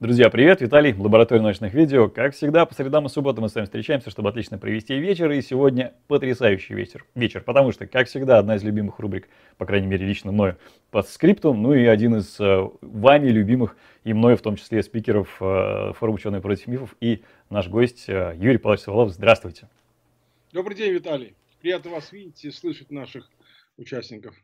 Друзья, привет! Виталий, лаборатория научных видео. Как всегда, по средам и субботам мы с вами встречаемся, чтобы отлично провести вечер. И сегодня потрясающий вечер. Вечер, потому что, как всегда, одна из любимых рубрик, по крайней мере, лично мною, под скриптум. Ну и один из э, вами любимых, и мною в том числе, спикеров э, форума «Ученые против мифов» и наш гость э, Юрий Павлович Саволов. Здравствуйте! Добрый день, Виталий! Приятно вас видеть и слышать наших участников.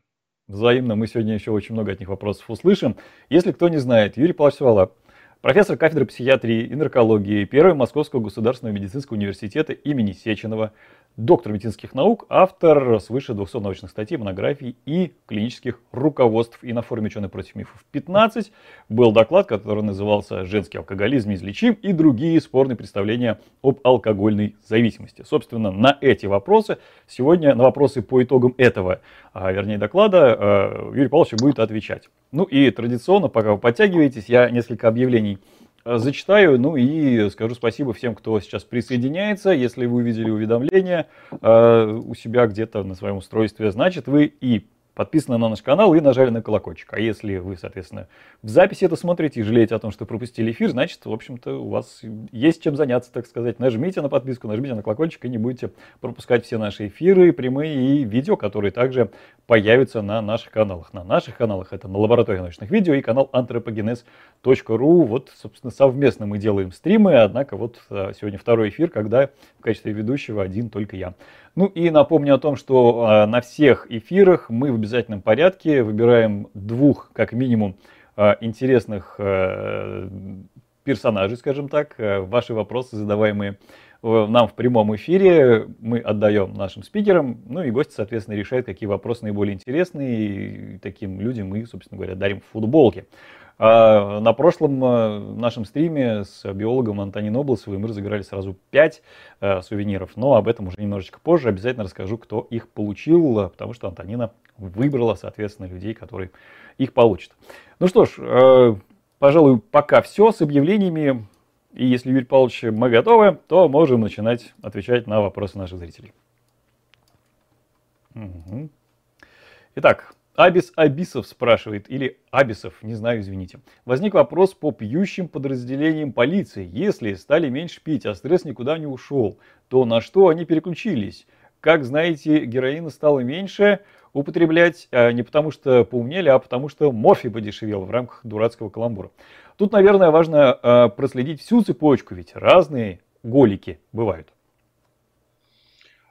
Взаимно. Мы сегодня еще очень много от них вопросов услышим. Если кто не знает, Юрий Павлович Саволов – профессор кафедры психиатрии и наркологии Первого Московского государственного медицинского университета имени Сеченова, доктор медицинских наук, автор свыше 200 научных статей, монографий и клинических руководств. И на форуме «Ученые против мифов 15» был доклад, который назывался «Женский алкоголизм излечим» и другие спорные представления об алкогольной зависимости. Собственно, на эти вопросы сегодня, на вопросы по итогам этого, а, вернее, доклада, а, Юрий Павлович будет отвечать. Ну и традиционно, пока вы подтягиваетесь, я несколько объявлений зачитаю, ну и скажу спасибо всем, кто сейчас присоединяется. Если вы увидели уведомление э, у себя где-то на своем устройстве, значит вы и подписаны на наш канал и нажали на колокольчик. А если вы, соответственно, в записи это смотрите и жалеете о том, что пропустили эфир, значит, в общем-то, у вас есть чем заняться, так сказать. Нажмите на подписку, нажмите на колокольчик и не будете пропускать все наши эфиры, прямые и видео, которые также появятся на наших каналах. На наших каналах это на лаборатории научных видео и канал anthropogenes.ru. Вот, собственно, совместно мы делаем стримы, однако вот а, сегодня второй эфир, когда в качестве ведущего один только я. Ну и напомню о том, что э, на всех эфирах мы в обязательном порядке выбираем двух, как минимум, э, интересных э, персонажей, скажем так. Ваши вопросы, задаваемые нам в прямом эфире, мы отдаем нашим спикерам, ну и гости, соответственно, решают, какие вопросы наиболее интересные, и таким людям мы, собственно говоря, дарим футболки. А на прошлом э, нашем стриме с биологом Антонином Обласовой мы разыграли сразу 5 э, сувениров, но об этом уже немножечко позже. Обязательно расскажу, кто их получил, э, потому что Антонина выбрала, соответственно, людей, которые их получат. Ну что ж, пожалуй, пока все с объявлениями. И если, Юрий Павлович, мы готовы, то можем начинать отвечать на вопросы наших зрителей. Угу. Итак, Абис Абисов спрашивает, или Абисов, не знаю, извините. Возник вопрос по пьющим подразделениям полиции. Если стали меньше пить, а стресс никуда не ушел, то на что они переключились? Как знаете, героина стало меньше употреблять а не потому что поумнели, а потому что морфий подешевел в рамках дурацкого каламбура. Тут, наверное, важно а, проследить всю цепочку, ведь разные голики бывают.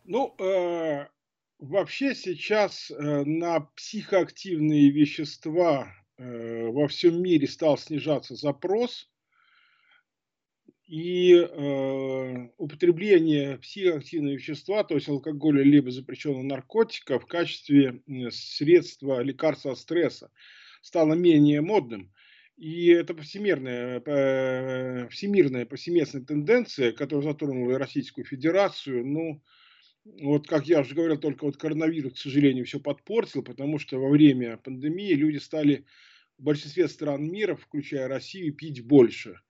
Ну, э, Вообще сейчас э, на психоактивные вещества э, во всем мире стал снижаться запрос, и э, употребление психоактивного вещества, то есть алкоголя либо запрещенного наркотика в качестве средства лекарства от стресса стало менее модным. И это повсемирная, всемирная повсеместная тенденция, которая затронула Российскую Федерацию. Ну, вот как я уже говорил, только вот коронавирус, к сожалению, все подпортил, потому что во время пандемии люди стали в большинстве стран мира, включая Россию, пить больше.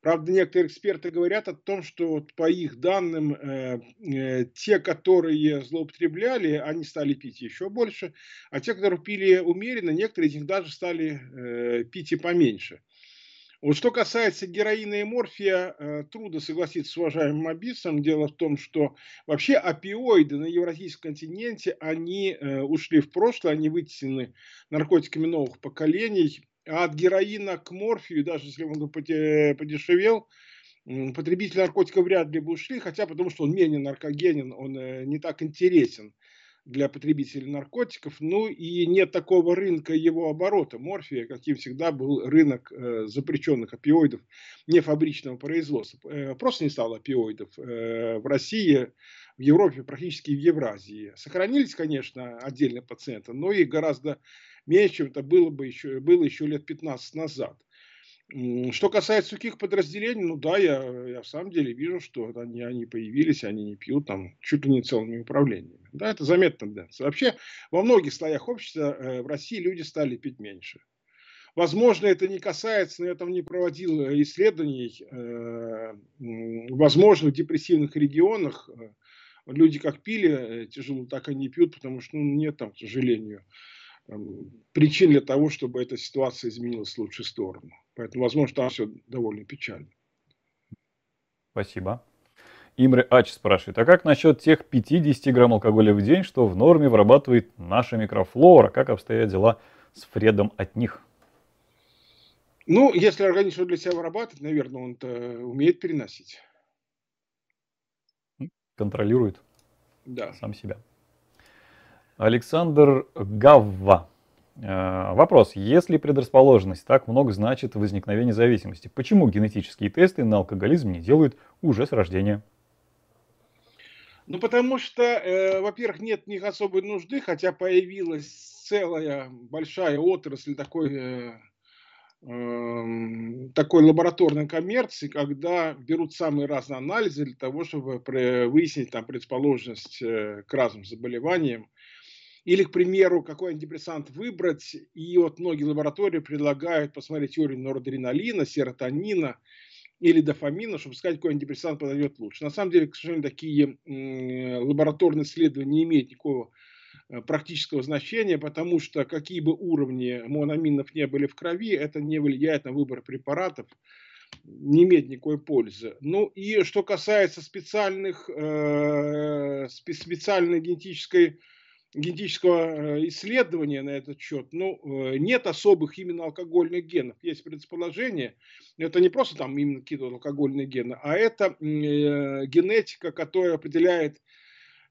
Правда, некоторые эксперты говорят о том, что вот по их данным, э, э, те, которые злоупотребляли, они стали пить еще больше, а те, которые пили умеренно, некоторые из них даже стали э, пить и поменьше. Вот что касается героина и морфия, э, трудно согласиться с уважаемым Абисом. Дело в том, что вообще опиоиды на Евразийском континенте, они э, ушли в прошлое, они вытеснены наркотиками новых поколений. А от героина к морфию, даже если он подешевел, потребители наркотиков вряд ли бы ушли, хотя потому что он менее наркогенен, он э, не так интересен для потребителей наркотиков, ну и нет такого рынка его оборота, морфия, каким всегда был рынок э, запрещенных опиоидов нефабричного производства. Э, просто не стало опиоидов э, в России, в Европе, практически в Евразии. Сохранились, конечно, отдельные пациенты, но и гораздо меньше, чем это было бы еще, было еще лет 15 назад. Что касается сухих подразделений, ну да, я, я в самом деле вижу, что они, они появились, они не пьют там чуть ли не целыми управлениями. Да, это заметная тенденция. Вообще, во многих слоях общества э, в России люди стали пить меньше. Возможно, это не касается, но я там не проводил э, исследований, э, возможно, в депрессивных регионах э, люди как пили э, тяжело, так и не пьют, потому что ну, нет там, к сожалению, причин для того, чтобы эта ситуация изменилась в лучшую сторону. Поэтому, возможно, там все довольно печально. Спасибо. Имре Ач спрашивает, а как насчет тех 50 грамм алкоголя в день, что в норме вырабатывает наша микрофлора? Как обстоят дела с Фредом от них? Ну, если организм для себя вырабатывает, наверное, он умеет переносить. Контролирует да. сам себя. Александр Гавва. Э, вопрос. Если предрасположенность так много значит возникновение зависимости, почему генетические тесты на алкоголизм не делают уже с рождения? Ну, потому что, э, во-первых, нет в них особой нужды, хотя появилась целая большая отрасль такой, э, э, такой лабораторной коммерции, когда берут самые разные анализы для того, чтобы выяснить там, предположенность э, к разным заболеваниям. Или, к примеру, какой антидепрессант выбрать, и вот многие лаборатории предлагают посмотреть уровень норадреналина, серотонина, или дофамина, чтобы сказать, какой антидепрессант подойдет лучше. На самом деле, к сожалению, такие лабораторные исследования не имеют никакого э, практического значения, потому что какие бы уровни моноаминов не были в крови, это не влияет на выбор препаратов, не имеет никакой пользы. Ну и что касается специальных, э, специальной генетической генетического э, исследования на этот счет, ну, э, нет особых именно алкогольных генов. Есть предположение, это не просто там именно какие-то алкогольные гены, а это э, генетика, которая определяет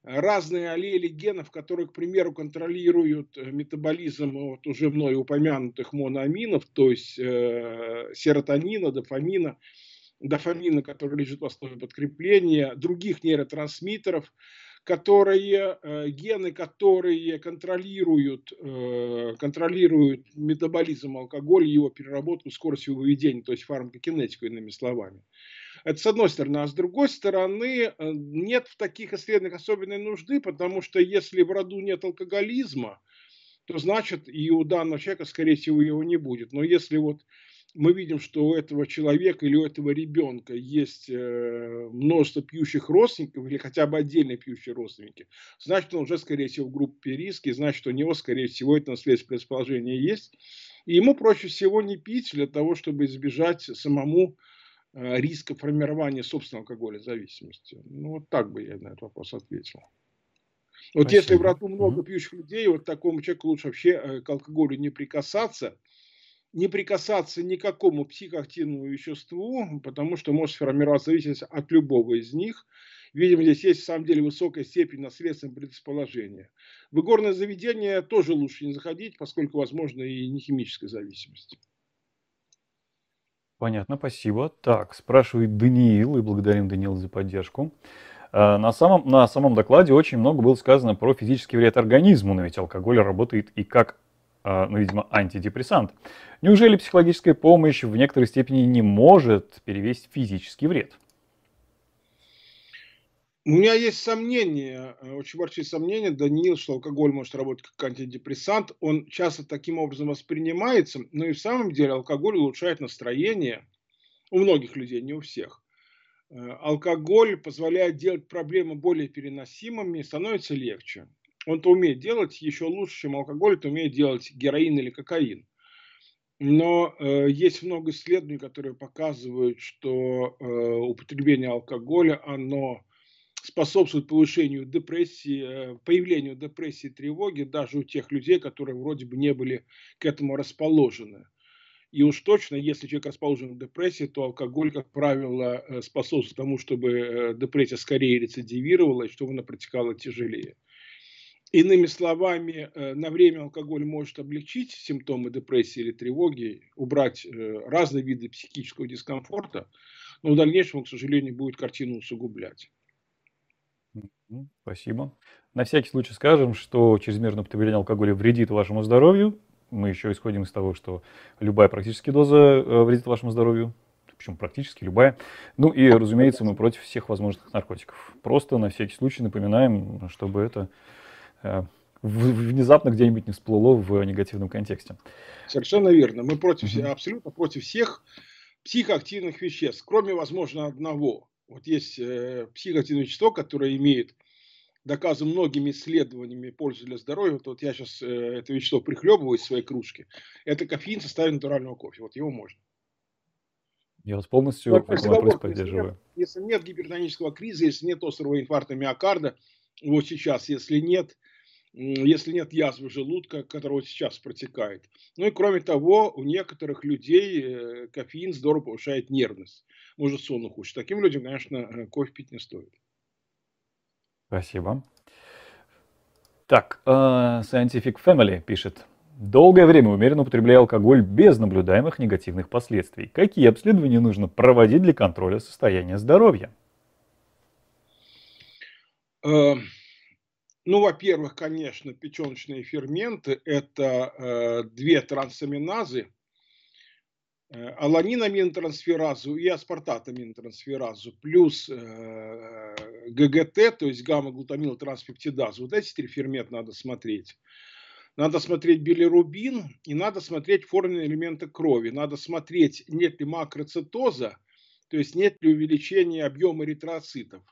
разные аллели генов, которые, к примеру, контролируют метаболизм вот уже мной упомянутых моноаминов, то есть э, серотонина, дофамина, дофамина, который лежит в основе подкрепления, других нейротрансмиттеров, которые, э, гены, которые контролируют, э, контролируют метаболизм алкоголя, его переработку, скорость его выведения, то есть фармакокинетику, иными словами. Это с одной стороны. А с другой стороны, э, нет в таких исследованиях особенной нужды, потому что если в роду нет алкоголизма, то значит и у данного человека, скорее всего, его не будет. Но если вот мы видим, что у этого человека или у этого ребенка есть э, множество пьющих родственников или хотя бы отдельные пьющие родственники, значит, он уже, скорее всего, в группе риска, значит, у него, скорее всего, это наследственное предположение есть. И ему проще всего не пить для того, чтобы избежать самому э, риска формирования собственного алкоголя зависимости. Ну, вот так бы я на этот вопрос ответил. Вот Спасибо. если в роду много пьющих людей, вот такому человеку лучше вообще э, к алкоголю не прикасаться – не прикасаться ни к какому психоактивному веществу, потому что может сформироваться зависимость от любого из них. Видимо, здесь есть, в самом деле, высокая степень наследственного предрасположения. В игорное заведение тоже лучше не заходить, поскольку, возможно, и не химическая зависимость. Понятно, спасибо. Так, спрашивает Даниил, и благодарим Даниил за поддержку. Э, на самом, на самом докладе очень много было сказано про физический вред организму, но ведь алкоголь работает и как ну, видимо, антидепрессант. Неужели психологическая помощь в некоторой степени не может перевесить физический вред? У меня есть сомнения, э, очень большие сомнения, Даниил, что алкоголь может работать как антидепрессант. Он часто таким образом воспринимается, но и в самом деле алкоголь улучшает настроение у многих людей, не у всех. Э, алкоголь позволяет делать проблемы более переносимыми, становится легче он-то умеет делать еще лучше, чем алкоголь, это умеет делать героин или кокаин. Но э, есть много исследований, которые показывают, что э, употребление алкоголя, оно способствует повышению депрессии, э, появлению депрессии и тревоги даже у тех людей, которые вроде бы не были к этому расположены. И уж точно, если человек расположен к депрессии, то алкоголь, как правило, э, способствует тому, чтобы э, депрессия скорее рецидивировала и чтобы она протекала тяжелее. Иными словами, э, на время алкоголь может облегчить симптомы депрессии или тревоги, убрать э, разные виды психического дискомфорта, но в дальнейшем к сожалению, будет картину усугублять. Спасибо. На всякий случай скажем, что чрезмерное употребление алкоголя вредит вашему здоровью. Мы еще исходим из того, что любая практически доза э, вредит вашему здоровью. Причем практически любая. Ну и, разумеется, мы против всех возможных наркотиков. Просто на всякий случай напоминаем, чтобы это внезапно где-нибудь не всплыло в негативном контексте. Совершенно верно. Мы против, mm-hmm. абсолютно против всех психоактивных веществ, кроме, возможно, одного. Вот есть э, психоактивное вещество, которое имеет доказано многими исследованиями пользу для здоровья. Вот, вот я сейчас э, это вещество прихлебываю из своей кружки. Это кофеин в составе натурального кофе. Вот его можно. Я вас полностью в этом вопросе поддерживаю. Если нет, нет гипертонического криза, если нет острого инфаркта миокарда, вот сейчас, если нет, если нет язвы желудка, которая вот сейчас протекает. Ну и кроме того, у некоторых людей э, кофеин здорово повышает нервность, может сон ухудшить. Таким людям, конечно, э, кофе пить не стоит. Спасибо. Так, uh, Scientific Family пишет. Долгое время умеренно употребляя алкоголь без наблюдаемых негативных последствий. Какие обследования нужно проводить для контроля состояния здоровья? Ну, во-первых, конечно, печеночные ферменты – это э, две трансаминазы, э, аланинаминотрансферазу и аспартатаминотрансферазу, плюс э, ГГТ, то есть гамма-глутамилотранспептидазу. Вот эти три фермента надо смотреть. Надо смотреть билирубин и надо смотреть форменные элементы крови. Надо смотреть, нет ли макроцитоза, то есть нет ли увеличения объема эритроцитов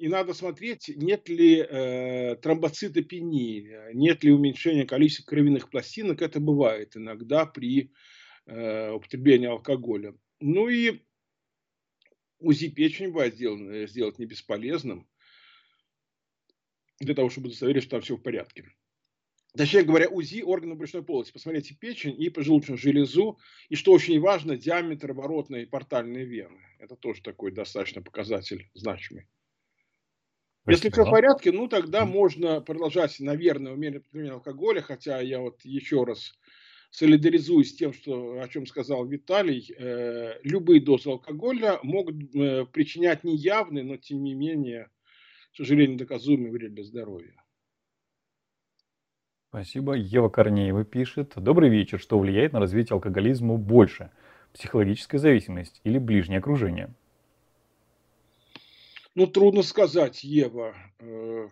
и надо смотреть, нет ли э, тромбоцитопении, нет ли уменьшения количества кровяных пластинок. Это бывает иногда при э, употреблении алкоголя. Ну и УЗИ печени бывает сделано, сделать не бесполезным, для того, чтобы удостоверить, что там все в порядке. Точнее говоря, УЗИ органов брюшной полости. Посмотрите печень и поджелудочную железу. И что очень важно, диаметр оборотной и портальной вены. Это тоже такой достаточно показатель значимый. Если все в порядке, ну тогда можно продолжать, наверное, умеренное потребление алкоголя, хотя я вот еще раз солидаризуюсь с тем, что, о чем сказал Виталий, э, любые дозы алкоголя могут э, причинять неявный, но тем не менее, к сожалению, доказуемый вред для здоровья. Спасибо. Ева Корнеева пишет. Добрый вечер. Что влияет на развитие алкоголизма больше? Психологическая зависимость или ближнее окружение? Ну, трудно сказать, Ева, э,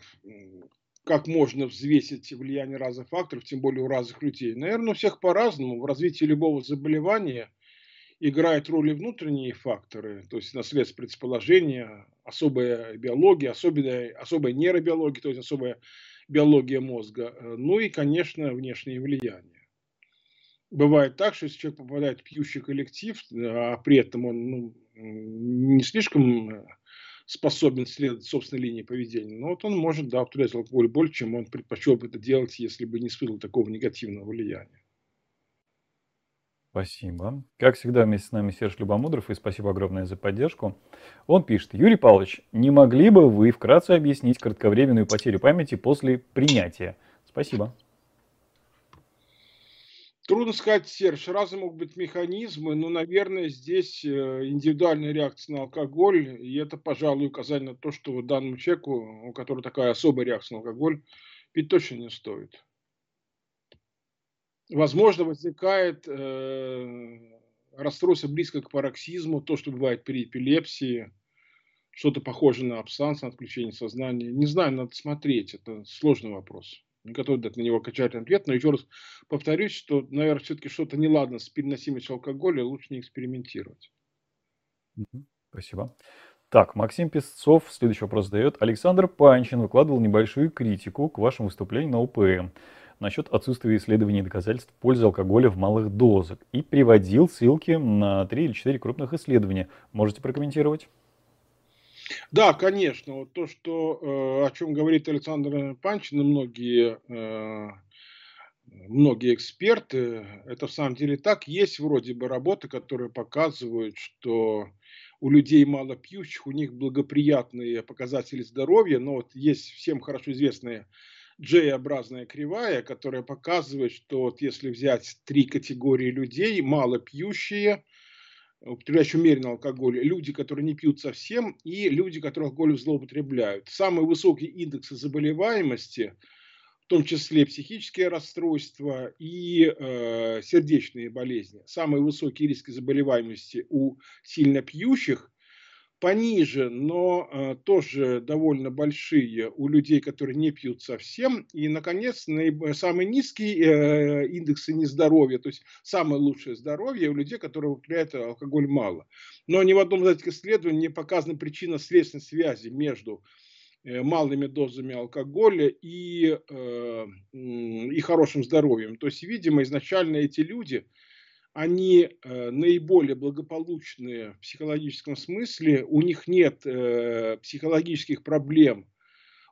как можно взвесить влияние разных факторов, тем более у разных людей. Наверное, у всех по-разному. В развитии любого заболевания играют роль и внутренние факторы, то есть наследство предположения, особая биология, особая, особая нейробиология, то есть особая биология мозга, ну и, конечно, внешние влияния. Бывает так, что если человек попадает в пьющий коллектив, а при этом он ну, не слишком способен следовать собственной линии поведения. Но вот он может, да, употреблять алкоголь больше, чем он предпочел бы это делать, если бы не испытывал такого негативного влияния. Спасибо. Как всегда, вместе с нами Серж Любомудров, и спасибо огромное за поддержку. Он пишет, Юрий Павлович, не могли бы вы вкратце объяснить кратковременную потерю памяти после принятия? Спасибо. Трудно сказать, Серж, разные могут быть механизмы, но, наверное, здесь э, индивидуальная реакция на алкоголь, и это, пожалуй, указание на то, что вот данному человеку, у которого такая особая реакция на алкоголь, пить точно не стоит. Возможно, возникает э, расстройство близко к пароксизму, то, что бывает при эпилепсии, что-то похожее на абсанс, на отключение сознания. Не знаю, надо смотреть, это сложный вопрос не готов дать на него окончательный ответ, но еще раз повторюсь, что, наверное, все-таки что-то неладно с переносимостью алкоголя, лучше не экспериментировать. Спасибо. Так, Максим Песцов следующий вопрос задает. Александр Панчин выкладывал небольшую критику к вашему выступлению на УПМ насчет отсутствия исследований и доказательств пользы алкоголя в малых дозах и приводил ссылки на три или четыре крупных исследования. Можете прокомментировать? Да, конечно. Вот то, что, э, о чем говорит Александр Панчин и многие, э, многие эксперты, это в самом деле так. Есть вроде бы работы, которые показывают, что у людей мало пьющих, у них благоприятные показатели здоровья, но вот есть всем хорошо известная J-образная кривая, которая показывает, что вот если взять три категории людей, мало пьющие – употребляющие умеренный алкоголь, люди, которые не пьют совсем, и люди, которые алкоголь злоупотребляют. Самые высокие индексы заболеваемости, в том числе психические расстройства и э, сердечные болезни. Самые высокие риски заболеваемости у сильно пьющих пониже, но э, тоже довольно большие у людей, которые не пьют совсем. И, наконец, наиб... самые низкие э, индексы нездоровья, то есть самое лучшее здоровье у людей, которые употребляют алкоголь мало. Но ни в одном из этих исследований не показана причина следственной связи между э, малыми дозами алкоголя и, э, и хорошим здоровьем. То есть, видимо, изначально эти люди, они э, наиболее благополучные в психологическом смысле, у них нет э, психологических проблем,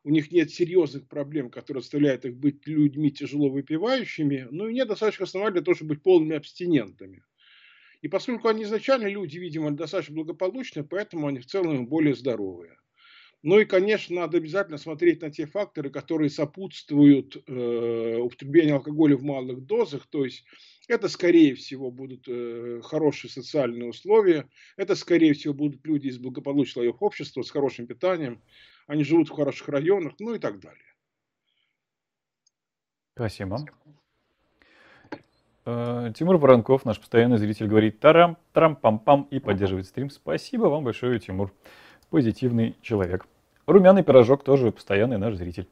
у них нет серьезных проблем, которые заставляют их быть людьми тяжело выпивающими, ну и нет достаточно оснований для того, чтобы быть полными абстинентами. И поскольку они изначально люди, видимо, достаточно благополучные, поэтому они в целом более здоровые. Ну и, конечно, надо обязательно смотреть на те факторы, которые сопутствуют э, употреблению алкоголя в малых дозах. То есть это, скорее всего, будут э, хорошие социальные условия. Это, скорее всего, будут люди из благополучного слоев общества с хорошим питанием. Они живут в хороших районах, ну и так далее. Спасибо. Э, Тимур Воронков, наш постоянный зритель, говорит тарам, тарам, пам, пам и поддерживает стрим. Спасибо вам большое, Тимур. Позитивный человек. Румяный пирожок тоже постоянный наш зритель.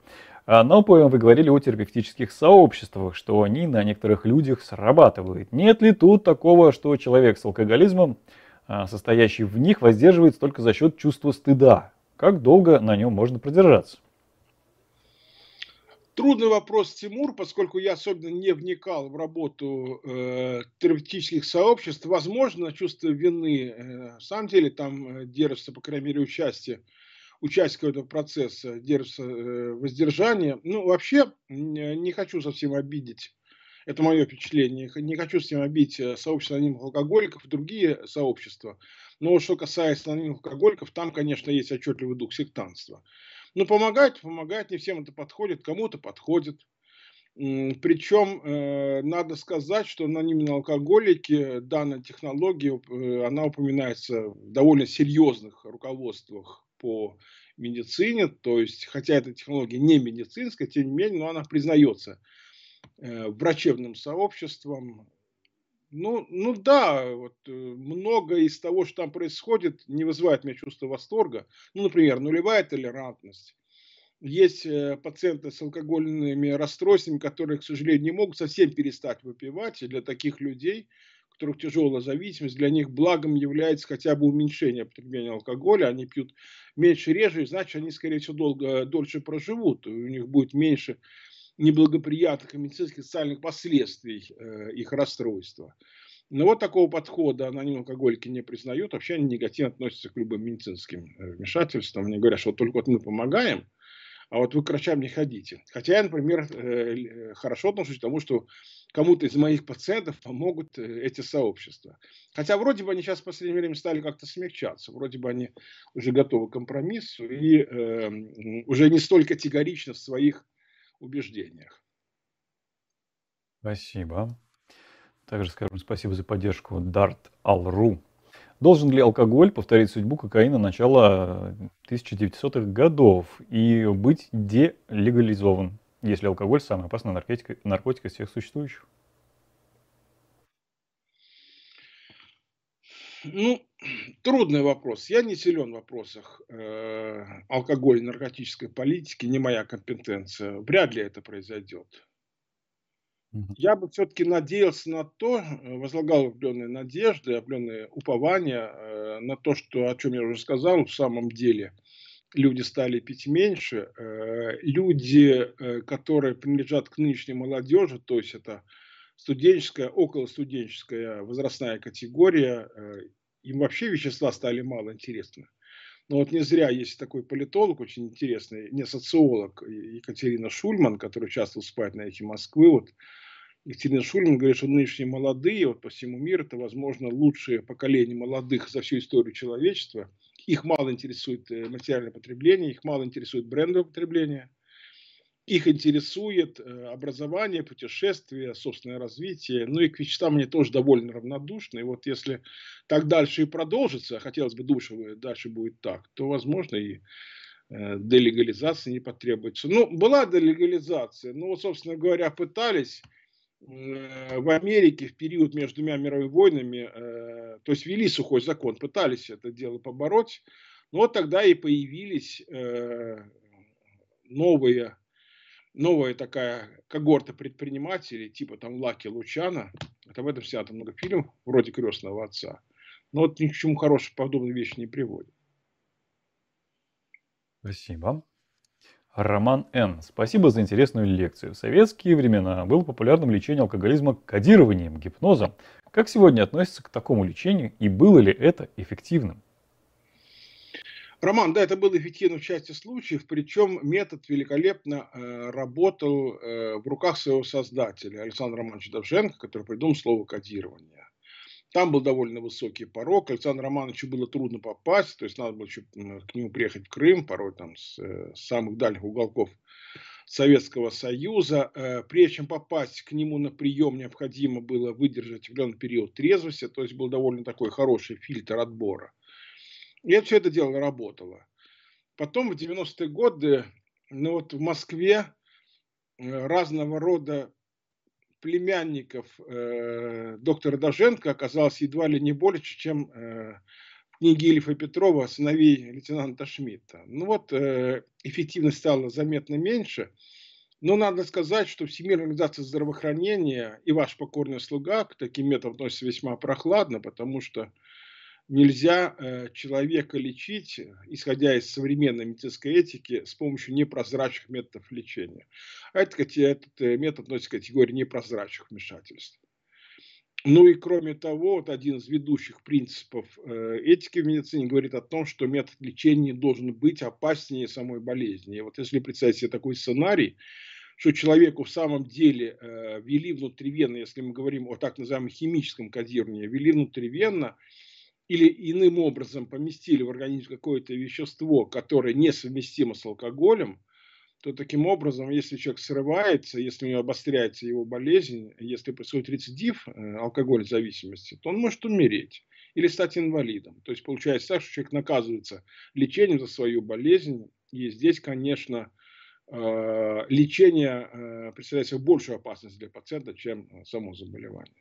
А на упоем вы говорили о терапевтических сообществах, что они на некоторых людях срабатывают. Нет ли тут такого, что человек с алкоголизмом, а, состоящий в них, воздерживается только за счет чувства стыда? Как долго на нем можно продержаться? Трудный вопрос, Тимур, поскольку я особенно не вникал в работу э, терапевтических сообществ. Возможно, чувство вины, э, на самом деле, там э, держится, по крайней мере, участие участников этого процесса держится э, воздержание. Ну, вообще, не хочу совсем обидеть, это мое впечатление, не хочу с ним обидеть э, сообщество анонимных алкоголиков и другие сообщества. Но что касается анонимных алкоголиков, там, конечно, есть отчетливый дух сектанства. Но помогать, помогать, не всем это подходит, кому-то подходит. Причем э, надо сказать, что анонимные алкоголики, данная технология, она упоминается в довольно серьезных руководствах по медицине, то есть, хотя эта технология не медицинская, тем не менее, но она признается э, врачебным сообществом. Ну, ну да, вот, э, много из того, что там происходит, не вызывает меня чувство восторга. Ну, например, нулевая толерантность. Есть э, пациенты с алкогольными расстройствами, которые, к сожалению, не могут совсем перестать выпивать. И для таких людей которых тяжелая зависимость, для них благом является хотя бы уменьшение потребления алкоголя. Они пьют меньше, реже, и значит, они, скорее всего, долго, дольше проживут. И у них будет меньше неблагоприятных и медицинских социальных последствий э, их расстройства. Но вот такого подхода анонимные алкоголики не признают. Вообще они негативно относятся к любым медицинским э, вмешательствам. Они говорят, что только вот мы помогаем, а вот вы к врачам не ходите. Хотя я, например, э, хорошо отношусь к тому, что кому-то из моих пациентов помогут э, эти сообщества. Хотя вроде бы они сейчас в последнее время стали как-то смягчаться. Вроде бы они уже готовы к компромиссу и э, уже не столь категоричны в своих убеждениях. Спасибо. Также скажем спасибо за поддержку Dart Alru. Должен ли алкоголь повторить судьбу кокаина начала 1900-х годов и быть делегализован? если алкоголь самая опасная наркотика, наркотика из всех существующих? Ну, трудный вопрос. Я не силен в вопросах э, алкоголя и наркотической политики, не моя компетенция. Вряд ли это произойдет. Я бы все-таки надеялся на то, э, возлагал определенные надежды, определенные упования э, на то, что, о чем я уже сказал, в самом деле – люди стали пить меньше, э, люди, которые принадлежат к нынешней молодежи, то есть это студенческая, околостуденческая возрастная категория, им вообще вещества стали мало интересны. Но вот не зря есть такой политолог очень интересный, не социолог, Екатерина Шульман, который часто выступает на эти Москвы. Вот Екатерина Шульман говорит, что нынешние молодые, вот по всему миру, это, возможно, лучшее поколение молодых за всю историю человечества – их мало интересует э, материальное потребление, их мало интересует брендовое потребление. Их интересует э, образование, путешествие, собственное развитие. Ну и к веществам они тоже довольно равнодушны. И вот если так дальше и продолжится, хотелось бы думать, что дальше будет так, то, возможно, и э, делегализация не потребуется. Ну, была делегализация, но, собственно говоря, пытались в Америке в период между двумя мировыми войнами, э, то есть ввели сухой закон, пытались это дело побороть, но тогда и появились э, новые, новая такая когорта предпринимателей, типа там Лаки Лучана, это в этом снято много фильмов, вроде «Крестного отца», но вот ни к чему хорошему подобные вещи не приводит. Спасибо. Роман Н. Спасибо за интересную лекцию. В советские времена было популярным лечение алкоголизма кодированием, гипнозом. Как сегодня относится к такому лечению и было ли это эффективным? Роман, да, это был эффективным в части случаев, причем метод великолепно э, работал э, в руках своего создателя Александра Романовича Довженко, который придумал слово кодирование. Там был довольно высокий порог, Александру Романовичу было трудно попасть, то есть надо было еще к нему приехать в Крым, порой там с, э, с самых дальних уголков Советского Союза. Э, прежде чем попасть к нему на прием, необходимо было выдержать определенный период трезвости, то есть был довольно такой хороший фильтр отбора. И все это дело работало. Потом в 90-е годы, ну вот в Москве э, разного рода племянников э, доктора Доженко оказалось едва ли не больше, чем э, книги Ильфа Петрова «Сыновей лейтенанта Шмидта». Ну вот, э, эффективность стала заметно меньше, но надо сказать, что Всемирная организация здравоохранения и ваш покорный слуга к таким методам относятся весьма прохладно, потому что нельзя э, человека лечить, исходя из современной медицинской этики, с помощью непрозрачных методов лечения. А это, этот э, метод относится к категории непрозрачных вмешательств. Ну и кроме того, вот один из ведущих принципов э, этики в медицине говорит о том, что метод лечения должен быть опаснее самой болезни. И вот если представить себе такой сценарий, что человеку в самом деле ввели внутривенно, если мы говорим о так называемом химическом кодировании, ввели внутривенно или иным образом поместили в организм какое-то вещество, которое несовместимо с алкоголем, то таким образом, если человек срывается, если у него обостряется его болезнь, если происходит рецидив э, алкоголь зависимости, то он может умереть или стать инвалидом. То есть получается так, что человек наказывается лечением за свою болезнь. И здесь, конечно, э, лечение э, представляет собой большую опасность для пациента, чем само заболевание.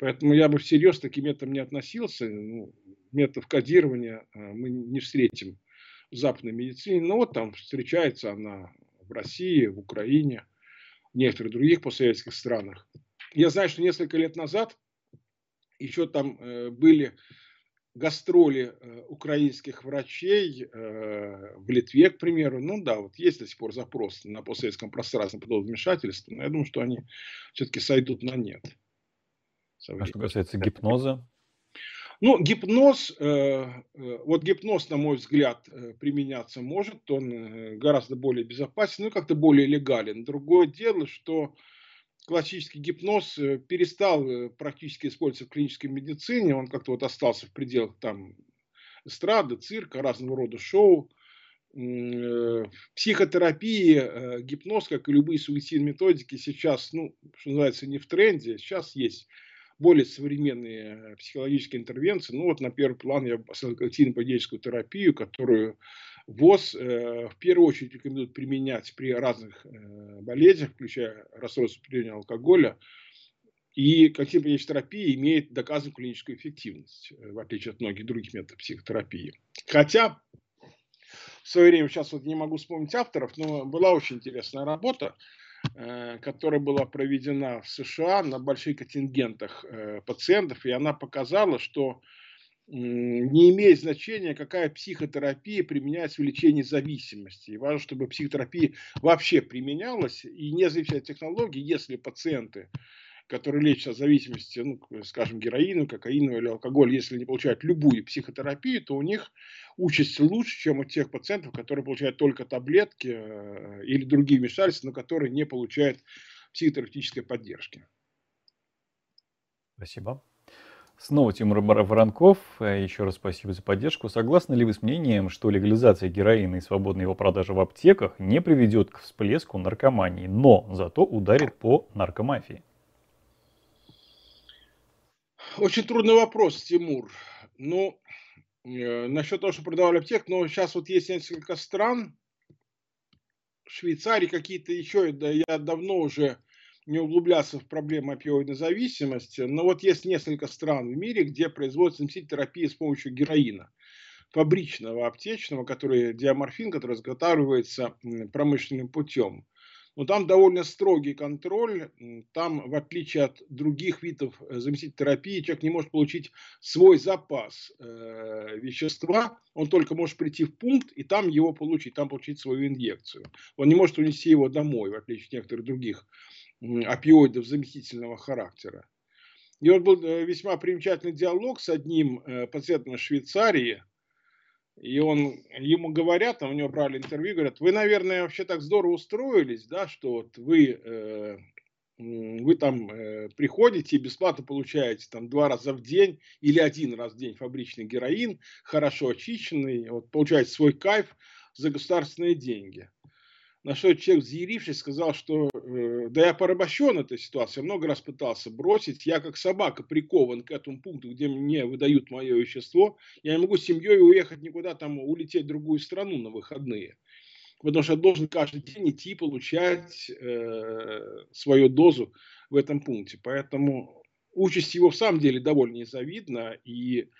Поэтому я бы всерьез к таким методам не относился. Ну, методов кодирования э, мы не встретим в западной медицине. Но вот там встречается она в России, в Украине, в некоторых других постсоветских странах. Я знаю, что несколько лет назад еще там э, были гастроли э, украинских врачей в Литве, к примеру. Ну да, вот есть до сих пор запрос на постсоветском пространстве подобного вмешательства, но я думаю, что они все-таки сойдут на нет. А что касается гипноза? Ну, гипноз, э, э, вот гипноз, на мой взгляд, э, применяться может, он гораздо более безопасен, ну, как-то более легален. Другое дело, что классический гипноз перестал практически использоваться в клинической медицине, он как-то вот остался в пределах там эстрады, цирка, разного рода шоу. В психотерапии гипноз, как и любые суицидные методики, сейчас, ну, что называется, не в тренде, сейчас есть более современные э, психологические интервенции. Ну вот на первый план я поставил когнитивно-поведенческую терапию, которую ВОЗ э, в первую очередь рекомендует применять при разных э, болезнях, включая расстройство потребления алкоголя. И когнитивно-поведенческая терапия имеет доказанную клиническую эффективность, э, в отличие от многих других методов психотерапии. Хотя в свое время, сейчас вот не могу вспомнить авторов, но была очень интересная работа, которая была проведена в США на больших контингентах э, пациентов, и она показала, что не имеет значения, какая психотерапия применяется в лечении зависимости. И важно, чтобы психотерапия вообще применялась, и не зависит от технологий, если пациенты которые лечат от зависимости, ну, скажем, героину, кокаину или алкоголь, если они получают любую психотерапию, то у них участь лучше, чем у тех пациентов, которые получают только таблетки э, или другие вмешательства, но которые не получают психотерапевтической поддержки. Спасибо. Снова Тимур Воронков. Еще раз спасибо за поддержку. Согласны ли вы с мнением, что легализация героина и свободная его продажа в аптеках не приведет к всплеску наркомании, но зато ударит по наркомафии? Очень трудный вопрос, Тимур. Ну, э, насчет того, что продавали аптек, но сейчас вот есть несколько стран, Швейцарии какие-то еще, да я давно уже не углублялся в проблему опиоидной зависимости, но вот есть несколько стран в мире, где производится терапия с помощью героина фабричного, аптечного, который диаморфин, который изготавливается промышленным путем. Но там довольно строгий контроль. Там, в отличие от других видов э, заместительной терапии, человек не может получить свой запас э, вещества. Он только может прийти в пункт и там его получить, там получить свою инъекцию. Он не может унести его домой, в отличие от некоторых других опиоидов заместительного характера. И вот был э, весьма примечательный диалог с одним э, пациентом из Швейцарии, и он, ему говорят, а у него брали интервью, говорят, вы, наверное, вообще так здорово устроились, да, что вот вы, э, вы там э, приходите и бесплатно получаете там два раза в день или один раз в день фабричный героин, хорошо очищенный, вот, получаете свой кайф за государственные деньги. На что человек, взъярившись, сказал, что э, да я порабощен этой ситуацией, много раз пытался бросить, я как собака прикован к этому пункту, где мне выдают мое вещество, я не могу с семьей уехать никуда, там улететь в другую страну на выходные. Потому что я должен каждый день идти получать э, свою дозу в этом пункте. Поэтому участь его в самом деле довольно незавидна. И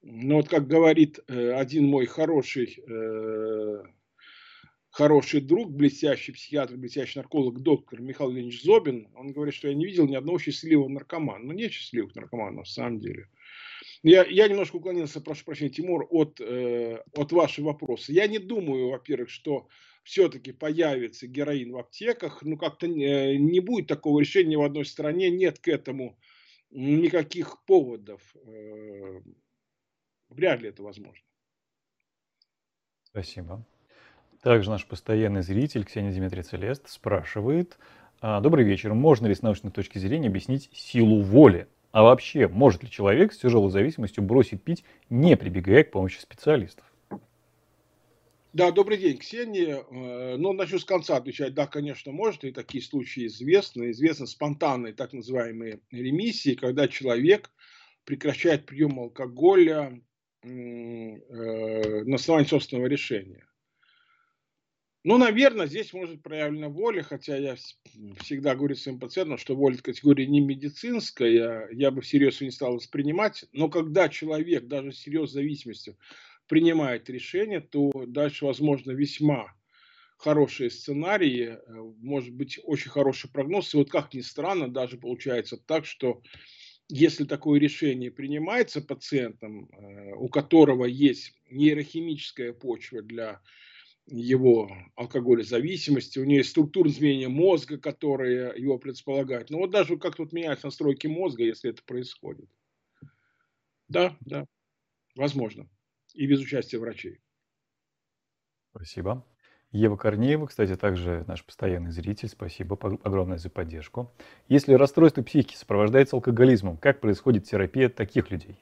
ну, вот как говорит э, один мой хороший э, хороший друг, блестящий психиатр, блестящий нарколог, доктор Михаил Леонидович Зобин, он говорит, что я не видел ни одного счастливого наркомана. Ну, нет счастливых наркоманов, на самом деле. Я, я немножко уклонился, прошу прощения, Тимур, от, э, от вашего вопроса. Я не думаю, во-первых, что все-таки появится героин в аптеках. Ну, как-то не, не будет такого решения в одной стране, нет к этому никаких поводов. Э, вряд ли это возможно. Спасибо. Также наш постоянный зритель Ксения Дмитрий Целест спрашивает, «А, добрый вечер, можно ли с научной точки зрения объяснить силу воли? А вообще, может ли человек с тяжелой зависимостью бросить пить, не прибегая к помощи специалистов? Да, добрый день, Ксения. Э, ну, начну с конца отвечать. Да, конечно, может, и такие случаи известны. Известны спонтанные так называемые ремиссии, когда человек прекращает прием алкоголя э, на основании собственного решения. Ну, наверное, здесь может проявлена воля, хотя я всегда говорю своим пациентам, что воля категория не медицинская, я бы всерьез не стал воспринимать, но когда человек даже с серьезной зависимостью принимает решение, то дальше возможно весьма хорошие сценарии, э, может быть очень хороший прогноз. И вот как ни странно, даже получается так, что если такое решение принимается пациентом, э, у которого есть нейрохимическая почва для его алкоголезависимости, у нее есть структурное изменение мозга, которые его предполагают. Но вот даже как тут меняются настройки мозга, если это происходит. Да, да, возможно. И без участия врачей. Спасибо. Ева Корнеева, кстати, также наш постоянный зритель. Спасибо огромное за поддержку. Если расстройство психики сопровождается алкоголизмом, как происходит терапия таких людей?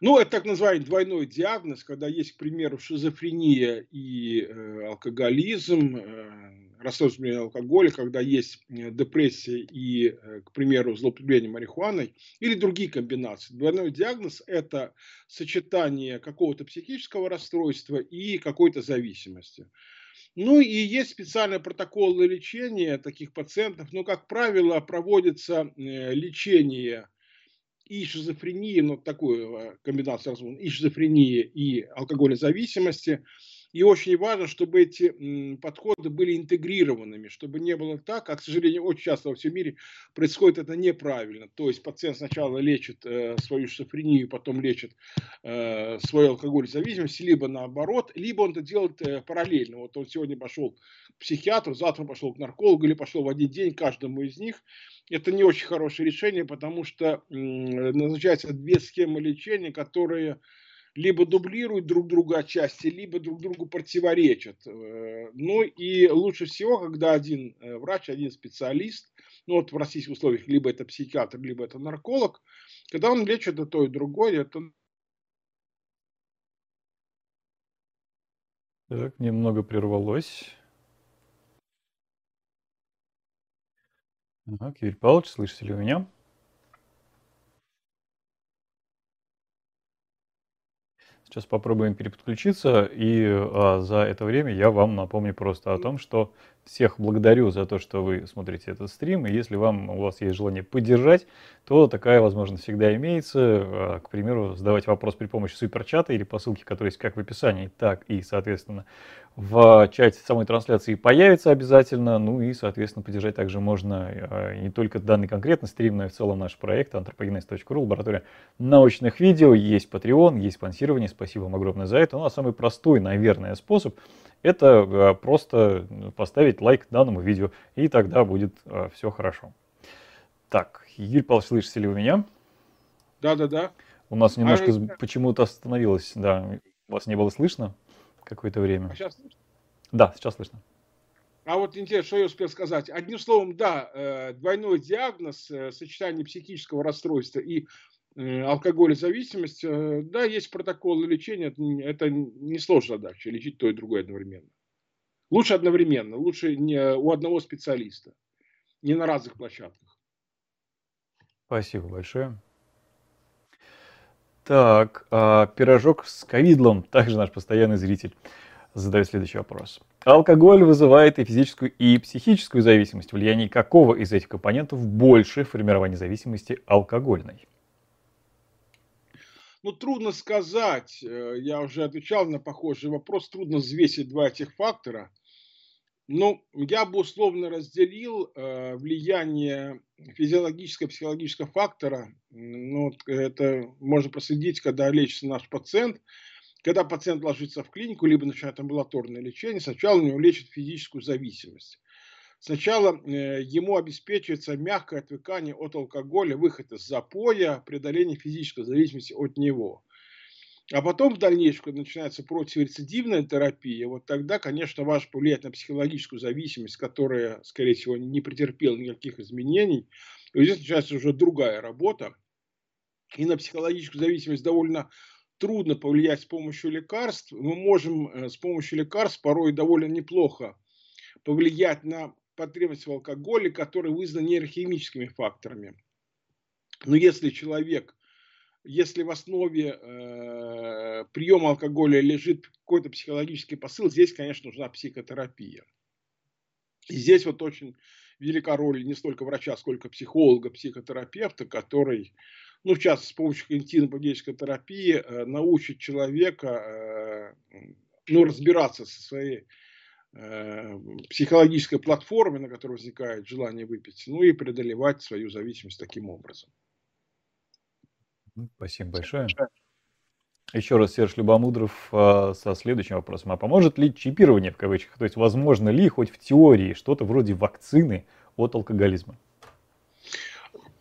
Ну, это так называемый двойной диагноз, когда есть, к примеру, шизофрения и э, алкоголизм, э, расстройство алкоголя, когда есть э, депрессия и, э, к примеру, злоупотребление марихуаной или другие комбинации. Двойной диагноз – это сочетание какого-то психического расстройства и какой-то зависимости. Ну и есть специальные протоколы лечения таких пациентов, но, как правило, проводится э, лечение и шизофрении, ну, такую э, комбинацию и шизофрении, и алкоголезависимости. И очень важно, чтобы эти подходы были интегрированными, чтобы не было так, как, к сожалению, очень часто во всем мире происходит это неправильно. То есть пациент сначала лечит э, свою шизофрению, потом лечит э, свою алкоголезависимость, либо наоборот, либо он это делает э, параллельно. Вот он сегодня пошел к психиатру, завтра пошел к наркологу или пошел в один день каждому из них. Это не очень хорошее решение, потому что назначаются две схемы лечения, которые либо дублируют друг друга отчасти, либо друг другу противоречат. Э, ну и лучше всего, когда один э, врач, один специалист, ну вот в российских условиях либо это психиатр, либо это нарколог, когда он лечит и то, и другое, это Так, немного прервалось. Так, Юрий Павлович, слышите ли меня? Сейчас попробуем переподключиться, и а, за это время я вам напомню просто о том, что всех благодарю за то, что вы смотрите этот стрим, и если вам, у вас есть желание поддержать, то такая возможность всегда имеется. А, к примеру, задавать вопрос при помощи суперчата или по ссылке, которая есть как в описании, так и, соответственно, в чате самой трансляции появится обязательно. Ну и, соответственно, поддержать также можно а, не только данный конкретно стрим, но и в целом наш проект anthropogenes.ru, лаборатория научных видео. Есть Patreon, есть спонсирование. Спасибо вам огромное за это. Ну а самый простой, наверное, способ это а, просто поставить лайк данному видео, и тогда будет все хорошо. Так, Юрий Павлович, слышите ли вы меня? Да-да-да. У нас немножко а, почему-то остановилось, да, вас не было слышно какое-то время. А сейчас слышно? Да, сейчас слышно. А вот интересно, что я успел сказать. Одним словом, да, э, двойной диагноз, э, сочетание психического расстройства и э, алкоголезависимость, да, есть протоколы лечения, это не сложная задача, лечить то и другое одновременно. Лучше одновременно, лучше не у одного специалиста, не на разных площадках. Спасибо большое. Так, а, пирожок с ковидлом, также наш постоянный зритель задает следующий вопрос. Алкоголь вызывает и физическую, и психическую зависимость. Влияние какого из этих компонентов больше в формировании зависимости алкогольной? Ну, трудно сказать. Э, я уже отвечал на похожий вопрос. Трудно взвесить два этих фактора. Но я бы условно разделил э, влияние физиологического, психологического фактора. Ну, это можно проследить, когда лечится наш пациент – когда пациент ложится в клинику, либо начинает амбулаторное лечение, сначала у него лечат физическую зависимость. Сначала э, ему обеспечивается мягкое отвыкание от алкоголя, выход из запоя, преодоление физической зависимости от него. А потом в дальнейшем, когда начинается противорецидивная терапия, вот тогда, конечно, важно повлиять на психологическую зависимость, которая, скорее всего, не претерпела никаких изменений. И здесь начинается уже другая работа. И на психологическую зависимость довольно трудно повлиять с помощью лекарств, мы можем э, с помощью лекарств порой довольно неплохо повлиять на потребность в алкоголе, которые вызваны нейрохимическими факторами. Но если человек, если в основе э, приема алкоголя лежит какой-то психологический посыл, здесь, конечно, нужна психотерапия. И здесь вот очень велика роль не столько врача, сколько психолога, психотерапевта, который ну, в частности, с помощью когнитивно-поведенческой терапии э, научит человека э, ну, разбираться со своей психологической платформой, на которой возникает желание выпить, ну и преодолевать свою зависимость таким образом. Спасибо большое. Еще раз Серж Любомудров со следующим вопросом. А поможет ли чипирование в кавычках? То есть возможно ли хоть в теории что-то вроде вакцины от алкоголизма?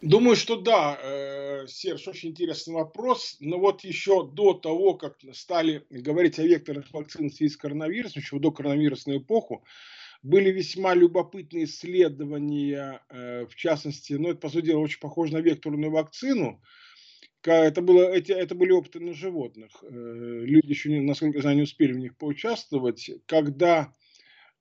Думаю, что да, э, Серж, очень интересный вопрос. Но вот еще до того, как стали говорить о векторных вакцинах в связи с коронавирусом, еще в докоронавирусную эпоху, были весьма любопытные исследования, э, в частности, ну, это, по сути дела, очень похоже на векторную вакцину. Это, было, эти, это были опыты на животных. Э, люди еще, насколько я знаю, не успели в них поучаствовать. Когда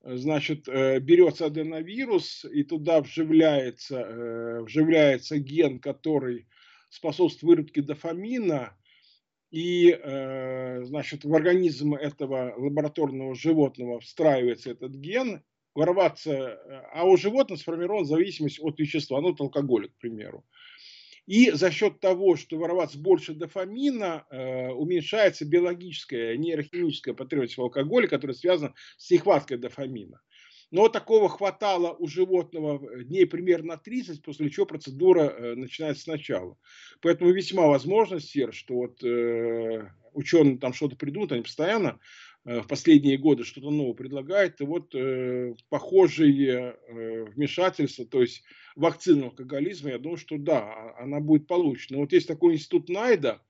значит, э, берется аденовирус и туда вживляется, э, вживляется ген, который способствует выработке дофамина, и, э, значит, в организм этого лабораторного животного встраивается этот ген, ворваться, а у животных сформирована зависимость от вещества, ну, от алкоголя, к примеру. И за счет того, что вороваться больше дофамина, э, уменьшается биологическая, нейрохимическая потребность в алкоголе, которая связана с нехваткой дофамина. Но такого хватало у животного дней примерно 30, после чего процедура э, начинается сначала. Поэтому весьма возможно, Сер, что вот э, ученые там что-то придумают, они постоянно э, в последние годы что-то новое предлагают. И вот э, похожие э, вмешательства, то есть вакцину алкоголизма, я думаю, что да, а, она будет получена. Вот есть такой институт Найда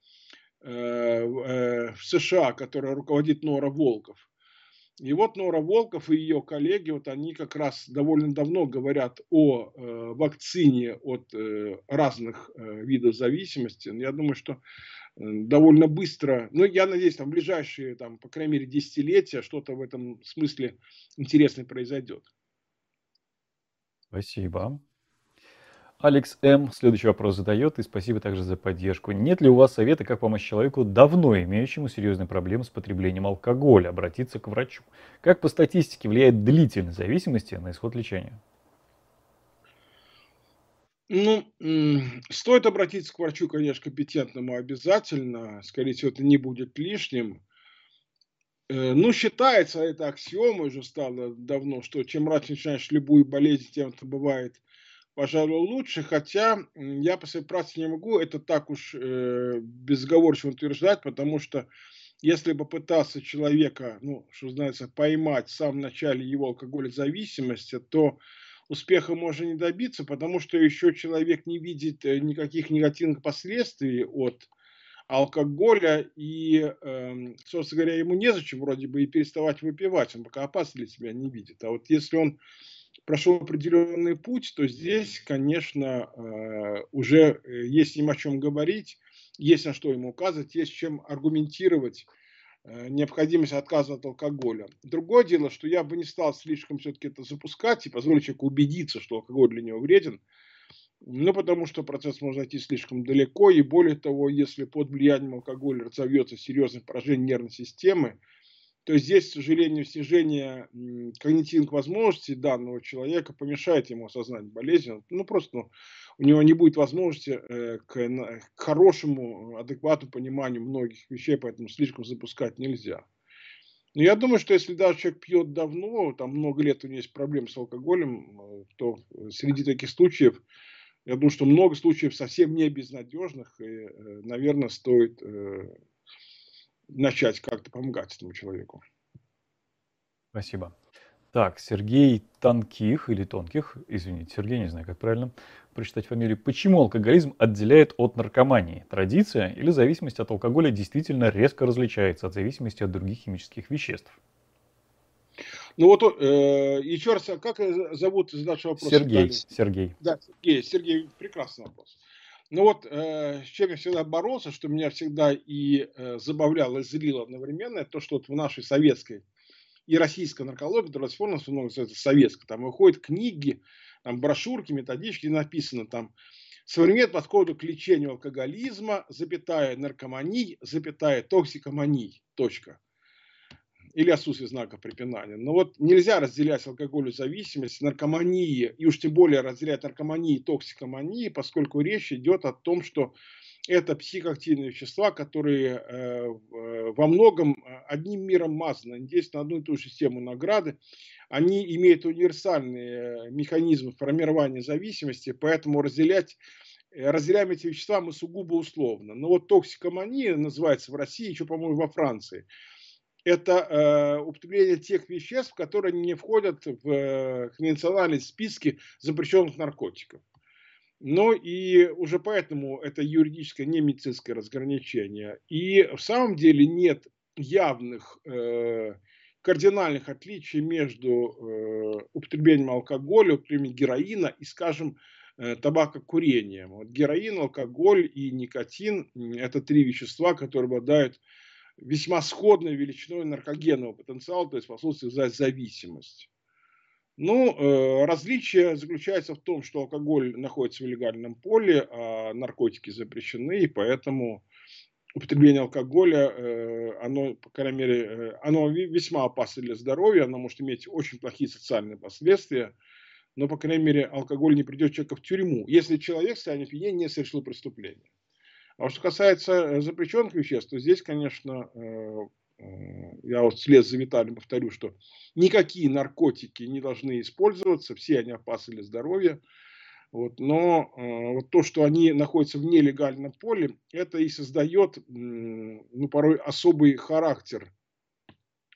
э, э, в США, который руководит Нора Волков. И вот Нора Волков и ее коллеги, вот они как раз довольно давно говорят о э, вакцине от э, разных э, видов зависимости. Я думаю, что э, довольно быстро, ну, я надеюсь, там, в ближайшие, там, по крайней мере, десятилетия что-то в этом смысле интересное произойдет. Спасибо. Алекс М. следующий вопрос задает, и спасибо также за поддержку. Нет ли у вас совета, как помочь человеку, давно имеющему серьезные проблемы с потреблением алкоголя, обратиться к врачу? Как по статистике влияет длительность зависимости на исход лечения? Ну, стоит обратиться к врачу, конечно, компетентному обязательно. Скорее всего, это не будет лишним. Э, ну, считается, это аксиомой уже стало давно, что чем раньше начинаешь любую болезнь, тем это бывает пожалуй, лучше, хотя я по своей практике не могу это так уж э, безговорчиво утверждать, потому что если попытаться человека, ну, что называется, поймать в самом начале его алкоголезависимости, то успеха можно не добиться, потому что еще человек не видит э, никаких негативных последствий от алкоголя, и, эм, собственно говоря, ему незачем вроде бы и переставать выпивать, он пока опасности для себя не видит. А вот если он прошел определенный путь, то здесь, конечно, э, уже э, есть им о чем говорить, есть на что ему указывать, есть чем аргументировать необходимость отказа от алкоголя. Другое дело, что я бы не стал слишком все-таки это запускать и позволить человеку убедиться, что алкоголь для него вреден, ну, потому что процесс может зайти слишком далеко, и более того, если под влиянием алкоголя разовьется серьезное поражение нервной системы, то здесь, к сожалению, снижение когнитивных возможностей данного человека помешает ему осознать болезнь. Ну, просто ну, у него не будет возможности э, к, к хорошему, адекватному пониманию многих вещей, поэтому слишком запускать нельзя. Но я думаю, что если даже человек пьет давно, там много лет у него есть проблемы с алкоголем, э, то среди таких случаев я думаю, что много случаев совсем не безнадежных, и, э, наверное, стоит э, начать как-то помогать этому человеку. Спасибо. Так, Сергей Тонких или Тонких, извините, Сергей, не знаю, как правильно прочитать фамилию. Почему алкоголизм отделяет от наркомании? Традиция или зависимость от алкоголя действительно резко различается от зависимости от других химических веществ? Ну вот, э, еще раз, а как зовут задачу вопроса? Сергей. Сергей. Да, Сергей, Сергей, прекрасный вопрос. Ну вот, э, с чем я всегда боролся, что меня всегда и э, забавляло, и злило одновременно, это то, что вот в нашей советской и российской наркологии, которая сформирована, много называется советской, там выходят книги, там брошюрки, методички, написано там современный подход к лечению алкоголизма, запятая наркоманий, запятая токсикоманий, точка или отсутствие знака препинания. Но вот нельзя разделять алкоголю зависимость, наркомании, и уж тем более разделять наркомании и токсикомании, поскольку речь идет о том, что это психоактивные вещества, которые э, во многом э, одним миром мазаны, действуют на одну и ту же систему награды, они имеют универсальные механизмы формирования зависимости, поэтому разделять э, разделяем эти вещества мы сугубо условно. Но вот токсикомания называется в России, еще, по-моему, во Франции – это э, употребление тех веществ, которые не входят в э, конвенциональные списки запрещенных наркотиков. Но и уже поэтому это юридическое, не медицинское разграничение. И в самом деле нет явных э, кардинальных отличий между э, употреблением алкоголя, употреблением героина и, скажем, э, табакокурением. Вот героин, алкоголь и никотин – это три вещества, которые обладают весьма сходной величиной наркогенного потенциала, то есть способствует зависимость. Ну, э, различие заключается в том, что алкоголь находится в легальном поле, а наркотики запрещены, и поэтому употребление алкоголя, э, оно, по крайней мере, э, оно весьма опасно для здоровья, оно может иметь очень плохие социальные последствия, но, по крайней мере, алкоголь не придет человека в тюрьму, если человек в состоянии опьянения не совершил преступление. А что касается э, запрещенных веществ, то здесь, конечно, э, э, я вот вслед за Виталием повторю, что никакие наркотики не должны использоваться, все они опасны для здоровья. Вот, но вот то, что они находятся в нелегальном поле, это и создает ну, порой особый характер,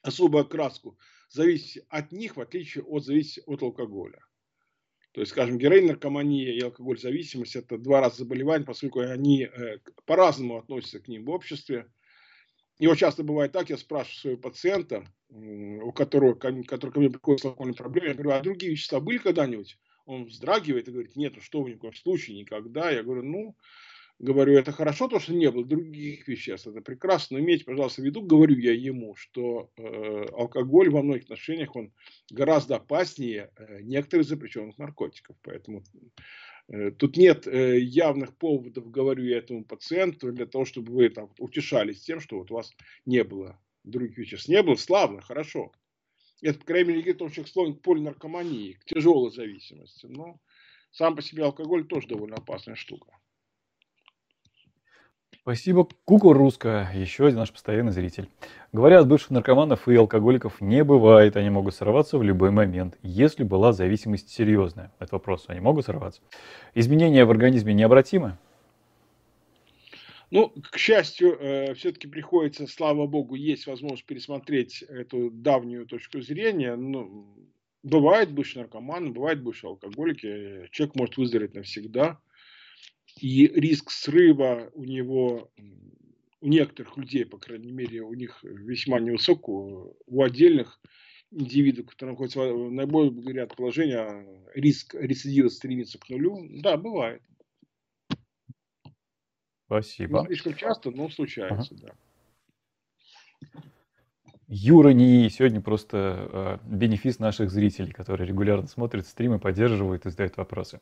особую окраску, зависит от них, в отличие от, зависит от алкоголя. То есть, скажем, героин, наркомания и алкоголь зависимость – это два раза заболевания, поскольку они э, по-разному относятся к ним в обществе. И вот часто бывает так, я спрашиваю своего пациента, у которого, который ко мне приходит с алкогольной проблемой, я говорю, а другие вещества были когда-нибудь? Он вздрагивает и говорит, нет, ну что в коем случае, никогда. Я говорю, ну, говорю, это хорошо, то, что не было других веществ, это прекрасно, но имейте, пожалуйста, в виду, говорю я ему, что э, алкоголь во многих отношениях, он гораздо опаснее э, некоторых запрещенных наркотиков, поэтому э, тут нет э, явных поводов, говорю я этому пациенту, для того, чтобы вы там утешались тем, что вот у вас не было других веществ. Не было, славно, хорошо. Это, по крайней мере, говорит, что склонен к полинаркомании, к тяжелой зависимости, но сам по себе алкоголь тоже довольно опасная штука. Спасибо. Кукурузка, еще один наш постоянный зритель. Говорят, бывших наркоманов и алкоголиков не бывает, они могут сорваться в любой момент, если была зависимость серьезная. Это вопрос, они могут сорваться. Изменения в организме необратимы? Ну, к счастью, э, все-таки приходится, слава богу, есть возможность пересмотреть эту давнюю точку зрения. Ну, Бывает бывший наркоман, бывает бывший алкоголики. Человек может выздороветь навсегда. И риск срыва у него, у некоторых людей, по крайней мере, у них весьма невысок, у отдельных индивидов, которые находятся в наиболее ряд положения, риск рецидива стремится к нулю. Да, бывает. Спасибо. Не слишком часто, но случается, ага. да. Юра не сегодня просто э, бенефис наших зрителей, которые регулярно смотрят стримы, поддерживают и задают вопросы.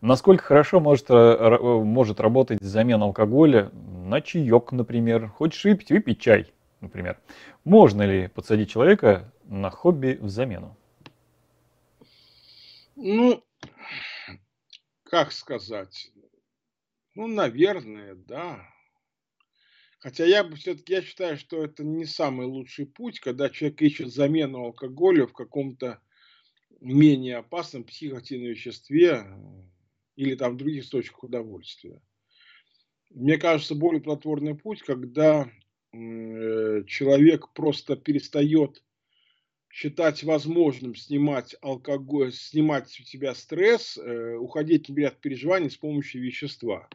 Насколько хорошо может, э, может работать замена алкоголя на чаек, например? Хочешь выпить, выпить чай, например. Можно ли подсадить человека на хобби в замену? Ну, как сказать? Ну, наверное, да. Хотя я бы все-таки я считаю, что это не самый лучший путь, когда человек ищет замену алкоголю в каком-то менее опасном психоактивном веществе или там в других источниках удовольствия. Мне кажется, более плодотворный путь, когда э, человек просто перестает считать возможным снимать алкоголь, снимать с себя стресс, э, уходить например, от переживаний с помощью вещества.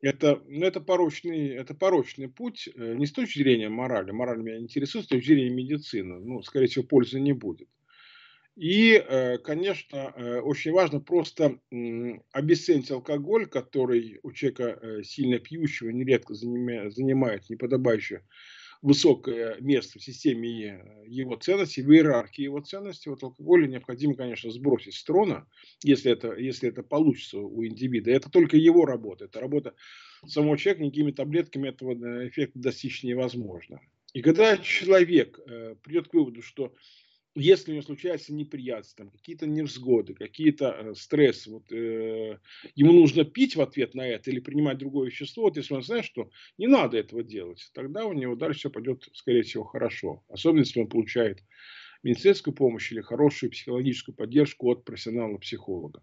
Это, ну, это, порочный, это порочный путь э, не с точки зрения морали, мораль меня интересует, с точки зрения медицины, ну, скорее всего, пользы не будет. И, э, конечно, э, очень важно просто обесценить алкоголь, который у человека сильно пьющего нередко занимает неподобающее высокое место в системе его ценностей, в иерархии его ценностей. Вот алкоголь необходимо, конечно, сбросить с трона, если это, если это получится у индивида. Это только его работа, это работа самого человека, никакими таблетками этого э, эффекта достичь невозможно. И когда человек э, придет к выводу, что если у него случаются неприятности, какие-то невзгоды, какие-то э, стрессы, вот, э, ему нужно пить в ответ на это или принимать другое вещество, вот если он знает, что не надо этого делать, тогда у него дальше все пойдет, скорее всего, хорошо. Особенно, если он получает медицинскую помощь или хорошую психологическую поддержку от профессионала-психолога.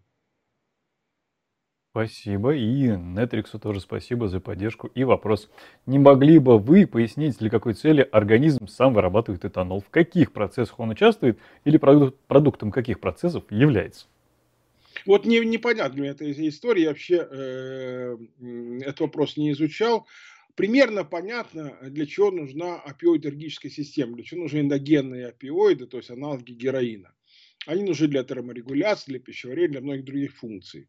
Спасибо. И Нетриксу тоже спасибо за поддержку. И вопрос. Не могли бы вы пояснить, для какой цели организм сам вырабатывает этанол? В каких процессах он участвует или продукт, продуктом каких процессов является? Вот не, непонятна мне эта история. Я вообще э, этот вопрос не изучал. Примерно понятно, для чего нужна опиоидергическая система, для чего нужны эндогенные опиоиды, то есть аналоги героина. Они нужны для терморегуляции, для пищеварения, для многих других функций.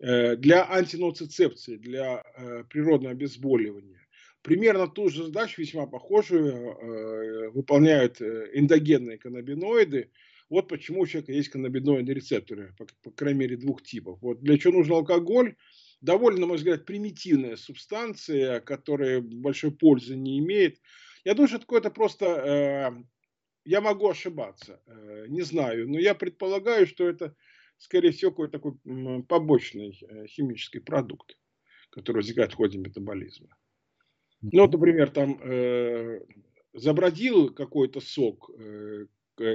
Э, для антиноцицепции, для э, природного обезболивания. Примерно ту же задачу, весьма похожую, э, выполняют эндогенные каннабиноиды. Вот почему у человека есть каннабиноидные рецепторы, по, крайней мере, двух типов. Вот для чего нужен алкоголь? Довольно, на мой взгляд, примитивная субстанция, которая большой пользы не имеет. Я думаю, что это просто... Я могу ошибаться, не знаю, но я предполагаю, что это скорее всего, какой-то такой побочный э, химический продукт, который возникает в ходе метаболизма. Ну, вот, например, там э, забродил какой-то сок, э,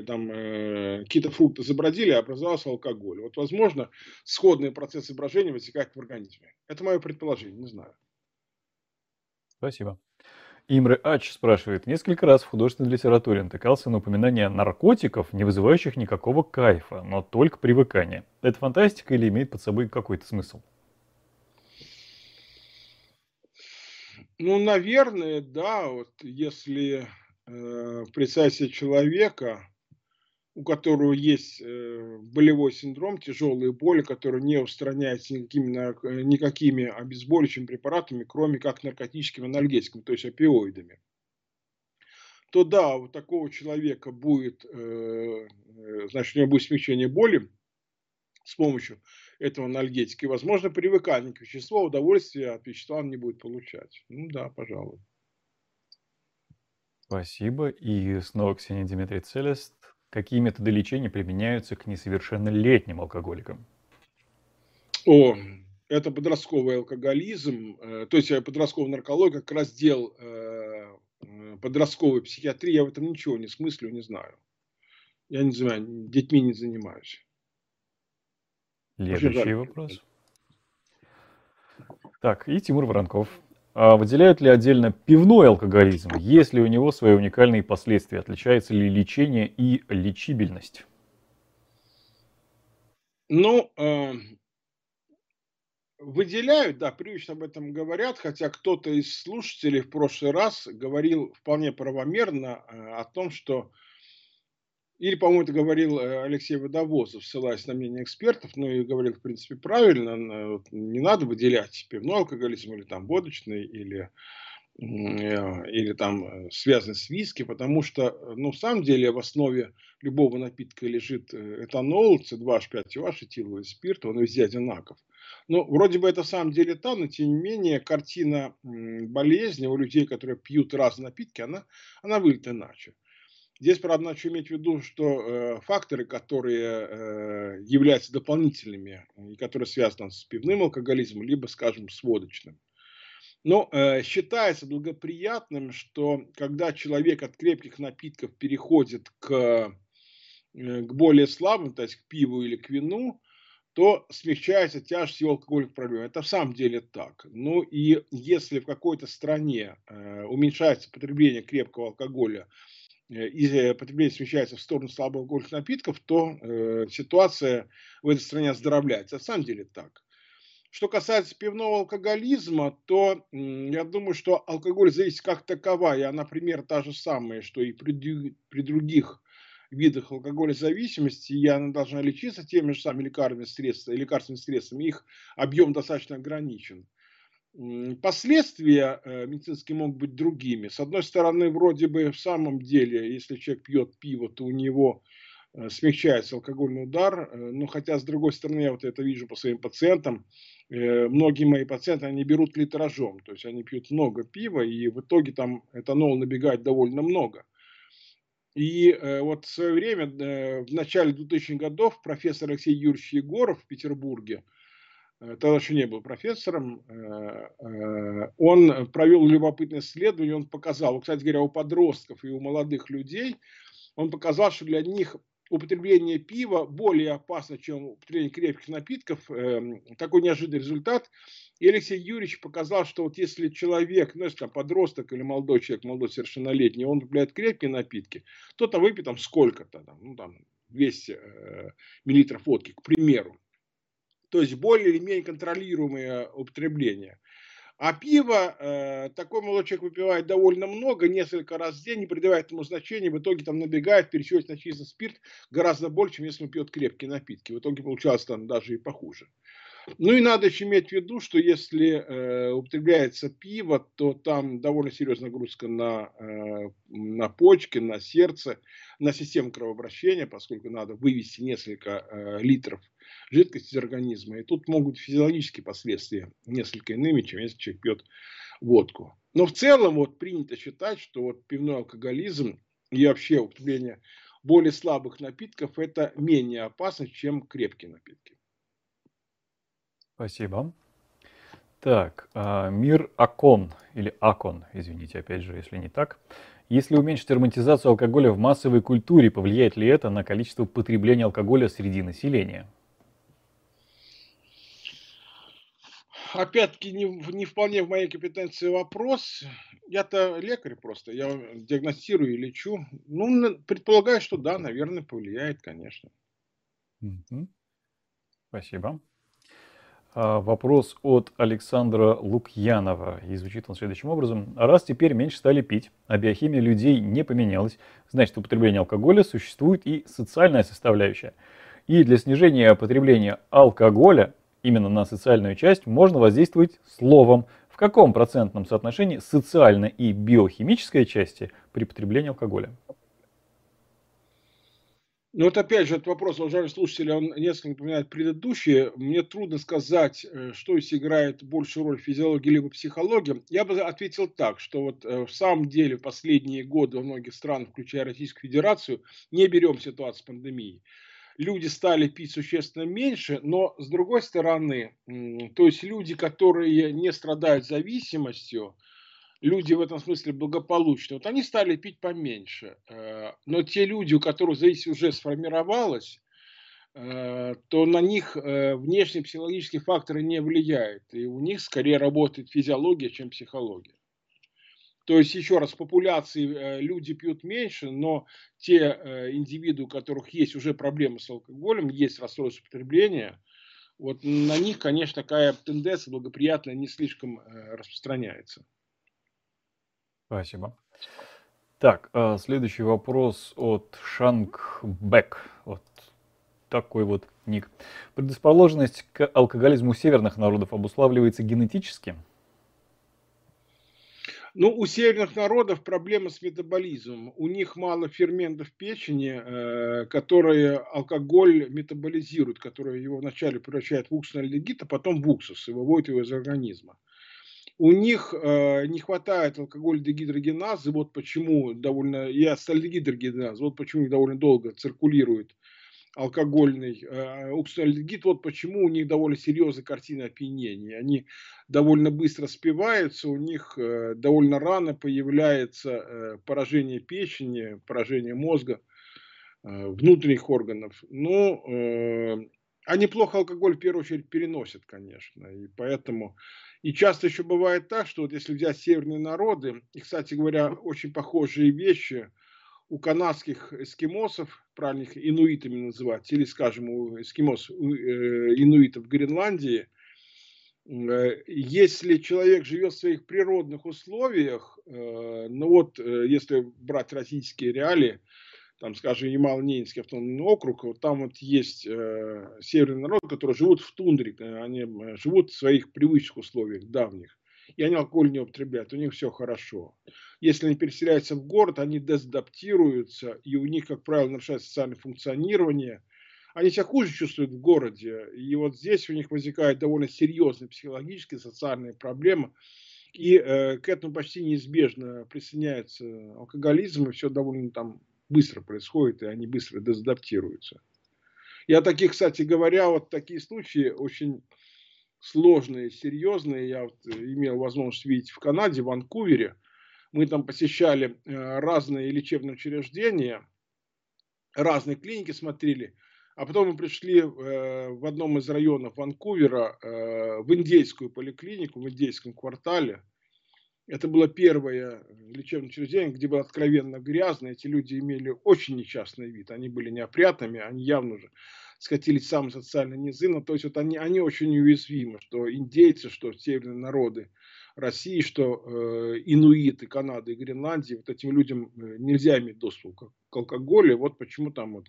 там э, какие-то фрукты забродили, а образовался алкоголь. Вот, возможно, сходные процессы брожения возникают в организме. Это мое предположение, не знаю. Спасибо. Имре Ач спрашивает, несколько раз в художественной литературе натыкался на упоминание наркотиков, не вызывающих никакого кайфа, но только привыкания. Это фантастика или имеет под собой какой-то смысл? Ну, наверное, да. Вот если э, представить человека, у которого есть э, болевой синдром, тяжелые боли, которые не устраняются никакими, никакими обезболивающими препаратами, кроме как наркотическими анальгетиками, то есть опиоидами, то да, у такого человека будет, э, э, значит, у него будет смягчение боли с помощью этого анальгетика, и, возможно, привыкание к веществу, а удовольствие от вещества он не будет получать. Ну да, пожалуй. Спасибо. И снова Ксения Дмитрий Целест Какие методы лечения применяются к несовершеннолетним алкоголикам? О, это подростковый алкоголизм, э, то есть э, подростковый наркология, как раздел э, подростковой психиатрии, я в этом ничего не смыслю, не знаю. Я не знаю, детьми не занимаюсь. Следующий вопрос. Так, и Тимур Воронков. А выделяют ли отдельно пивной алкоголизм? Есть ли у него свои уникальные последствия? Отличается ли лечение и лечибельность? Ну, э, выделяют, да, привычно об этом говорят, хотя кто-то из слушателей в прошлый раз говорил вполне правомерно э, о том, что или, по-моему, это говорил э, Алексей Водовозов, ссылаясь на мнение экспертов, но и говорил, в принципе, правильно, не надо выделять пивной алкоголизм или там водочный, или Э, или там э, связаны с виски, потому что, ну, в самом деле, в основе любого напитка лежит э, этанол, C2H5OH, этиловый спирт, он везде одинаков. Ну, вроде бы это в самом деле там, но тем не менее картина болезни у людей, которые пьют разные напитки, она, она выглядит иначе. Здесь, правда, надо иметь в виду, что э, факторы, которые э, являются дополнительными и которые связаны с пивным алкоголизмом, либо, скажем, с водочным, но э, считается благоприятным, что когда человек от крепких напитков переходит к, э, к более слабым, то есть к пиву или к вину, то смягчается тяжесть его алкогольных проблем. Это в самом деле так. Ну и если в какой-то стране э, уменьшается потребление крепкого алкоголя, и потребление смещается в сторону слабоалкогольных напитков, то э, ситуация в этой стране оздоровляется. На самом деле так. Что касается пивного алкоголизма, то я думаю, что алкоголь зависит как таковая, она примерно та же самая, что и при, при других видах алкоголя зависимости, и она должна лечиться теми же самыми лекарственными средствами, лекарственными средствами, их объем достаточно ограничен. Последствия э, медицинские могут быть другими. С одной стороны, вроде бы в самом деле, если человек пьет пиво, то у него э, смягчается алкогольный удар, э, но хотя с другой стороны, я вот это вижу по своим пациентам, многие мои пациенты, они берут литражом, то есть они пьют много пива, и в итоге там этанол набегает довольно много. И вот в свое время, в начале 2000-х годов, профессор Алексей Юрьевич Егоров в Петербурге, тогда еще не был профессором, э, э, он провел любопытное исследование, он показал, кстати говоря, у подростков и у молодых людей, он показал, что для них употребление пива более опасно, чем употребление крепких напитков. Эм, такой неожиданный результат. И Алексей Юрьевич показал, что вот если человек, ну, если там подросток или молодой человек, молодой совершеннолетний, он употребляет крепкие напитки, то там выпьет там сколько-то, там, ну, там 200 э, миллилитров водки, к примеру. То есть более или менее контролируемое употребление. А пиво э, такой молодой человек выпивает довольно много, несколько раз в день, не придавая этому значения, в итоге там набегает, пересечет на чистый спирт гораздо больше, чем если он пьет крепкие напитки. В итоге получалось там даже и похуже. Ну и надо еще иметь в виду, что если э, употребляется пиво, то там довольно серьезная нагрузка на, э, на почки, на сердце, на систему кровообращения, поскольку надо вывести несколько э, литров жидкости из организма. И тут могут физиологические последствия несколько иными, чем если человек пьет водку. Но в целом вот принято считать, что вот пивной алкоголизм и вообще употребление более слабых напитков это менее опасно, чем крепкие напитки. Спасибо. Так, а, мир Акон, или Акон, извините, опять же, если не так. Если уменьшить ароматизацию алкоголя в массовой культуре, повлияет ли это на количество потребления алкоголя среди населения? Опять-таки не, не вполне в моей компетенции вопрос. Я-то лекарь просто, я диагностирую и лечу. Ну, предполагаю, что да, наверное, повлияет, конечно. Спасибо. А, вопрос от Александра Лукьянова. И звучит он следующим образом. Раз теперь меньше стали пить, а биохимия людей не поменялась, значит, употребление алкоголя существует и социальная составляющая. И для снижения потребления алкоголя именно на социальную часть можно воздействовать словом. В каком процентном соотношении социальной и биохимической части при потреблении алкоголя? Ну вот опять же, этот вопрос, уважаемые слушатели, он несколько напоминает предыдущие. Мне трудно сказать, э, что здесь играет большую роль физиология либо психология. Я бы ответил так, что вот э, в самом деле последние годы во многих странах, включая Российскую Федерацию, не берем ситуацию с пандемией. Люди стали пить существенно меньше, но с другой стороны, то есть люди, которые не страдают зависимостью, люди в этом смысле благополучны, вот они стали пить поменьше. Э, но те люди, у которых зависимость уже сформировалась, э, то на них э, внешние психологические факторы не влияют. И у них скорее работает физиология, чем психология. То есть, еще раз, в популяции э, люди пьют меньше, но те э, индивиды, у которых есть уже проблемы с алкоголем, есть расстройство потребления, вот на них, конечно, такая тенденция благоприятная не слишком э, распространяется. Спасибо. Так, следующий вопрос от Шангбек. Вот такой вот ник. Предрасположенность к алкоголизму северных народов обуславливается генетически? Ну, у северных народов проблема с метаболизмом. У них мало ферментов печени, э, которые алкоголь метаболизируют, которые его вначале превращают в уксусный а потом в уксус и выводят его из организма. У них э, не хватает алкоголь-дегидрогеназы, вот почему довольно, и ацетальдегидрогеназы, вот почему довольно долго циркулирует алкогольный э, уксусный альдегид, вот почему у них довольно серьезная картина опьянения. Они довольно быстро спиваются, у них э, довольно рано появляется э, поражение печени, поражение мозга, э, внутренних органов. Но э, они плохо алкоголь в первую очередь переносят, конечно, и поэтому... И часто еще бывает так, что вот если взять северные народы, и, кстати говоря, очень похожие вещи – у канадских эскимосов, правильно их инуитами называть, или, скажем, у эскимос, у, э, инуитов Гренландии, э, если человек живет в своих природных условиях, э, ну вот, если брать российские реалии, там, скажем, Ямало-Ненецкий автономный округ, вот там вот есть северный народ, который живут в тундре, они живут в своих привычных условиях, давних и они алкоголь не употребляют, у них все хорошо. Если они переселяются в город, они дезадаптируются, и у них, как правило, нарушается социальное функционирование, они себя хуже чувствуют в городе, и вот здесь у них возникают довольно серьезные психологические, социальные проблемы, и э, к этому почти неизбежно присоединяется алкоголизм, и все довольно там быстро происходит, и они быстро дезадаптируются. Я таких, кстати говоря, вот такие случаи очень сложные, серьезные. Я вот имел возможность видеть в Канаде, в Ванкувере. Мы там посещали э, разные лечебные учреждения, разные клиники смотрели. А потом мы пришли э, в одном из районов Ванкувера э, в индейскую поликлинику, в индейском квартале. Это было первое лечебное учреждение, где было откровенно грязно. Эти люди имели очень несчастный вид. Они были неопрятными, они явно же скатились в самые социальные низы, но то есть вот они, они очень уязвимы, что индейцы, что северные народы России, что э, инуиты Канады и Гренландии, вот этим людям э, нельзя иметь доступ к, к алкоголю, вот почему там вот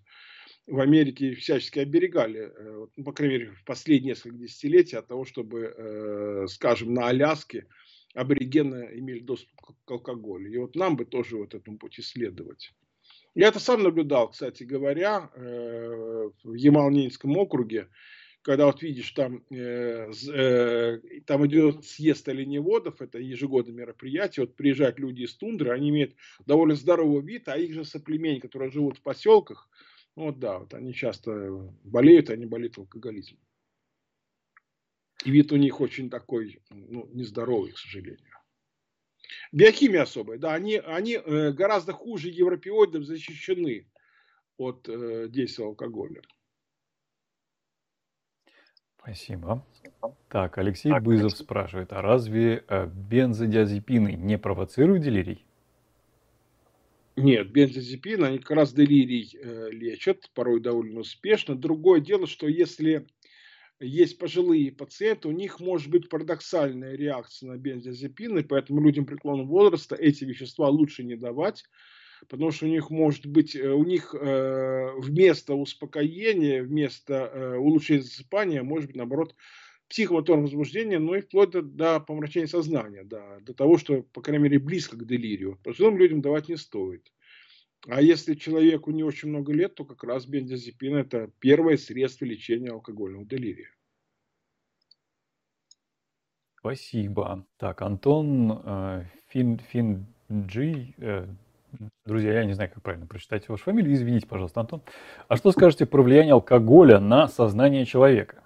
в Америке всячески оберегали, э, ну, по крайней мере, в последние несколько десятилетий от того, чтобы, э, скажем, на Аляске аборигены имели доступ к алкоголю. И вот нам бы тоже вот этому пути следовать. Я это сам наблюдал, кстати говоря, э, в Ямал-Ненецком округе, когда вот видишь, там, э, э, там идет съезд оленеводов, это ежегодное мероприятие, вот приезжают люди из тундры, они имеют довольно здоровый вид, а их же соплеменники, которые живут в поселках, вот да, вот они часто болеют, они болеют алкоголизмом. И вид у них очень такой, ну, нездоровый, к сожалению. Биохимия особая, да, они, они э, гораздо хуже европеоидов защищены от э, действия алкоголя. Спасибо. Так, Алексей так, Бызов Алексей. спрашивает, а разве э, бензодиазепины не провоцируют делирий? Нет, бензодиазепины, они как раз делирий э, лечат, порой довольно успешно. Другое дело, что если есть пожилые пациенты, у них может быть парадоксальная реакция на бензodiазепины, поэтому людям преклонного возраста эти вещества лучше не давать, потому что у них может быть, э, у них э, вместо успокоения, вместо э, улучшения засыпания, может быть, наоборот, психомоторное возбуждение, ну и вплоть до, до помрачения сознания, да, до того, что, по крайней мере, близко к делирию. Пожилым людям давать не стоит. А если человеку не очень много лет, то как раз бензодиазепин – это первое средство лечения алкогольного делирия. Спасибо. Так, Антон э, Фин, Финджи, э, друзья, я не знаю, как правильно прочитать вашу фамилию, извините, пожалуйста, Антон. А что скажете про влияние алкоголя на сознание человека?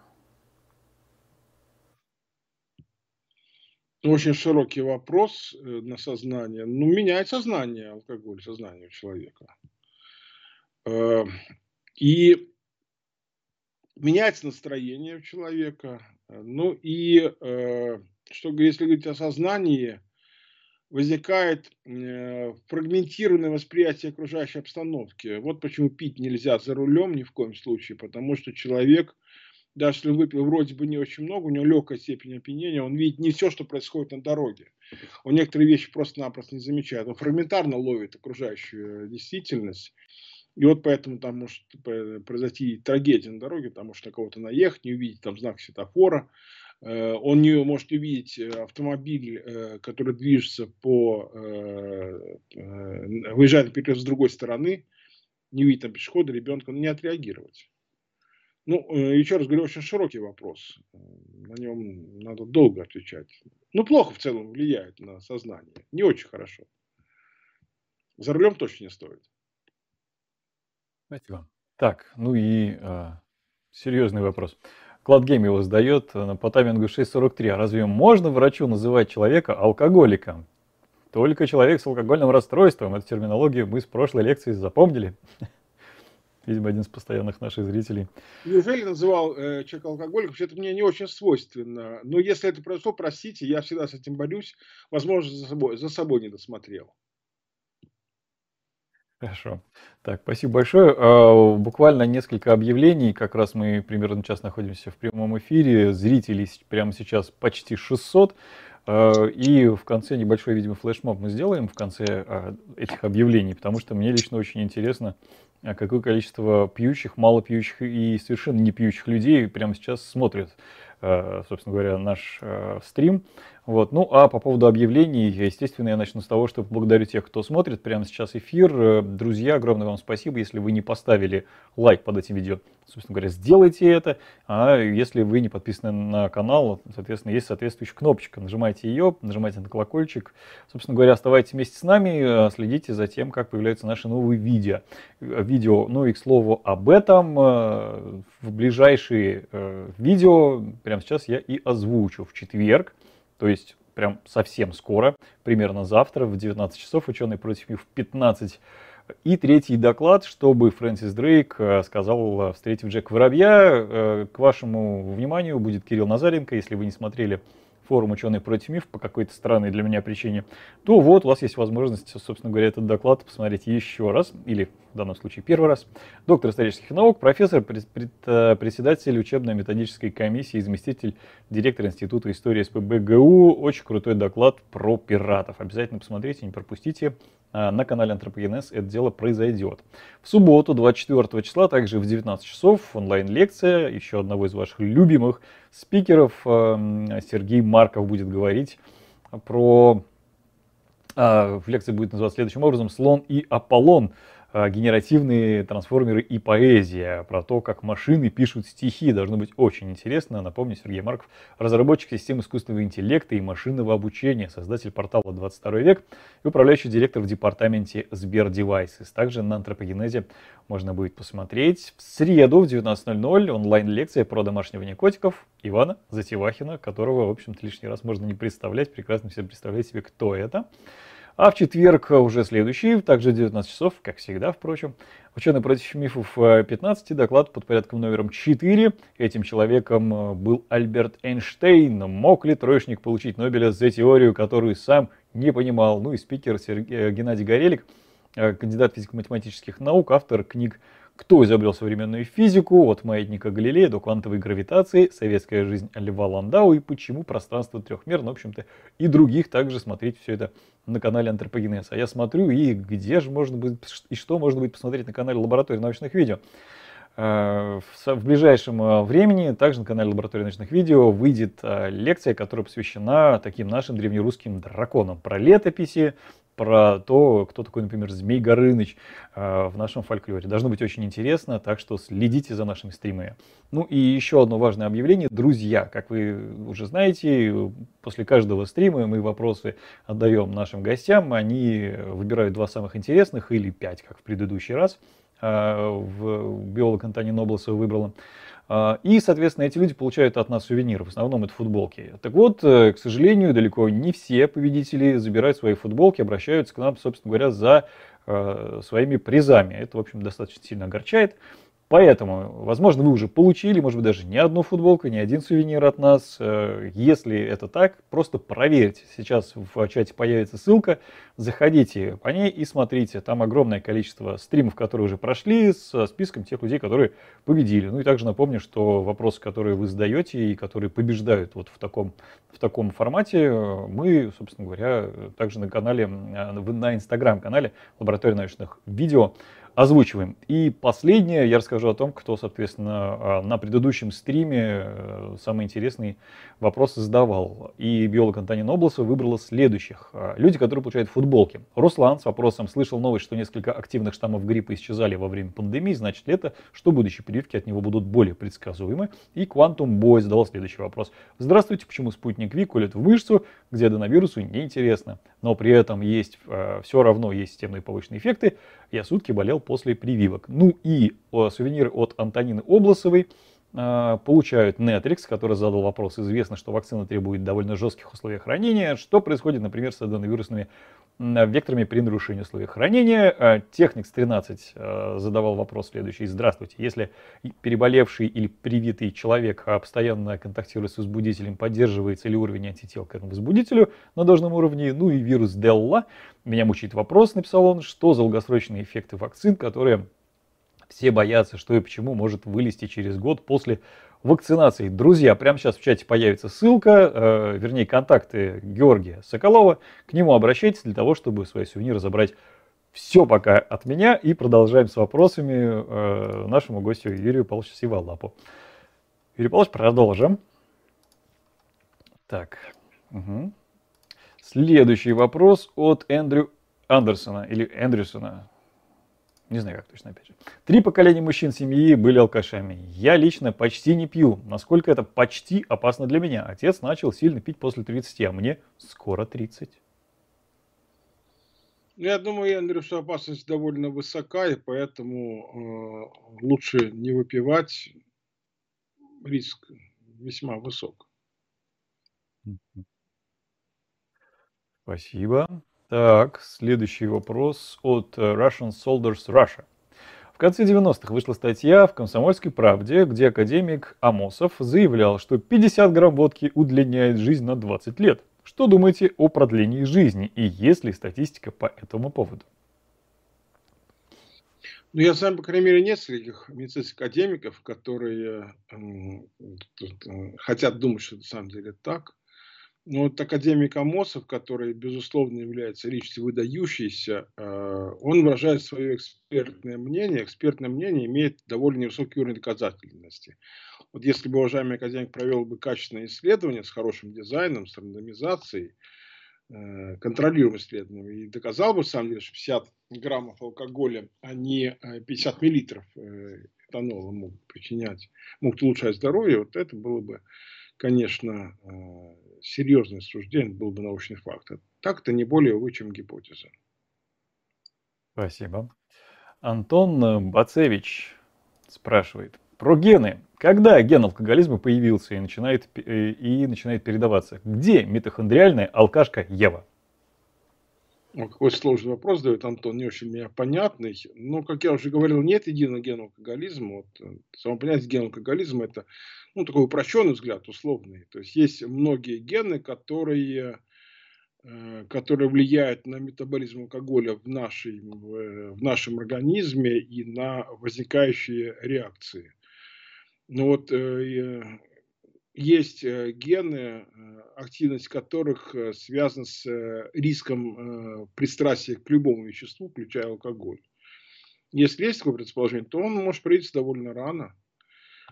Очень широкий вопрос э, на сознание. Ну, меняет сознание алкоголь, сознание человека. Э, и меняется настроение у человека. Ну и, э, что если говорить о сознании, возникает фрагментированное восприятие окружающей обстановки. Вот почему пить нельзя за рулем ни в коем случае, потому что человек, даже если выпил вроде бы не очень много, у него легкая степень опьянения, он видит не все, что происходит на дороге. Он некоторые вещи просто-напросто не замечает. Он фрагментарно ловит окружающую действительность. И вот поэтому там может произойти трагедия на дороге, потому что кого-то наехать, не увидеть там знак светофора, Э, он не может увидеть э, автомобиль, э, который движется по, выезжает на с другой стороны, не видит там пешехода, ребенка, не отреагировать. Ну, еще раз говорю, очень широкий вопрос. На нем надо долго отвечать. Ну, плохо в целом влияет на сознание. Не очень хорошо. За рулем точно не стоит. Спасибо. Так, ну и э, серьезный вопрос. Кладгейм его сдает по таймингу 6.43. А разве можно врачу называть человека алкоголиком? Только человек с алкогольным расстройством. Эту терминологию мы с прошлой лекции запомнили. Видимо, один из постоянных наших зрителей. Неужели называл э, человек алкоголиком? Это мне не очень свойственно. Но если это произошло, простите, я всегда с этим борюсь. Возможно, за собой, за собой не досмотрел. Хорошо. Так, спасибо большое. А, буквально несколько объявлений. Как раз мы примерно час находимся в прямом эфире. Зрителей прямо сейчас почти 600. А, и в конце небольшой, видимо, флешмоб мы сделаем в конце а, этих объявлений, потому что мне лично очень интересно, какое количество пьющих, мало пьющих и совершенно не пьющих людей прямо сейчас смотрят, собственно говоря, наш стрим. Вот. Ну, а по поводу объявлений, естественно, я начну с того, что благодарю тех, кто смотрит прямо сейчас эфир. Э, друзья, огромное вам спасибо. Если вы не поставили лайк под этим видео, собственно говоря, сделайте это. А если вы не подписаны на канал, соответственно, есть соответствующая кнопочка. Нажимайте ее, нажимайте на колокольчик. Собственно говоря, оставайтесь вместе с нами, э, следите за тем, как появляются наши новые видео. Э, видео. Ну и к слову об этом, в ближайшие видео прямо сейчас я и озвучу в четверг то есть прям совсем скоро, примерно завтра в 19 часов ученые против МИФ 15. И третий доклад, чтобы Фрэнсис Дрейк э, сказал, встретив Джек Воробья. Э, к вашему вниманию будет Кирилл Назаренко, если вы не смотрели форум «Ученые против миф» по какой-то странной для меня причине, то вот у вас есть возможность, собственно говоря, этот доклад посмотреть еще раз, или в данном случае первый раз. Доктор исторических наук, профессор, э, председатель учебно-методической комиссии, заместитель директора Института истории СПБГУ. Очень крутой доклад про пиратов. Обязательно посмотрите, не пропустите. А, на канале Антропогенез это дело произойдет. В субботу, 24 числа, также в 19 часов, онлайн-лекция еще одного из ваших любимых спикеров, эм, Сергей Марков будет говорить про... В лекции будет называться следующим образом «Слон и Аполлон». Э, генеративные трансформеры и поэзия, про то, как машины пишут стихи. Должно быть очень интересно. Напомню, Сергей Марков, разработчик систем искусственного интеллекта и машинного обучения, создатель портала 22 век и управляющий директор в департаменте Сбер Devices. Также на антропогенезе можно будет посмотреть в среду в 19.00 онлайн-лекция про домашнего котиков Ивана Затевахина, которого, в общем-то, лишний раз можно не представлять. Прекрасно все представлять себе, кто это. А в четверг уже следующий, также 19 часов, как всегда, впрочем, ученый против мифов 15, доклад под порядком номером 4. Этим человеком э, был Альберт Эйнштейн. Мог ли троечник получить Нобеля за теорию, которую сам не понимал? Ну и спикер Сергей, э, Геннадий Горелик, э, кандидат физико-математических наук, автор книг кто изобрел современную физику от маятника Галилея до квантовой гравитации, советская жизнь Льва Ландау и почему пространство трехмерно, в общем-то, и других также смотреть все это на канале Антропогенез. А я смотрю, и где же можно быть, и что можно будет посмотреть на канале Лаборатории научных видео. Э, в ближайшем э, времени также на канале Лаборатории научных видео выйдет э, лекция, которая посвящена таким нашим древнерусским драконам. Про летописи, про то, кто такой, например, Змей Горыныч в нашем фольклоре. Должно быть очень интересно, так что следите за нашими стримами. Ну и еще одно важное объявление. Друзья, как вы уже знаете, после каждого стрима мы вопросы отдаем нашим гостям. Они выбирают два самых интересных или пять, как в предыдущий раз – в биолог Антонин Ноблесова выбрала. Э, и, соответственно, эти люди получают от нас сувениры, в основном это футболки. Так вот, э, к сожалению, далеко не все победители забирают свои футболки, обращаются к нам, собственно говоря, за своими призами. Это, в общем, достаточно сильно огорчает. Поэтому, возможно, вы уже получили, может быть, даже не одну футболку, не один сувенир от нас. Э, если это так, просто проверьте. Сейчас в чате появится ссылка. Заходите по ней и смотрите. Там огромное количество стримов, которые уже прошли, с списком тех людей, которые победили. Ну и также напомню, что вопросы, которые вы задаете и которые побеждают вот в таком, в таком формате, мы, собственно говоря, также на канале, на инстаграм-канале Лаборатория научных видео озвучиваем. И последнее, я расскажу о том, кто, соответственно, а, на предыдущем стриме э, самый интересный вопрос задавал. И биолог Антонина Обласова выбрала следующих. А, люди, которые получают футболки. Руслан с вопросом слышал новость, что несколько активных штаммов гриппа исчезали во время пандемии. Значит ли это, что будущие прививки от него будут более предсказуемы? И Quantum Boy задавал следующий вопрос. Здравствуйте, почему спутник Ви колет в мышцу, где аденовирусу неинтересно? Но при этом есть, э, все равно есть системные побочные эффекты. Я сутки болел после прививок. Ну и о, сувениры от Антонины Обласовой э, получают Netrix, который задал вопрос. Известно, что вакцина требует довольно жестких условий хранения. Что происходит, например, с аденовирусными векторами при нарушении условий хранения. Э, Техникс 13 э, задавал вопрос следующий. Здравствуйте. Если переболевший или привитый человек постоянно контактирует с возбудителем, поддерживается ли уровень антител к этому возбудителю на должном уровне? Ну и вирус Делла. Меня мучает вопрос, написал он, что за долгосрочные эффекты вакцин, которые все боятся, что и почему может вылезти через год после вакцинации. Друзья, прямо сейчас в чате появится ссылка, э, вернее контакты Георгия Соколова. К нему обращайтесь для того, чтобы свои сувениры забрать. Все пока от меня и продолжаем с вопросами э, нашему гостю Юрию Павловичу Сиволапу. Юрий Павлович, продолжим. Так. Угу. Следующий вопрос от Эндрю Андерсона или Эндрюсона. Не знаю, как точно, опять же. Три поколения мужчин семьи были алкашами. Я лично почти не пью. Насколько это почти опасно для меня? Отец начал сильно пить после 30, а мне скоро 30. Ну, я думаю, что опасность довольно высока, и поэтому э, лучше не выпивать. Риск весьма высок. Спасибо. Так, следующий вопрос от э, Russian Soldiers Russia. В конце 90-х вышла статья в «Комсомольской правде», где академик Амосов заявлял, что 50 грамм водки удлиняет жизнь на 20 лет. Что думаете о продлении жизни и есть ли статистика по этому поводу? Ну, я знаю, по крайней мере, нескольких медицинских академиков, которые э, э, хотят думать, что на самом деле так. Ну, вот академик Амосов, который, безусловно, является личностью выдающейся, э, он выражает свое экспертное мнение. Экспертное мнение имеет довольно невысокий уровень доказательности. Вот если бы уважаемый академик провел бы качественное исследование с хорошим дизайном, с рандомизацией, э, контролируемым исследованием, и доказал бы, в самом деле, что 50 граммов алкоголя, а не 50 миллилитров э, этанола могут причинять, могут улучшать здоровье, вот это было бы, конечно, серьезное суждение был бы научный факт. Так-то не более, увы, чем гипотеза. Спасибо. Антон Бацевич спрашивает про гены. Когда ген алкоголизма появился и начинает, э, и начинает передаваться? Где митохондриальная алкашка Ева? Какой сложный вопрос дает Антон, не очень меня понятный. Но, как я уже говорил, нет единого гена алкоголизма. Вот, э, само понятие гена алкоголизма – это ну, такой упрощенный взгляд, условный. То есть есть многие гены, которые, э, которые влияют на метаболизм алкоголя в, нашей, в нашем организме и на возникающие реакции. Ну вот э, есть э, гены, активность которых связана с риском пристрастия к любому веществу, включая алкоголь. Если есть такое предположение, то он может проявиться довольно рано.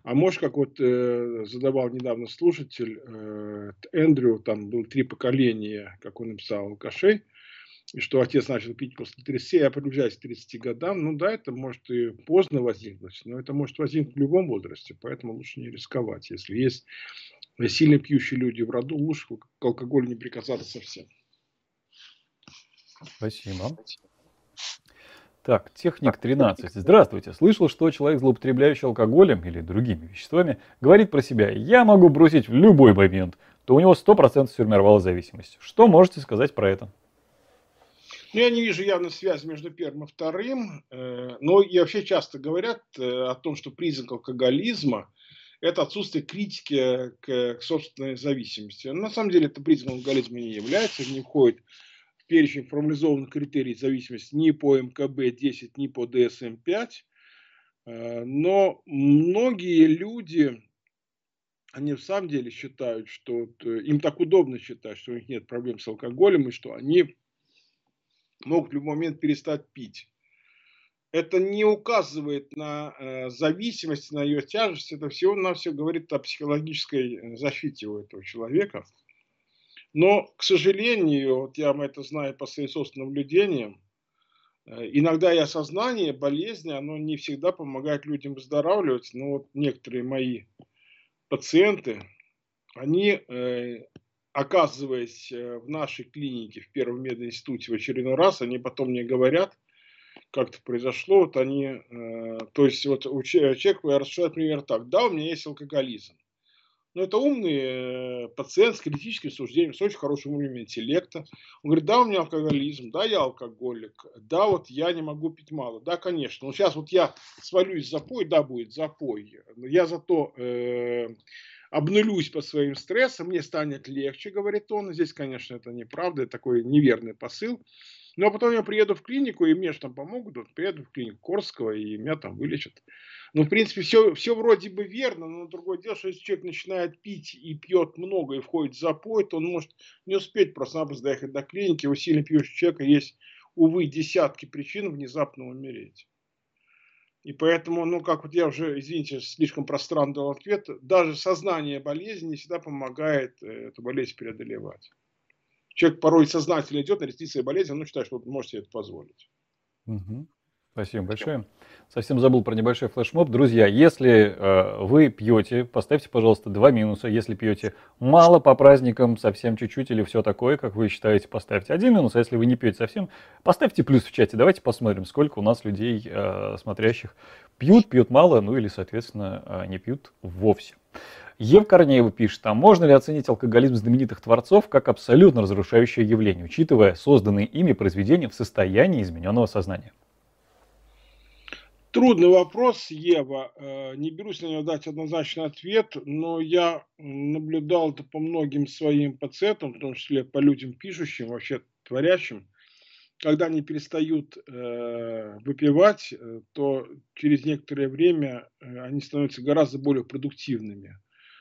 А может, как вот э, задавал недавно слушатель, э, Эндрю, там было три поколения, как он написал, алкашей, и что отец начал пить после 30, я приближаюсь к 30 годам, ну да, это может и поздно возникнуть, но это может возникнуть в любом возрасте, поэтому лучше не рисковать. Если есть сильно пьющие люди в роду, лучше к алкоголю не прикасаться совсем. Спасибо. Так, техник 13. Здравствуйте. Слышал, что человек, злоупотребляющий алкоголем или другими веществами, говорит про себя, я могу бросить в любой момент, то у него 100% сформировалась зависимость. Что можете сказать про это? Ну, я не вижу явной связи между первым и вторым, э, но и вообще часто говорят э, о том, что признак алкоголизма – это отсутствие критики к, собственной зависимости. на самом деле это признак алкоголизма не является, не входит в перечень формализованных критериев зависимости ни по МКБ-10, ни по ДСМ-5. Э, но многие люди, они в самом деле считают, что им так удобно считать, что у них нет проблем с алкоголем, и что они могут в любой момент перестать пить. Это не указывает на э, зависимость, на ее тяжесть, это всего на все говорит о психологической э, защите у этого человека. Но, к сожалению, вот я это знаю по своим собственным наблюдениям, э, иногда и осознание болезни, оно не всегда помогает людям выздоравливать. Но вот некоторые мои пациенты, они оказываясь э, в нашей клинике, в Первом мединституте в очередной раз, они потом мне говорят, как это произошло, вот они, э, то есть вот у человека рассуждает примерно так, да, у меня есть алкоголизм, но это умный э, пациент с критическим суждением, с очень хорошим уровнем интеллекта. Он говорит, да, у меня алкоголизм, да, я алкоголик, да, вот я не могу пить мало, да, конечно. Но сейчас вот я свалюсь в запой, да, будет запой. Я зато э, обнулюсь по своим стрессам, мне станет легче, говорит он. Здесь, конечно, это неправда, это такой неверный посыл. Но потом я приеду в клинику, и мне же там помогут. Вот приеду в клинику Корского, и меня там вылечат. Ну, в принципе, все, все вроде бы верно, но другое дело, что если человек начинает пить и пьет много и входит в запой, то он может не успеть просто-напросто доехать до клиники. У сильно пьющего человека есть, увы, десятки причин внезапно умереть. И поэтому, ну, как вот я уже, извините, слишком пространно ответ, даже сознание болезни не всегда помогает э, эту болезнь преодолевать. Человек порой сознательно идет на рестриции болезни, он считает, что он может себе это позволить. Угу. Спасибо большое. Совсем забыл про небольшой флешмоб. Друзья, если э, вы пьете, поставьте, пожалуйста, два минуса. Если пьете мало по праздникам, совсем чуть-чуть или все такое, как вы считаете, поставьте один минус. А если вы не пьете совсем, поставьте плюс в чате. Давайте посмотрим, сколько у нас людей, э, смотрящих, пьют, пьют мало, ну или, соответственно, э, не пьют вовсе. Ев Корнеева пишет, а можно ли оценить алкоголизм знаменитых творцов как абсолютно разрушающее явление, учитывая созданные ими произведения в состоянии измененного сознания? Трудный вопрос, Ева. Э, не берусь на него дать однозначный ответ, но я наблюдал это по многим своим пациентам, в том числе по людям пишущим, вообще творящим. Когда они перестают э, выпивать, э, то через некоторое время они становятся гораздо более продуктивными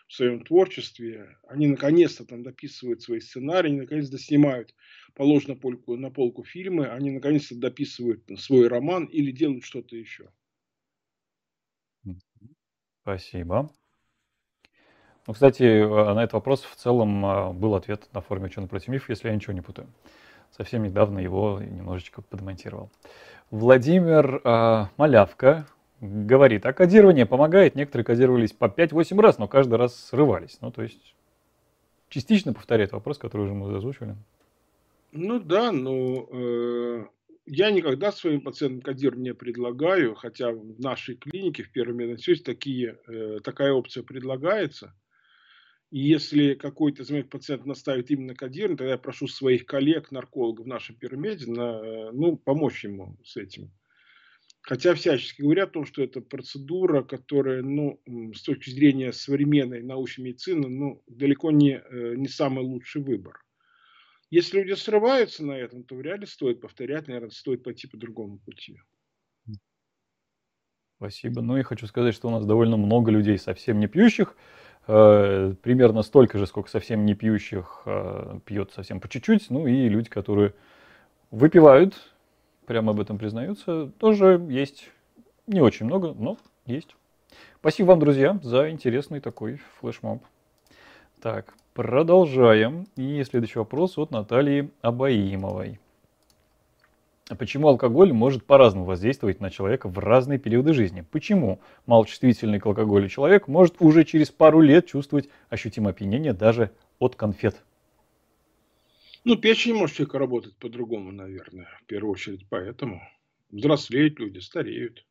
в своем творчестве. Они наконец-то там дописывают свои сценарии, они наконец-то снимают положено на полку фильмы, они наконец-то дописывают свой роман или делают что-то еще. Спасибо. Ну, кстати, э, на этот вопрос в целом э, был ответ на форуме «Ученый против миф», если я ничего не путаю. Совсем недавно его немножечко подмонтировал. Владимир э, Малявка говорит, а кодирование помогает. Некоторые кодировались по 5-8 раз, но каждый раз срывались. Ну, то есть частично повторяет вопрос, который уже мы озвучивали. Ну да, но э, я никогда своим пациентам кодир не предлагаю, хотя в нашей клинике, в Первом мединституте, такие, э, такая опция предлагается. И если какой-то из моих пациентов наставит именно кодирование, тогда я прошу своих коллег, наркологов в нашем пирамиде, на, э, ну, помочь ему с этим. Хотя всячески говорят о том, что это процедура, которая, ну, с точки зрения современной научной медицины, ну, далеко не, э, не самый лучший выбор. Если люди срываются на этом, то вряд ли стоит повторять, наверное, стоит пойти по другому пути. Спасибо. Ну и хочу сказать, что у нас довольно много людей совсем не пьющих. Э, примерно столько же, сколько совсем не пьющих э, пьет совсем по чуть-чуть. Ну и люди, которые выпивают, прямо об этом признаются, тоже есть. Не очень много, но есть. Спасибо вам, друзья, за интересный такой флешмоб. Так, Продолжаем. И следующий вопрос от Натальи Абаимовой. Почему алкоголь может по-разному воздействовать на человека в разные периоды жизни? Почему малочувствительный к алкоголю человек может уже через пару лет чувствовать ощутимое опьянение даже от конфет? Ну, печень может человека работать по-другому, наверное, в первую очередь поэтому. Взрослеют люди, стареют.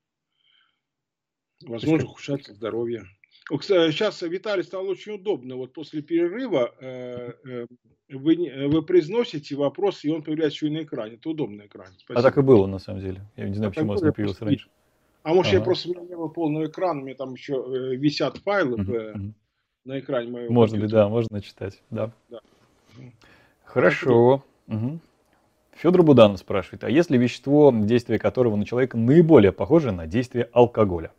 Возможно, ухудшается здоровье. Сейчас Виталий стал очень удобно. Вот после перерыва э, э, вы, вы произносите вопрос, и он появляется еще и на экране. Это удобный экран. Спасибо. А так и было, на самом деле. Я не знаю, а почему у вас не появился раньше. А может, ага. я просто, у меня не было полного экрана, у меня там еще э, висят файлы uh-huh. на экране моего Можно ли, да, можно читать, да. да. Хорошо. Угу. Федор Буданов спрашивает, а есть ли вещество, действие которого на человека наиболее похоже на действие алкоголя?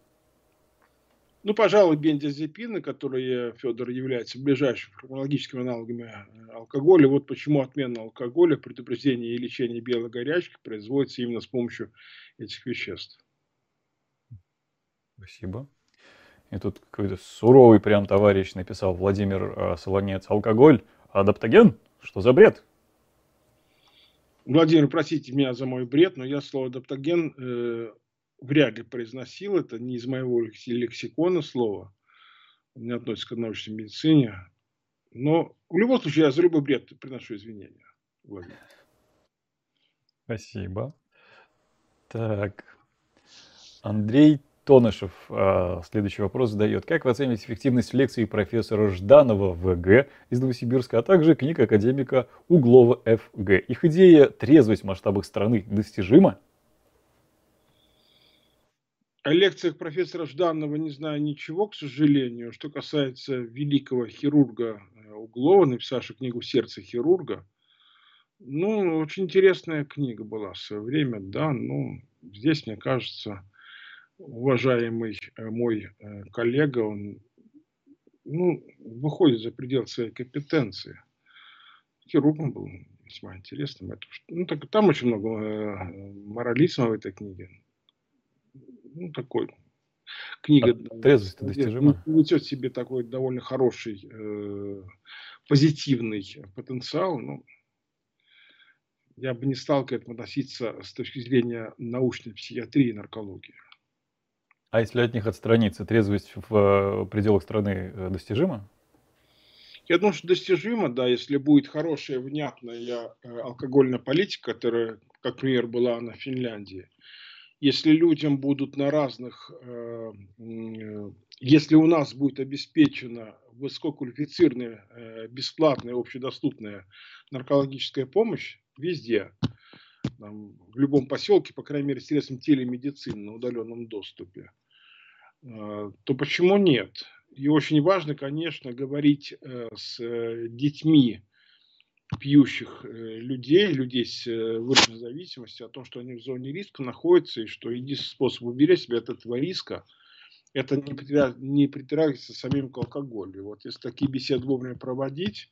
Ну, пожалуй, бензодиазепины, которые, Федор, являются ближайшими фармакологическими аналогами э, алкоголя. Вот почему отмена алкоголя, предупреждение и лечение белой горячки производится именно с помощью этих веществ. Спасибо. И тут какой-то суровый прям товарищ написал, Владимир э, Солонец, алкоголь, адаптоген? Что за бред? Владимир, простите меня за мой бред, но я слово адаптоген э, вряд ли произносил, это не из моего лексикона слова, не относится к научной медицине. Но в любом случае я за любой бред приношу извинения. Спасибо. Так. Андрей Тонышев а, следующий вопрос задает. Как вы оцениваете эффективность лекции профессора Жданова ВГ из Новосибирска, а также книг академика Углова ФГ? Их идея «Трезвость в масштабах страны» достижима? О лекциях профессора Жданова не знаю ничего, к сожалению. Что касается великого хирурга э, Углова, написавшего книгу «Сердце хирурга», ну, очень интересная книга была в свое время, да, ну, здесь, мне кажется, уважаемый э, мой э, коллега, он ну, выходит за пределы своей компетенции. Хирургом был весьма интересным. Это, ну, так, там очень много морализма в этой книге ну, такой книга. А, трезвость достижима. Несет в себе такой довольно хороший, э, позитивный потенциал. Но я бы не стал к этому относиться с точки зрения научной психиатрии и наркологии. А если от них отстраниться, трезвость в э, пределах страны э, достижима? Я думаю, что достижимо, да, если будет хорошая, внятная э, алкогольная политика, которая, как пример, была на Финляндии, если людям будут на разных, э, э, если у нас будет обеспечена высококвалифицированная, э, бесплатная, общедоступная наркологическая помощь везде, там, в любом поселке, по крайней мере, средством телемедицины на удаленном доступе, то почему нет? И очень важно, конечно, говорить с детьми, пьющих э, людей, людей с э, выраженной зависимостью, о том, что они в зоне риска находятся, и что единственный способ уберечь себя от этого риска, это не, притрагиваться самим к алкоголю. Вот если такие беседы вовремя проводить,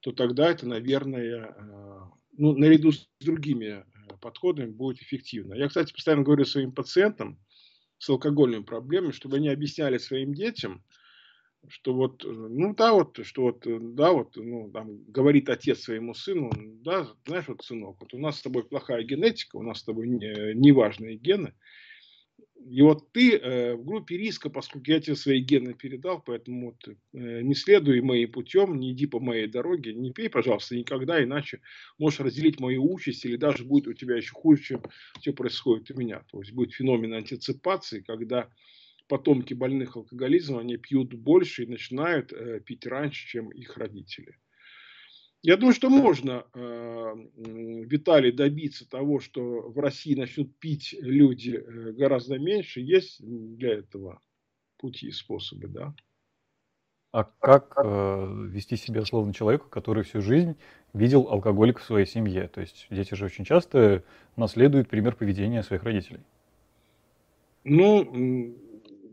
то тогда это, наверное, э, ну, наряду с другими подходами будет эффективно. Я, кстати, постоянно говорю своим пациентам с алкогольными проблемами, чтобы они объясняли своим детям, что вот, э, ну да, вот, что вот, э, да, вот, ну, там, говорит отец своему сыну, да, знаешь, вот, сынок, вот у нас с тобой плохая генетика, у нас с тобой неважные гены, и вот ты э, в группе риска, поскольку я тебе свои гены передал, поэтому вот, э, не следуй моим путем, не иди по моей дороге, не пей, пожалуйста, никогда, иначе можешь разделить мою участь, или даже будет у тебя еще хуже, чем все происходит у меня. То есть будет феномен антиципации, когда потомки больных алкоголизмом, они пьют больше и начинают э, пить раньше, чем их родители. Я думаю, что можно, э, Виталий, добиться того, что в России начнут пить люди э, гораздо меньше. Есть для этого пути и способы, да. А как э, вести себя словно человеку, который всю жизнь видел алкоголика в своей семье? То есть дети же очень часто наследуют пример поведения своих родителей. Ну,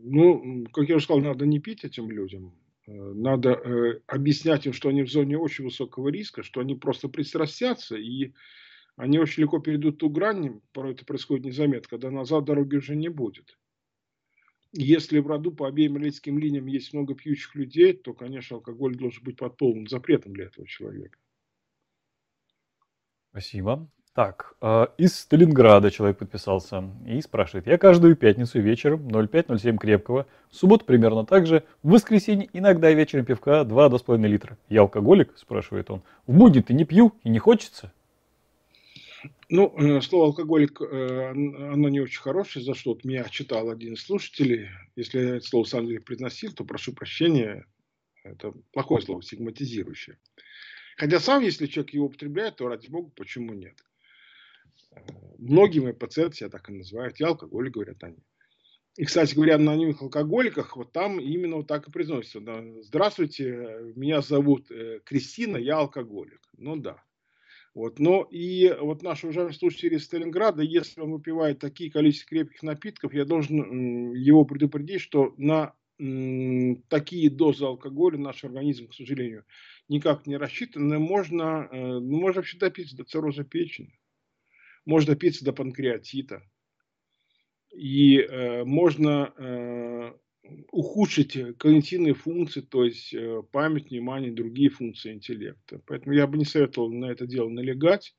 ну, как я уже сказал, надо не пить этим людям. Э, надо э, объяснять им, что они в зоне очень высокого риска, что они просто пристрастятся, и они очень легко перейдут ту грань, порой это происходит незаметно, когда назад дороги уже не будет. Если в роду по обеим родительским линиям есть много пьющих людей, то, конечно, алкоголь должен быть под полным запретом для этого человека. Спасибо. Так, э, из Сталинграда человек подписался и спрашивает. Я каждую пятницу вечером 05.07 крепкого, в субботу примерно так же, в воскресенье иногда вечером пивка 2-2,5 литра. Я алкоголик? Спрашивает он. В будни ты не пью и не хочется? Ну, э, слово алкоголик, э, оно не очень хорошее, за что вот меня читал один из слушателей. Если я это слово сам деле произносил, то прошу прощения, это плохое слово, стигматизирующее. Хотя сам, если человек его употребляет, то ради бога, почему нет? Э, многие мои пациенты себя так и называют, я алкоголик, говорят они. И, кстати говоря, на анонимных алкоголиках, вот там именно вот так и произносится. Здравствуйте, меня зовут Кристина, я алкоголик. Ну да. Вот. Но и вот наш уважаемый слушатель из Сталинграда, если он выпивает такие количество крепких напитков, я должен его предупредить, что на такие дозы алкоголя наш организм, к сожалению, никак не рассчитан. Можно, э, ну, можно вообще допиться до цирроза печени, можно допиться до панкреатита. И э, можно э, ухудшить когнитивные функции, то есть э, память, внимание, другие функции интеллекта. Поэтому я бы не советовал на это дело налегать.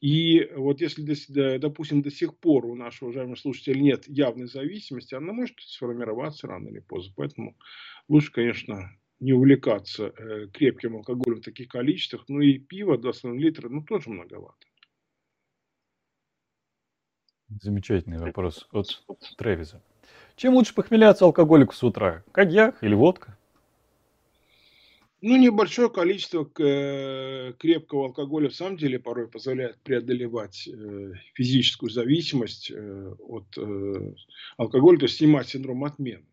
И вот если, допустим, до сих пор у нашего уважаемого слушателя нет явной зависимости, она может сформироваться рано или поздно. Поэтому лучше, конечно, не увлекаться э, крепким алкоголем в таких количествах. Ну и пиво 2,5 литра, ну тоже многовато. Замечательный вопрос от Тревиза. Чем лучше похмеляться алкоголику с утра? Коньяк или водка? Ну, небольшое количество э, крепкого алкоголя в самом деле порой позволяет преодолевать э, физическую зависимость э, от алкоголя, то есть снимать синдром отмены.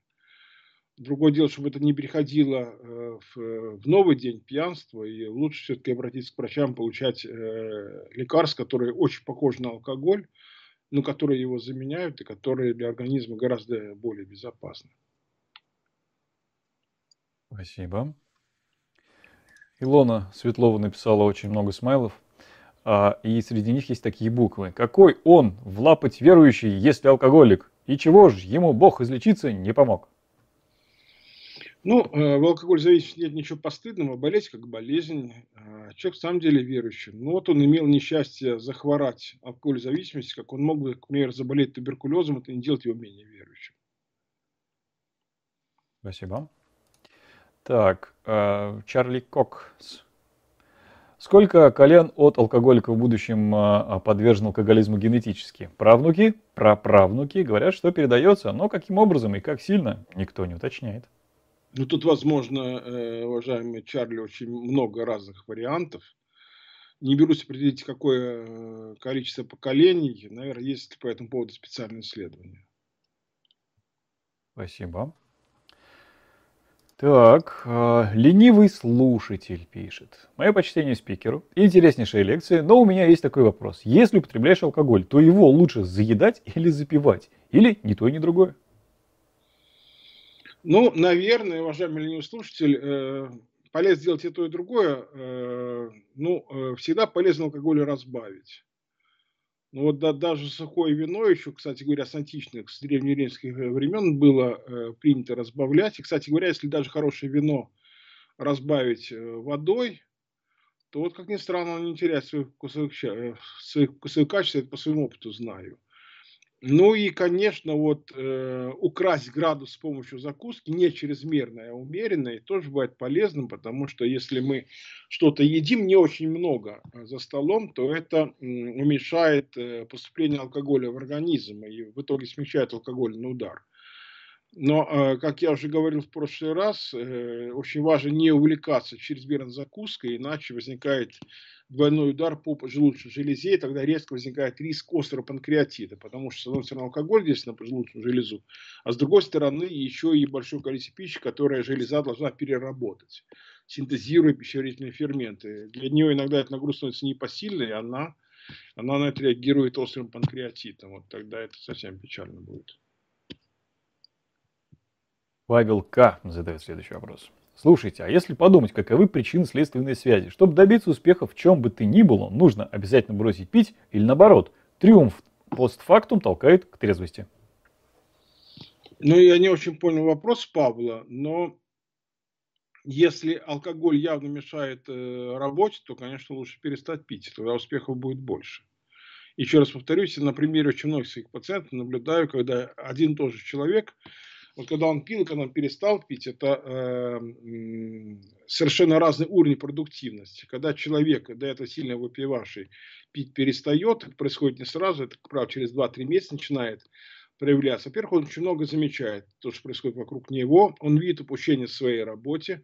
Другое дело, чтобы это не переходило в, в новый день пьянства, и лучше все-таки обратиться к врачам, получать лекарства, которые очень похожи на алкоголь, но которые его заменяют и которые для организма гораздо более безопасны. Спасибо. Илона Светлова написала очень много смайлов, а, и среди них есть такие буквы. Какой он, влапать верующий, если алкоголик? И чего же ему Бог излечиться не помог? Ну, э, в алкоголь зависимости нет ничего постыдного, болеть как болезнь. А, человек в самом деле верующий. Ну вот он имел несчастье захворать алкоголь зависимости, как он мог бы, к примеру, заболеть туберкулезом, это не делает его менее верующим. Спасибо. Так, э, Чарли Кокс. Сколько колен от алкоголика в будущем э, подвержен алкоголизму генетически? Правнуки, праправнуки говорят, что передается, но каким образом и как сильно, никто не уточняет. Ну, тут, возможно, э, уважаемый Чарли, очень много разных вариантов. Не берусь определить, какое э, количество поколений. Наверное, есть по этому поводу специальное исследование. Спасибо. Так, э, ленивый слушатель пишет. Мое почтение спикеру. Интереснейшая лекция, но у меня есть такой вопрос. Если употребляешь алкоголь, то его лучше заедать или запивать? Или ни то, ни другое? Ну, наверное, уважаемый ленивый слушатель, э, полезно сделать и то, и другое. Э, ну, э, всегда полезно алкоголь разбавить. Ну вот да, даже сухое вино еще, кстати говоря, с античных, с древнеримских времен было э, принято разбавлять. И, кстати говоря, если даже хорошее вино разбавить э, водой, то вот, как ни странно, оно не теряет своих э, своих вкусовых качеств, это по своему опыту знаю. Ну и, конечно, вот э, украсть градус с помощью закуски, не чрезмерной, а умеренной, тоже бывает полезным, потому что если мы что-то едим не очень много а за столом, то это э, уменьшает э, поступление алкоголя в организм и в итоге смягчает алкогольный удар. Но, э, как я уже говорил в прошлый раз, э, очень важно не увлекаться чрезмерной закуской, иначе возникает двойной удар по поджелудочной железе, и тогда резко возникает риск острого панкреатита, потому что, с одной стороны, алкоголь действует на поджелудочную железу, а с другой стороны, еще и большое количество пищи, которое железа должна переработать, синтезируя пищеварительные ферменты. Для нее иногда эта нагрузка становится непосильной, она, она на это реагирует острым панкреатитом. Вот тогда это совсем печально будет. Павел К. задает следующий вопрос. Слушайте, а если подумать, каковы причины следственной связи? Чтобы добиться успеха в чем бы ты ни было, нужно обязательно бросить пить или наоборот, триумф постфактум толкает к трезвости? Ну, я не очень понял вопрос Павла, но если алкоголь явно мешает э, работе, то, конечно, лучше перестать пить, тогда успехов будет больше. Еще раз повторюсь, на примере очень многих своих пациентов наблюдаю, когда один и тот же человек – Вот когда он пил, когда он перестал пить, это э, совершенно разный уровень продуктивности. Когда человек, до этого сильно выпивавший, пить перестает, происходит не сразу, это, как правило, через 2-3 месяца начинает проявляться. Во-первых, он очень много замечает, то, что происходит вокруг него, он видит упущение в своей работе,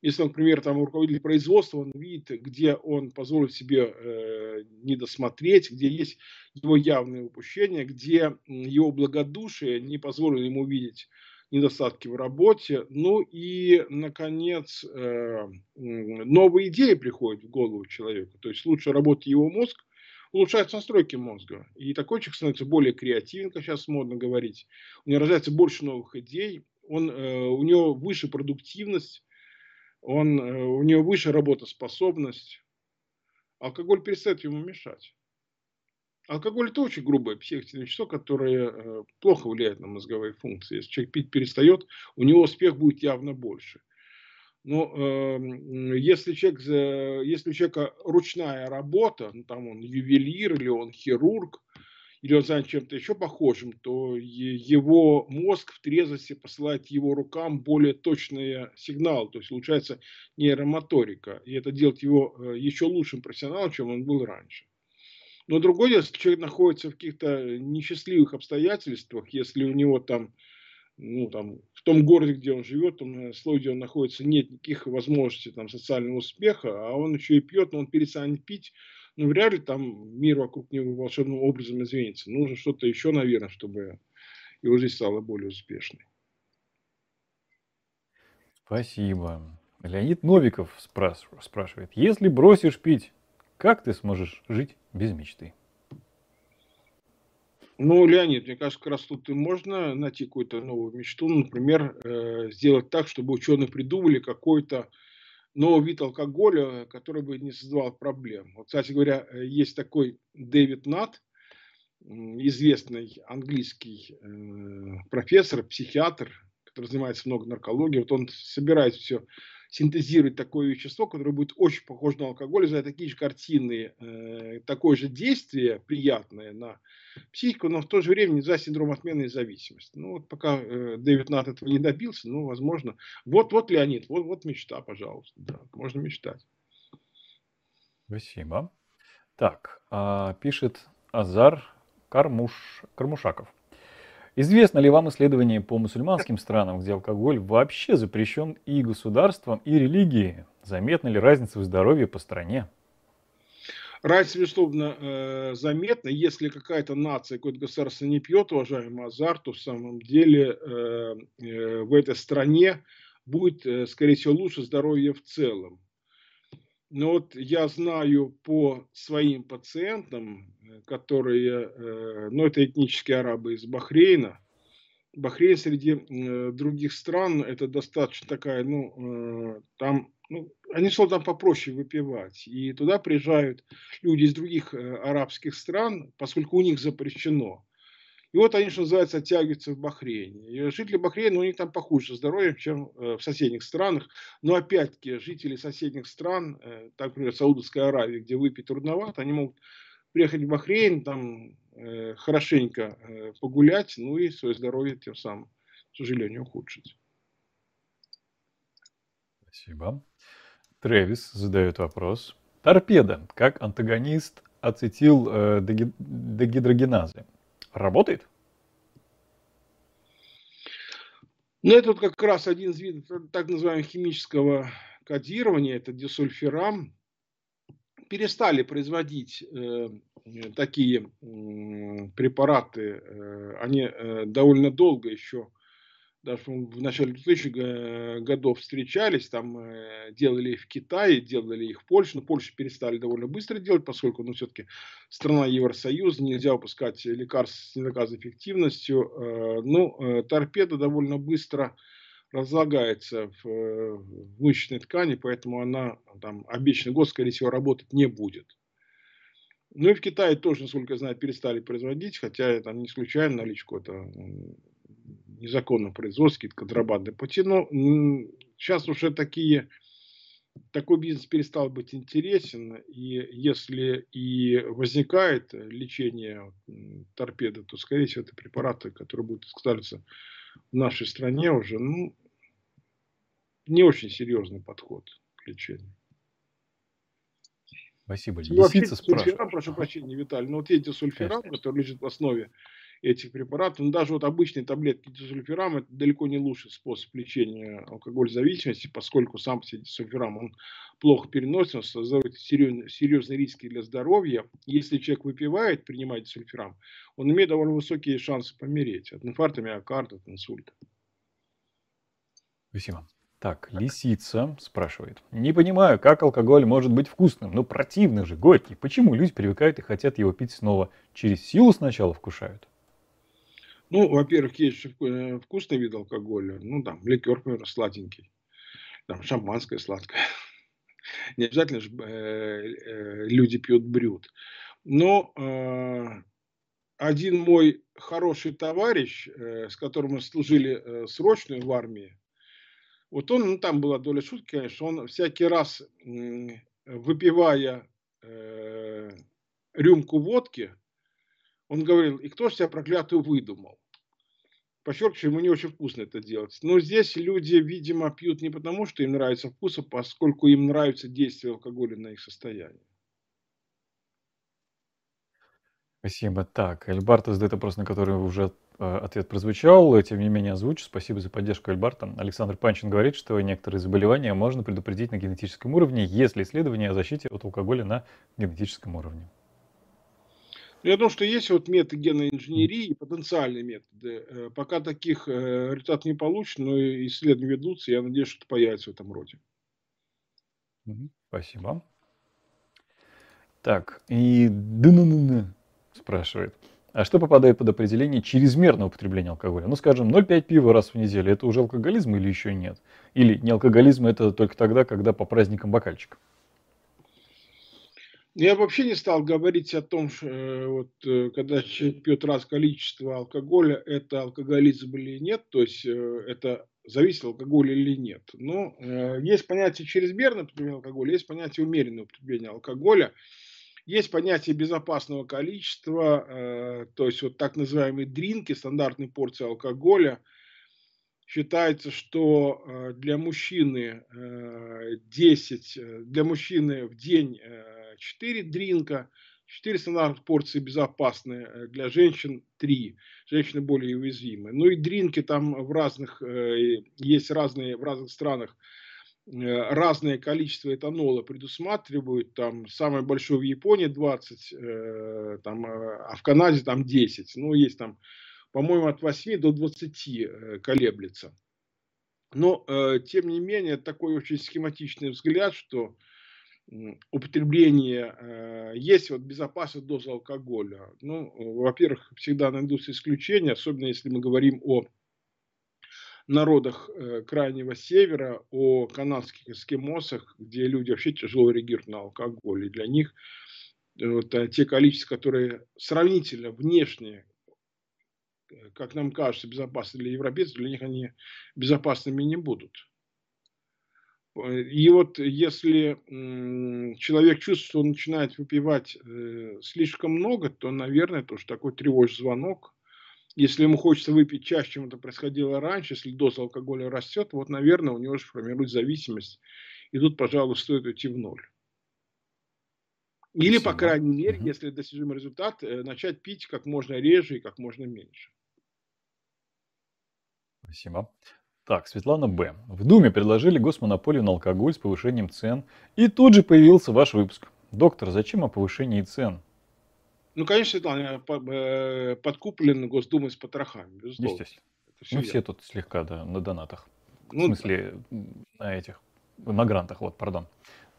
если, например, там руководитель производства, он видит, где он позволит себе э, не досмотреть, где есть его явные упущения, где его благодушие не позволило ему увидеть недостатки в работе. Ну и, наконец, э, новые идеи приходят в голову человека. То есть лучше работает его мозг, улучшаются настройки мозга. И такой человек становится более креативен, как сейчас модно говорить. У него рождается больше новых идей, он, э, у него выше продуктивность, он, э, у него выше работоспособность. Алкоголь перестает ему мешать. Алкоголь это очень грубое психоактивное вещество, которое э, плохо влияет на мозговые функции. Если человек пить перестает, у него успех будет явно больше. Но э, если, человек, если у человека ручная работа, ну, там он ювелир или он хирург, или он занят чем-то еще похожим, то его мозг в трезвости посылает его рукам более точные сигналы, то есть улучшается нейромоторика, и это делает его э, еще лучшим профессионалом, чем он был раньше. Но другое дело, если человек находится в каких-то несчастливых обстоятельствах, если у него там, ну, там, в том городе, где он живет, в том слое, где он находится, нет никаких возможностей там, социального успеха, а он еще и пьет, но он перестанет пить, ну, вряд ли там мир вокруг него волшебным образом изменится. Нужно что-то еще, наверное, чтобы его жизнь стала более успешной. Спасибо. Леонид Новиков спрашивает, если бросишь пить, как ты сможешь жить без мечты? Ну, Леонид, мне кажется, как раз тут и можно найти какую-то новую мечту. Например, э, сделать так, чтобы ученые придумали какой-то новый вид алкоголя, который бы не создавал проблем. Вот, кстати говоря, э, есть такой Дэвид Нат, известный английский э, профессор, психиатр, который занимается много наркологией. Вот он собирает все синтезировать такое вещество, которое будет очень похоже на алкоголь, за такие же картины, э, такое же действие приятное на психику, но в то же время не за синдром отмены зависимости. Ну вот пока э, Дэвид Нат этого не добился, ну возможно. Вот, вот Леонид, вот, вот мечта, пожалуйста. Да, можно мечтать. Спасибо. Так, а, пишет Азар Кармуш, Кармушаков. Известно ли вам исследование по мусульманским странам, где алкоголь вообще запрещен и государством, и религией? Заметна ли разница в здоровье по стране? Разница, безусловно, э, заметна. Если какая-то нация, какое-то государство не пьет, уважаемый Азар, то в самом деле э, э, в этой стране будет, скорее всего, лучше здоровье в целом. Но вот я знаю по своим пациентам, которые, э, ну, это этнические арабы из Бахрейна. Бахрейн среди э, других стран это достаточно такая, ну, э, там, ну, они что там попроще выпивать. И туда приезжают люди из других арабских стран, поскольку у них запрещено. И вот они, что называется, оттягиваются в Бахрейне. И жители Бахрейна, у них там похуже здоровьем, чем в соседних странах. Но опять-таки, жители соседних стран, так, например, Саудовская Аравия, где выпить трудновато, они могут приехать в Бахрейн, там э, хорошенько э, погулять, ну и свое здоровье тем самым, к сожалению, ухудшить. Спасибо. Тревис задает вопрос. Торпеда, как антагонист ацетил э, дегидрогеназы, работает? Ну, это вот как раз один из видов так называемого химического кодирования, это дисульфирам перестали производить э, такие препараты, э, они э, довольно долго еще, даже в начале 2000 годов встречались, там делали их в Китае, делали их в Польше, но Польшу перестали довольно быстро делать, поскольку, ну, все-таки страна Евросоюза, нельзя выпускать лекарства с недоказанной эффективностью. Ну, торпеда довольно быстро разлагается в, э, в мышечной ткани, поэтому она там обещанный год, скорее всего, работать не будет. Ну и в Китае тоже, насколько я знаю, перестали производить, хотя это не случайно наличку это незаконно производство, какие-то контрабандные пути. Но сейчас уже такие, такой бизнес перестал быть интересен. И если и возникает лечение торпеды, то, скорее всего, это препараты, которые будут использоваться в нашей стране уже, ну, не очень серьезный подход к лечению. Спасибо. Лисица спрашивает. прошу прощения, Виталий, но вот эти сульфирам, которые лежат в основе этих препаратов, ну, даже вот обычные таблетки дисульфирам, это далеко не лучший способ лечения алкоголь зависимости, поскольку сам по себе дисульфирам, он плохо переносится, создает серьезные, серьезные риски для здоровья. Если человек выпивает, принимает дисульфирам, он имеет довольно высокие шансы помереть от инфаркта миокарда, от инсульта. Спасибо. Так, лисица спрашивает. Не понимаю, как алкоголь может быть вкусным, но противный же, горький. Почему люди привыкают и хотят его пить снова? Через силу сначала вкушают? Ну, во-первых, есть э, вкусный вид алкоголя. Ну, там, ликер, например, сладенький. Там, шампанское сладкое. Не обязательно же э, э, люди пьют брют. Но один мой хороший товарищ, с которым мы служили срочную в армии, вот он, ну там была доля шутки, конечно, он всякий раз, выпивая рюмку водки, он говорил, и кто же себя проклятую выдумал? Подчеркиваю, ему не очень вкусно это делать. Но здесь люди, видимо, пьют не потому, что им нравится вкус, а поскольку им нравится действие алкоголя на их состояние. Спасибо. Так, Эльбарта задает вопрос, на который уже Э, ответ прозвучал, тем не менее озвучу. Спасибо за поддержку Альбарта. Александр Панчин говорит, что некоторые заболевания можно предупредить на генетическом уровне, если исследования о защите от алкоголя на генетическом уровне. Я думаю, что есть вот методы генной инженерии потенциальные методы. Э, пока таких э, результатов не получено, но исследования ведутся, я надеюсь, что появится в этом роде. Спасибо. Так, и спрашивает. А что попадает под определение чрезмерного употребления алкоголя? Ну, скажем, 0,5 пива раз в неделю, это уже алкоголизм или еще нет? Или не алкоголизм, это только тогда, когда по праздникам бокальчик? Я вообще не стал говорить о том, что э, вот, э, когда человек пьет раз количество алкоголя, это алкоголизм или нет, то есть э, это зависит от алкоголя или нет. Но есть понятие чрезмерного употребления алкоголя, есть понятие умеренного употребления алкоголя. Есть понятие безопасного количества, то есть вот так называемые дринки, стандартные порции алкоголя. Считается, что для мужчины 10, э, для мужчины в день 4 дринка, 4 стандартных порции безопасные, для женщин 3. Женщины более уязвимы. Ну и дринки там в разных, есть разные в разных странах Э, разное количество этанола предусматривают, там самое большое в Японии 20, э, там, э, а в Канаде там 10, ну есть там, по-моему, от 8 до 20 колеблется. Но, тем не менее, такой очень схематичный взгляд, что употребление, есть вот безопасная доза алкоголя. Ну, во-первых, всегда найдутся исключения, особенно если мы говорим о народах э, Крайнего Севера, о канадских эскимосах, где люди вообще тяжело реагируют на алкоголь. И для них э, вот, э, те количества, которые сравнительно внешне, как нам кажется, безопасны для европейцев, для них они безопасными не будут. И вот если человек чувствует, что он начинает выпивать слишком много, то, наверное, это уже такой тревожный звонок – если ему хочется выпить чаще, чем это происходило раньше, если доза алкоголя растет, вот, наверное, у него же формирует зависимость. И тут, пожалуй, стоит уйти в ноль. Или, Спасибо. по крайней мере, угу. если достижимый результат, э, начать пить как можно реже и как можно меньше. Спасибо. Так, Светлана Б. В Думе предложили госмонополию на алкоголь с повышением цен. И тут же появился ваш выпуск. Доктор, зачем о повышении цен? Ну, конечно, Светлана, э, подкуплен Госдумой с потрохами, безусловно. Естественно. Мы все тут слегка да, на донатах. Ну, в смысле, да. на этих, на грантах, вот, пардон.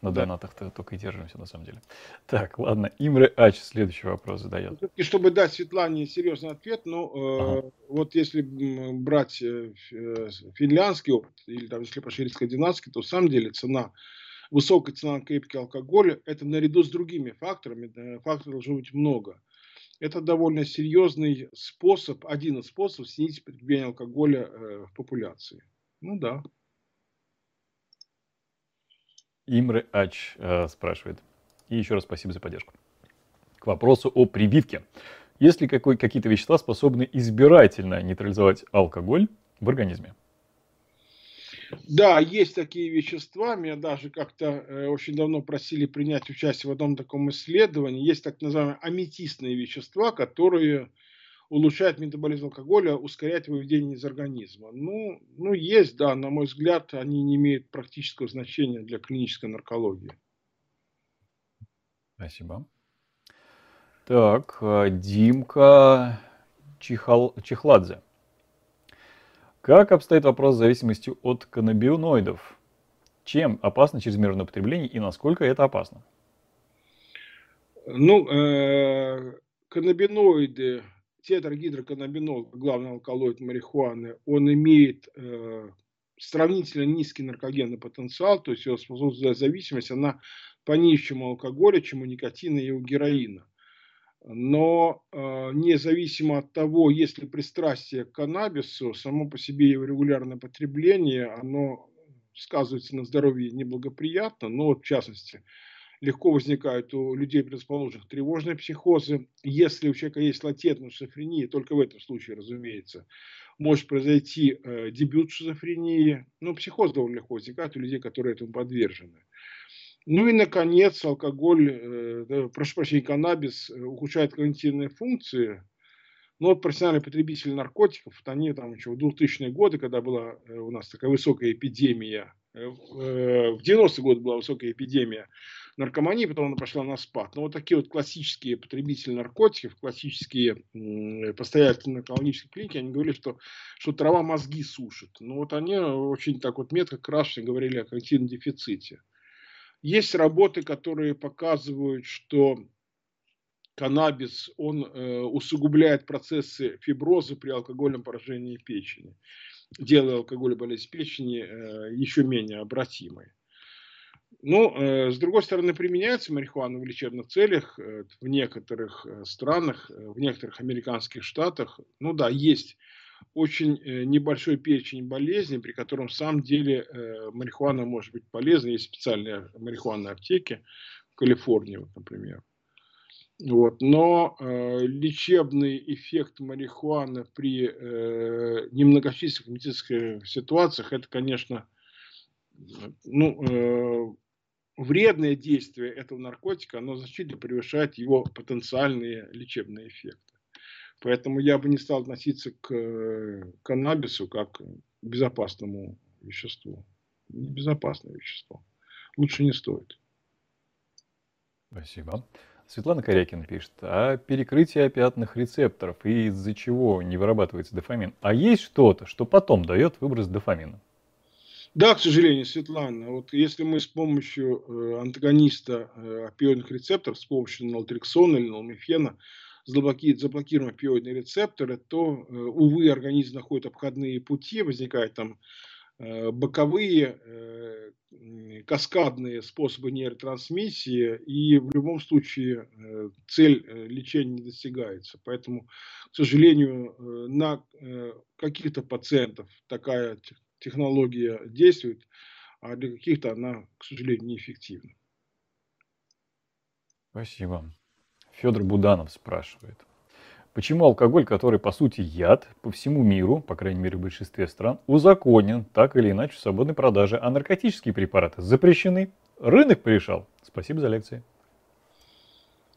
На да. донатах -то только и держимся, на самом деле. Так, ладно. Имре Ач следующий вопрос задает. И чтобы дать Светлане серьезный ответ, ну, э, ага. вот если брать э, э, финляндский опыт, или там, если пошире скандинавский, то, в самом деле, цена высокая цена крепкий алкоголя, это наряду с другими факторами, факторов должно быть много. Это довольно серьезный способ, один из способов снизить потребление алкоголя э, в популяции. Ну да. Имре Ач э, спрашивает. И еще раз спасибо за поддержку. К вопросу о прививке. Есть ли какие-то вещества способны избирательно нейтрализовать алкоголь в организме. Да, есть такие вещества. Меня даже как-то э, очень давно просили принять участие в одном таком исследовании. Есть так называемые аметистные вещества, которые улучшают метаболизм алкоголя, ускоряют выведение из организма. Ну, ну, есть, да, на мой взгляд, они не имеют практического значения для клинической наркологии. Спасибо. Так, э, Димка Чихал... Чихладзе. Как обстоит вопрос с зависимостью от каннабиноидов? Чем опасно чрезмерное употребление и насколько это опасно? Ну, э, каннабиноиды, тетрагидроканнабинол, главный алкалоид марихуаны, он имеет э, сравнительно низкий наркогенный потенциал, то есть его способствует зависимость, она пониже, чем у алкоголя, чем у никотина и у героина. Но э, независимо от того, есть ли пристрастие к каннабису, само по себе его регулярное потребление, оно сказывается на здоровье неблагоприятно, но вот в частности легко возникают у людей, предрасположенных тревожные психозы. Если у человека есть латентная шизофрения, только в этом случае, разумеется, может произойти э, дебют шизофрении. Ну, психоз довольно легко возникает у людей, которые этому подвержены. Ну и, наконец, алкоголь, э, прошу прощения, каннабис э, ухудшает когнитивные функции. Но вот профессиональные потребители наркотиков, вот они там еще в 2000-е годы, когда была э, у нас такая высокая эпидемия, э, в 90-е годы была высокая эпидемия наркомании, потом она пошла на спад. Но вот такие вот классические потребители наркотиков, классические постоятельные наркологические клиники, они говорили, что, что трава мозги сушит. Ну вот они очень так вот метко, красочно говорили о когнитивном дефиците. Есть работы, которые показывают, что каннабис, он э, усугубляет процессы фиброза при алкогольном поражении печени, делая алкоголь болезнь печени э, еще менее обратимой. Ну, с другой стороны, применяется марихуана в лечебных целях э, в некоторых э, странах, в некоторых американских штатах. Ну да, есть очень небольшой перечень болезней, при котором в самом деле марихуана может быть полезна. Есть специальные марихуанные аптеки в Калифорнии, вот, например. Вот. Но э, лечебный эффект марихуаны при э, немногочисленных медицинских ситуациях, это, конечно, ну, вредное действие этого наркотика, оно значительно превышает его потенциальные лечебные эффекты. Поэтому я бы не стал относиться к э, каннабису как к безопасному веществу. Безопасное вещество. Лучше не стоит. Спасибо. Светлана Корякина пишет, а перекрытие опиатных рецепторов и из-за чего не вырабатывается дофамин. А есть что-то, что потом дает выброс дофамина? Да, к сожалению, Светлана. Вот если мы с помощью э, антагониста э, опиоидных рецепторов, с помощью нaltrексона или нalмефена, заблокируем опиоидные рецепторы, то, э, увы, организм находит обходные пути, возникают там боковые, каскадные способы нейротрансмиссии, и в любом случае цель лечения не достигается. Поэтому, к сожалению, на каких-то пациентов такая технология действует, а для каких-то она, к сожалению, неэффективна. Спасибо. Федор Буданов спрашивает. Почему алкоголь, который по сути яд, по всему миру, по крайней мере в большинстве стран, узаконен так или иначе в свободной продаже, а наркотические препараты запрещены? Рынок порешал. Спасибо за лекции.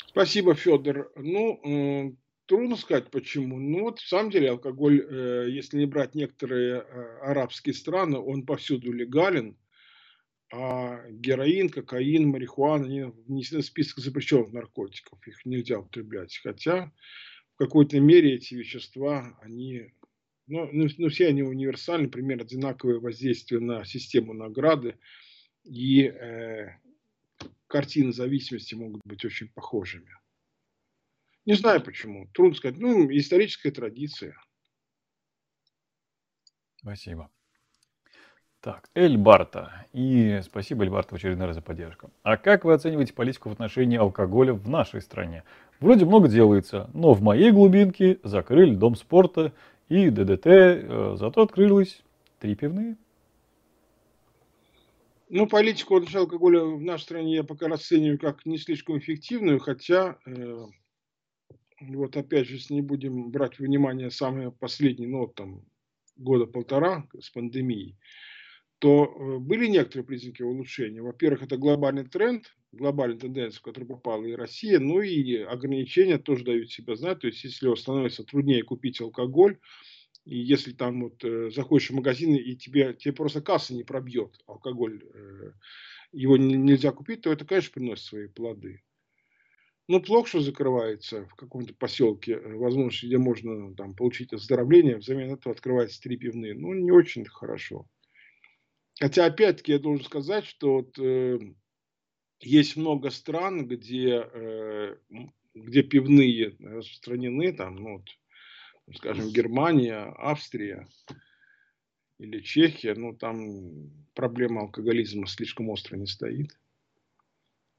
Спасибо, Федор. Ну, э, трудно сказать почему. Ну вот, в самом деле, алкоголь, э, если не брать некоторые э, арабские страны, он повсюду легален а героин, кокаин, марихуана, они внесены в список запрещенных наркотиков, их нельзя употреблять. Хотя в какой-то мере эти вещества, они, ну, ну, ну все они универсальны, примерно одинаковое воздействие на систему награды, и э, картины зависимости могут быть очень похожими. Не знаю почему, трудно сказать. Ну, историческая традиция. Спасибо. Так, Эльбарта. И спасибо, Эльбарта, в очередной раз за поддержку. А как вы оцениваете политику в отношении алкоголя в нашей стране? Вроде много делается, но в моей глубинке закрыли дом спорта и ДДТ, э, зато открылось три пивные. Ну, политику отношения алкоголя в нашей стране я пока расцениваю как не слишком эффективную, хотя, э, вот опять же, если не будем брать в внимание самые последние, ну, там, года полтора с пандемией, то э, были некоторые признаки улучшения. Во-первых, это глобальный тренд, глобальная тенденция, в которую попала и Россия, ну и ограничения тоже дают себя знать. То есть, если становится труднее купить алкоголь, и если там вот э, заходишь в магазин и тебе, тебе просто касса не пробьет алкоголь, э, его нельзя купить, то это, конечно, приносит свои плоды. Ну, плохо, что закрывается в каком-то поселке э, возможность, где можно там, получить оздоровление, взамен этого открывается три пивные. Ну, не очень хорошо. Хотя, опять-таки, я должен сказать, что вот, э, есть много стран, где, э, где пивные распространены, там, ну, вот, скажем, Германия, Австрия или Чехия, ну, там проблема алкоголизма слишком остро не стоит.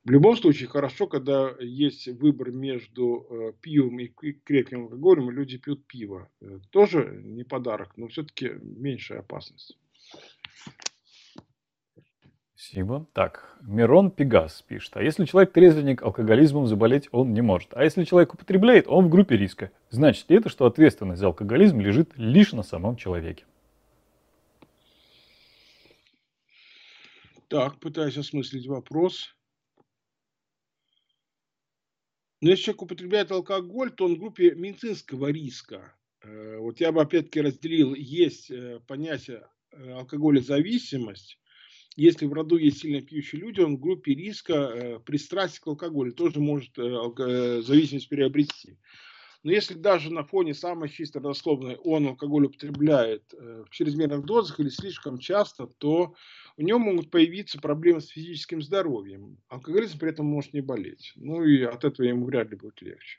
В любом случае, хорошо, когда есть выбор между э, пивом и крепким алкоголем, и люди пьют пиво. Э, тоже не подарок, но все-таки меньшая опасность. Спасибо. Так, Мирон Пегас пишет. А если человек трезвенник, алкоголизмом заболеть он не может. А если человек употребляет, он в группе риска. Значит ли это, что ответственность за алкоголизм лежит лишь на самом человеке? Так, пытаюсь осмыслить вопрос. Но если человек употребляет алкоголь, то он в группе медицинского риска. Э, вот я бы опять-таки разделил, есть э, понятие э, алкоголезависимость. Если в роду есть сильно пьющие люди, он в группе риска пристрастия к алкоголю тоже может зависимость приобрести. Но если даже на фоне самой чисто родословной он алкоголь употребляет в чрезмерных дозах или слишком часто, то у него могут появиться проблемы с физическим здоровьем. Алкоголизм при этом может не болеть. Ну и от этого ему вряд ли будет легче.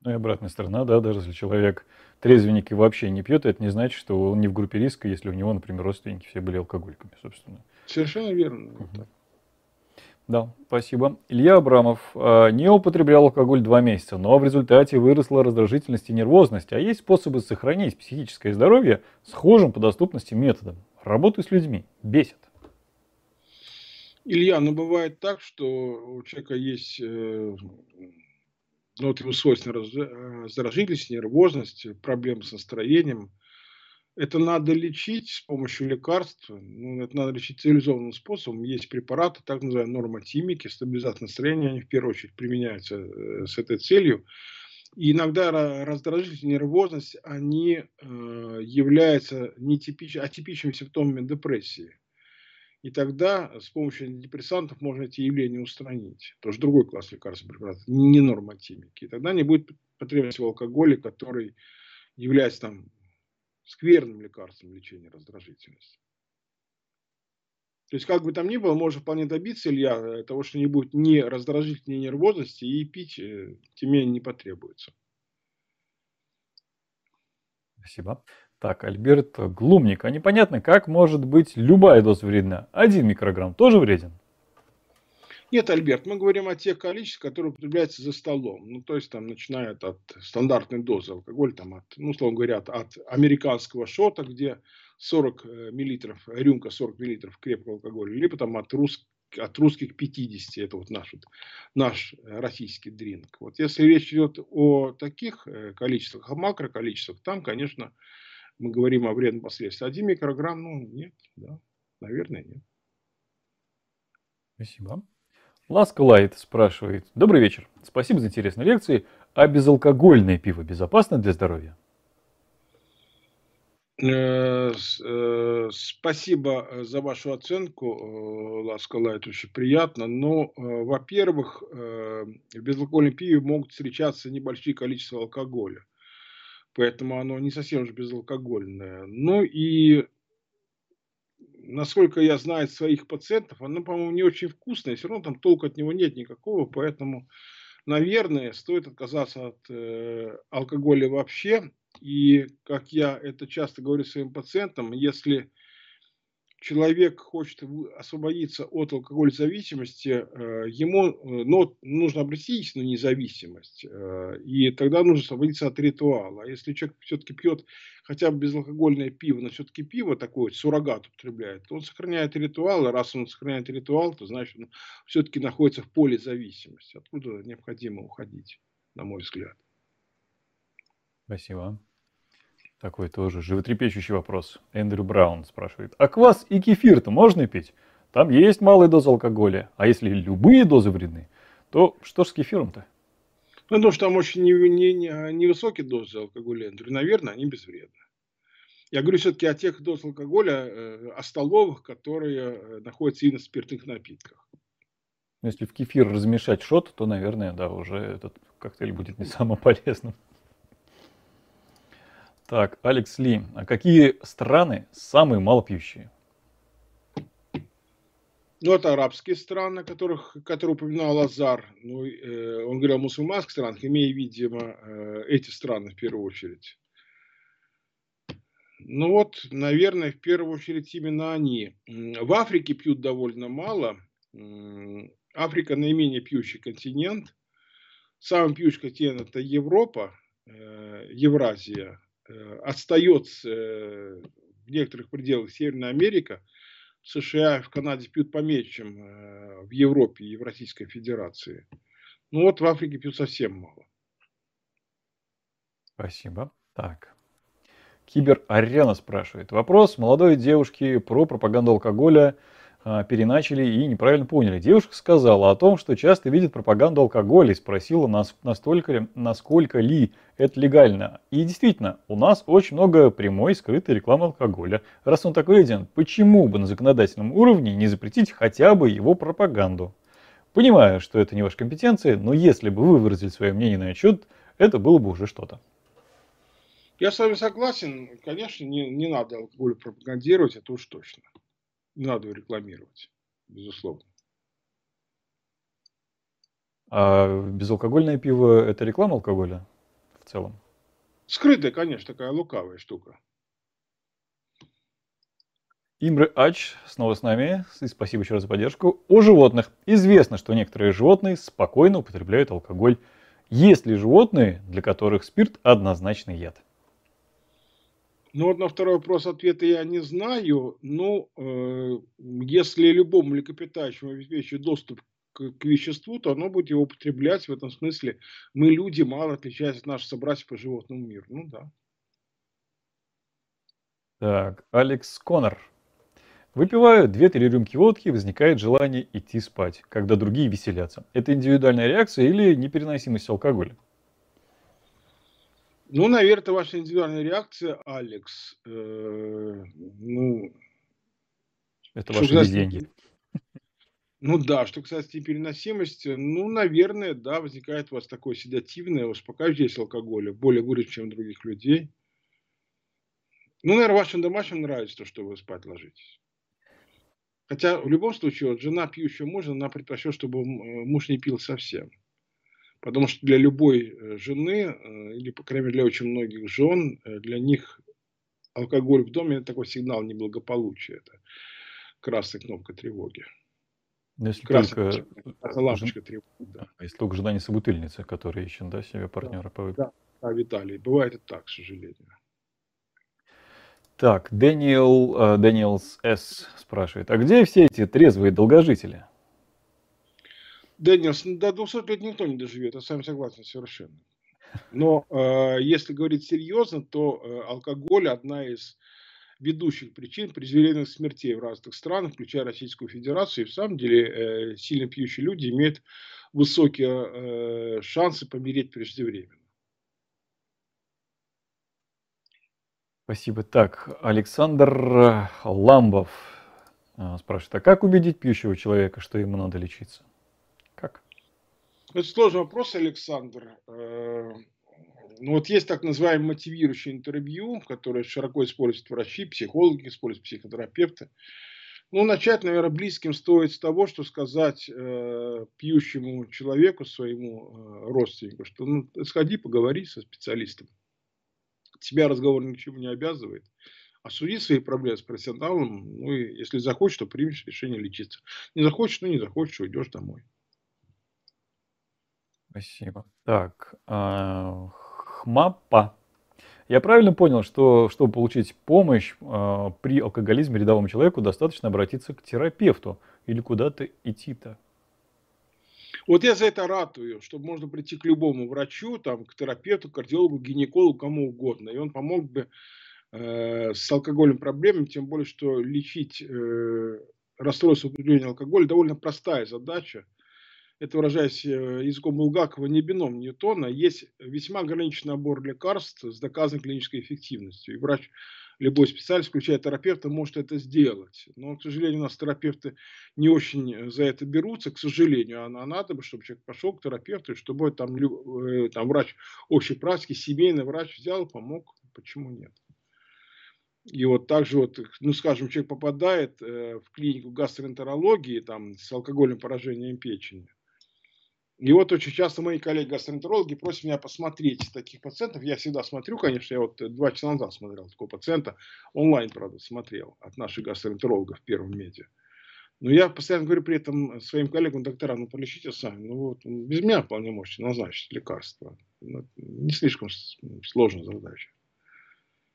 Ну и обратная сторона, да, даже если человек трезвенник и вообще не пьет, это не значит, что он не в группе риска, если у него, например, родственники все были алкоголиками, собственно. Совершенно верно. Угу. Да, спасибо. Илья Абрамов э, не употреблял алкоголь два месяца, но в результате выросла раздражительность и нервозность. А есть способы сохранить психическое здоровье схожим по доступности методом. Работаю с людьми. Бесит. Илья, ну бывает так, что у человека есть э, ну, вот ему свойственна раздражительность, нервозность, проблемы с настроением. Это надо лечить с помощью лекарств. Ну, это надо лечить цивилизованным способом. Есть препараты, так называемые нормотимики, стабилизатор настроения. Они в первую очередь применяются э, с этой целью. И иногда раздражительность, нервозность, они э, являются нетипич, атипичными симптомами депрессии. И тогда с помощью антидепрессантов можно эти явления устранить. Тоже другой класс лекарственных препаратов, не нормотимики. И тогда не будет потребности в алкоголе, который является там скверным лекарством лечения раздражительности. То есть, как бы там ни было, можно вполне добиться, Илья, э, того, что не будет ни раздражительной, ни нервозности, и пить э, тебе не потребуется. Спасибо. Так, Альберт Глумник. А непонятно, как может быть любая доза вредна? Один микрограмм тоже вреден? Нет, Альберт, мы говорим о тех количествах, которые употребляются за столом. Ну, то есть, там, начиная от стандартной дозы алкоголя, там, от, ну, условно говоря, от, от американского шота, где 40 э, миллилитров, рюмка 40 миллилитров крепкого алкоголя, либо там от, рус, от русских 50, это вот наш, вот, наш российский дринк. Вот если речь идет о таких э, количествах, о макроколичествах, там, конечно, мы говорим о вредном последствии. Один микрограмм, ну, нет, да, наверное, нет. Спасибо. Ласка Лайт спрашивает. Добрый вечер. Спасибо за интересные лекции. А безалкогольное пиво безопасно для здоровья? Э, э, спасибо за вашу оценку, э, Ласка Лайт, очень приятно. Но, во-первых, в безалкогольном пиве могут встречаться небольшие количества алкоголя поэтому оно не совсем уж безалкогольное. Ну и насколько я знаю своих пациентов, оно, по-моему, не очень вкусное, все равно там толку от него нет никакого, поэтому, наверное, стоит отказаться от э, алкоголя вообще. И, как я это часто говорю своим пациентам, если человек хочет освободиться от алкогольной зависимости, э, ему ну, нужно обрести истинную независимость. Э, и тогда нужно освободиться от ритуала. А если человек все-таки пьет хотя бы безалкогольное пиво, но все-таки пиво такое, суррогат употребляет, то он сохраняет ритуал. И раз он сохраняет ритуал, то значит он все-таки находится в поле зависимости. Откуда необходимо уходить, на мой взгляд. Спасибо. Такой тоже животрепещущий вопрос. Эндрю Браун спрашивает. А квас и кефир-то можно пить? Там есть малая доза алкоголя. А если любые дозы вредны, то что ж с кефиром-то? Ну, потому что там очень невысокие не, не дозы алкоголя, Эндрю. Наверное, они безвредны. Я говорю все-таки о тех дозах алкоголя, э, о столовых, которые э, находятся и на спиртных напитках. Если в кефир размешать шот, то, наверное, да, уже этот коктейль будет не самым полезным. Так, Алекс Ли, а какие страны самые малопьющие? Ну, это арабские страны, которых, которые упоминал Азар. Ну, э, он говорил о мусульманских странах, имея, видимо, э, эти страны в первую очередь. Ну вот, наверное, в первую очередь именно они. В Африке пьют довольно мало. Африка наименее пьющий континент. Самый пьющий континент это Европа, э, Евразия. Э, Отстается э, в некоторых пределах Северная Америка. США в Канаде пьют поменьше, чем в Европе и Евразийской Федерации. Ну вот в Африке пьют совсем мало. Спасибо. Так, Кибер-арена спрашивает. Вопрос молодой девушки про пропаганду алкоголя переначали и неправильно поняли. Девушка сказала о том, что часто видит пропаганду алкоголя и спросила, нас, настолько, насколько ли это легально. И действительно, у нас очень много прямой скрытой рекламы алкоголя. Раз он такой виден, почему бы на законодательном уровне не запретить хотя бы его пропаганду? Понимаю, что это не ваша компетенция, но если бы вы выразили свое мнение на отчет, это было бы уже что-то. Я с вами согласен, конечно, не, не надо алкоголь пропагандировать, это уж точно. Надо рекламировать, безусловно. А безалкогольное пиво – это реклама алкоголя в целом? Скрытая, конечно, такая лукавая штука. Имры Ач снова с нами. И спасибо еще раз за поддержку. О животных. Известно, что некоторые животные спокойно употребляют алкоголь. Есть ли животные, для которых спирт однозначный яд? Ну вот на второй вопрос ответа я не знаю. Ну, э, если любому млекопитающему обеспечить доступ к, к веществу, то оно будет его употреблять. В этом смысле мы, люди, мало отличаются от наших собратьев по животному миру. Ну да. Так, Алекс Коннор. Выпиваю 2-3 рюмки водки, возникает желание идти спать, когда другие веселятся. Это индивидуальная реакция или непереносимость алкоголя? Ну, наверное, это ваша индивидуальная реакция, Алекс. Э, ну, это ваши касается... деньги. Ну да, что касается переносимости, ну, наверное, да, возникает у вас такое седативное, успокаивающее алкоголя, более выражен, чем у других людей. Ну, наверное, вашим домашним нравится то, что вы спать ложитесь. Хотя в любом случае, вот, жена пьющего мужа, она предпочтет, чтобы муж не пил совсем. Потому что для любой э, жены, э, или, по крайней мере, для очень многих жен, э, для них алкоголь в доме – это такой сигнал неблагополучия. Это красная кнопка тревоги. Но если Красная только... Это лампочка жен... тревоги, да. А если только жена не собутыльница, которая ищет да, себе партнера да, по Да, да, Виталий, бывает и так, к сожалению. Так, Дэниел, Дэниелс С. спрашивает, а где все эти трезвые долгожители? Дэниелс, до 200 лет никто не доживет, я с вами согласен совершенно. Но э, если говорить серьезно, то э, алкоголь одна из ведущих причин преждевременных смертей в разных странах, включая Российскую Федерацию. И в самом деле э, сильно пьющие люди имеют высокие э, шансы помереть преждевременно. Спасибо. Так, Александр Ламбов э, спрашивает, а как убедить пьющего человека, что ему надо лечиться? Это сложный вопрос, Александр. Э, ну, вот есть так называемое мотивирующее интервью, которое широко используют врачи, психологи, используют психотерапевты. Ну, начать, наверное, близким стоит с того, что сказать э, пьющему человеку, своему э, родственнику, что ну, сходи, поговори со специалистом. Тебя разговор ни к чему не обязывает. Осуди свои проблемы с профессионалом, ну, и если захочешь, то примешь решение лечиться. Не захочешь, ну, не захочешь, уйдешь домой. Спасибо. Так, а, Хмапа. Я правильно понял, что чтобы получить помощь э, при алкоголизме рядовому человеку, достаточно обратиться к терапевту или куда-то идти-то? Вот я за это ратую, чтобы можно прийти к любому врачу, там, к терапевту, кардиологу, гинекологу, кому угодно, и он помог бы э, с алкогольным проблемами, тем более, что лечить э, расстройство употребления алкоголя довольно простая задача. Это, выражаясь э, языком Булгакова, не бином Ньютона. Есть весьма ограниченный набор лекарств с доказанной клинической эффективностью. И врач любой специалист, включая терапевта, может это сделать. Но, к сожалению, у нас терапевты не очень за это берутся, к сожалению. А надо бы, чтобы человек пошел к терапевту, и чтобы там, э, там врач общей практики, семейный врач взял, помог. Почему нет? И вот также вот, ну скажем, человек попадает э, в клинику гастроэнтерологии там, с алкогольным поражением печени. И вот очень часто мои коллеги-гастроэнтерологи просят меня посмотреть таких пациентов. Я всегда смотрю, конечно, я вот два часа назад смотрел такого пациента, онлайн, правда, смотрел от наших гастроэнтерологов в первом медиа. Но я постоянно говорю при этом своим коллегам, докторам, ну полечите сами. Ну вот, без меня вполне можете назначить лекарства. Ну, не слишком сложная задача.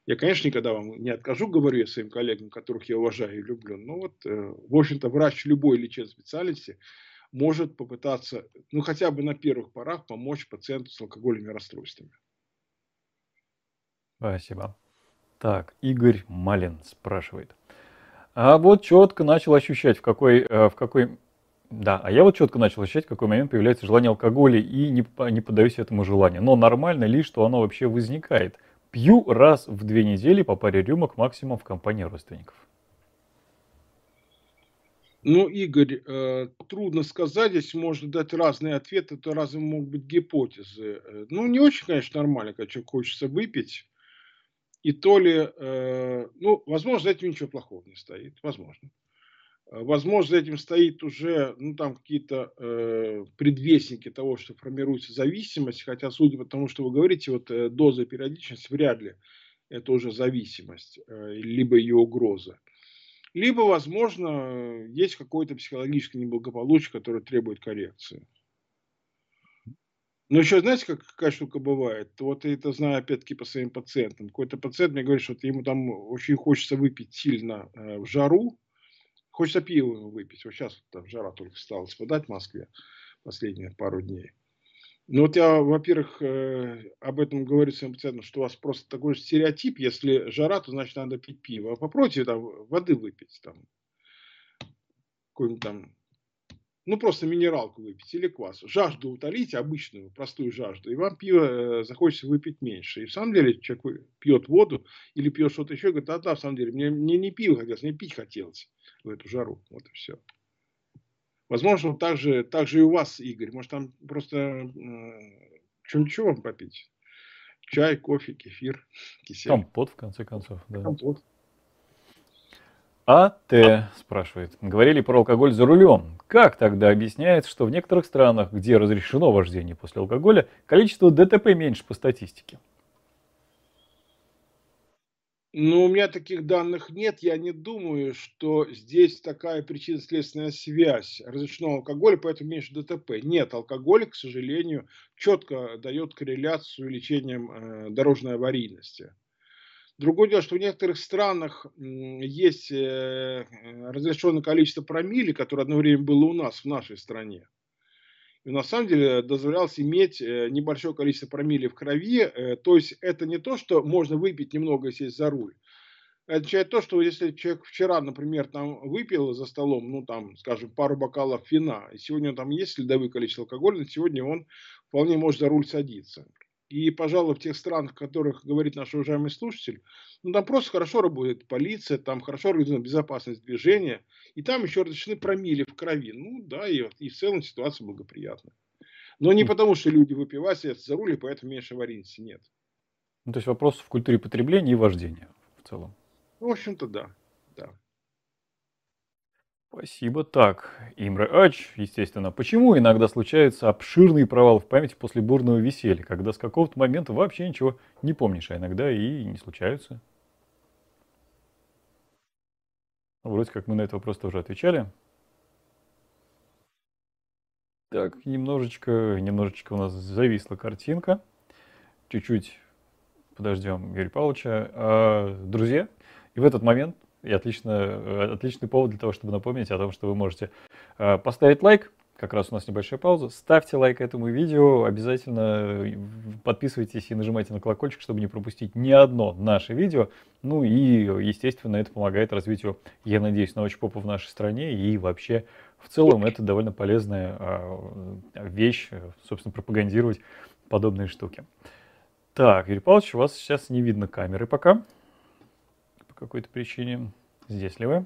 Я, конечно, никогда вам не откажу, говорю я своим коллегам, которых я уважаю и люблю. Но вот, э, в общем-то, врач любой лечебной специальности – может попытаться, ну хотя бы на первых порах, помочь пациенту с алкогольными расстройствами. Спасибо. Так, Игорь Малин спрашивает. А вот четко начал ощущать, в какой, э, в какой да, а я вот четко начал ощущать, в какой момент появляется желание алкоголя и не, не поддаюсь этому желанию. Но нормально ли, что оно вообще возникает? Пью раз в две недели по паре рюмок максимум в компании родственников. Ну, Игорь, э, трудно сказать, здесь можно дать разные ответы, то разные могут быть гипотезы. Э, ну, не очень, конечно, нормально, когда человек хочется выпить. И то ли, э, ну, возможно, за этим ничего плохого не стоит, возможно. Возможно, за этим стоит уже, ну, там какие-то предвестники того, что формируется зависимость, хотя, судя по тому, что вы говорите, вот э, доза периодичность вряд ли это уже зависимость, либо ее угроза. Либо, возможно, есть какое-то психологическое неблагополучие, которое требует коррекции. Но еще, знаете, как, какая штука бывает? Вот я это знаю, опять-таки, по своим пациентам. Какой-то пациент мне говорит, что ему там очень хочется выпить сильно э, в жару. Хочется пиво выпить. Вот сейчас там жара только стала спадать в Москве последние пару дней. Ну вот я, во-первых, э, об этом говорю своим пациентам, что у вас просто такой же стереотип, если жара, то значит надо пить пиво. А попробуйте там воды выпить, там, какую-нибудь там, ну просто минералку выпить или квас. Жажду утолите, обычную, простую жажду, и вам пиво э, захочется выпить меньше. И в самом деле человек пьет воду или пьет что-то еще, говорит, а да, в самом деле, мне, мне не пиво хотелось, мне пить хотелось в эту жару. Вот и все. Возможно, так же, так же и у вас, Игорь. Может, там просто э, что-нибудь вам попить? Чай, кофе, кефир, кисель. Компот, в конце концов. Да. Компот. А Т спрашивает. Говорили про алкоголь за рулем. Как тогда объясняется, что в некоторых странах, где разрешено вождение после алкоголя, количество ДТП меньше по статистике? Ну, у меня таких данных нет. Я не думаю, что здесь такая причинно-следственная связь. Разрешено алкоголь, поэтому меньше ДТП. Нет, алкоголь, к сожалению, четко дает корреляцию лечением э, дорожной аварийности. Другое дело, что в некоторых странах есть э, разрешенное количество промилле, которое одно время было у нас, в нашей стране. На самом деле дозволялось иметь э, небольшое количество промилле в крови. Э, то есть это не то, что можно выпить немного и сесть за руль. Это означает то, что если человек вчера, например, там выпил за столом, ну там, скажем, пару бокалов вина, и сегодня там есть следовое количество алкоголя, сегодня он вполне может за руль садиться. И, пожалуй, в тех странах, о которых говорит наш уважаемый слушатель, ну, там просто хорошо работает полиция, там хорошо организована безопасность движения, и там еще разрешены промили в крови. Ну, да, и, и в целом ситуация благоприятная. Но не потому, что люди выпивают, сидят за руль, и поэтому меньше аварийности нет. Ну, то есть вопрос в культуре потребления и вождения в целом. В общем-то, да. Спасибо. Так, Имре Ач, естественно. Почему иногда случается обширный провал в памяти после бурного веселья, когда с какого-то момента вообще ничего не помнишь, а иногда и не случаются? Вроде как мы на этот вопрос тоже отвечали. Так, немножечко, немножечко у нас зависла картинка. Чуть-чуть подождем Юрия Павловича. А, друзья, и в этот момент и отлично, э, отличный повод для того, чтобы напомнить о том, что вы можете э, поставить лайк, как раз у нас небольшая пауза. Ставьте лайк этому видео, обязательно э, подписывайтесь и нажимайте на колокольчик, чтобы не пропустить ни одно наше видео. Ну и, естественно, это помогает развитию, я надеюсь, научпопа в нашей стране и вообще в целом это довольно полезная а, вещь, собственно, пропагандировать подобные штуки. Так, Юрий Павлович, у вас сейчас не видно камеры пока, по какой-то причине. Здесь ли вы?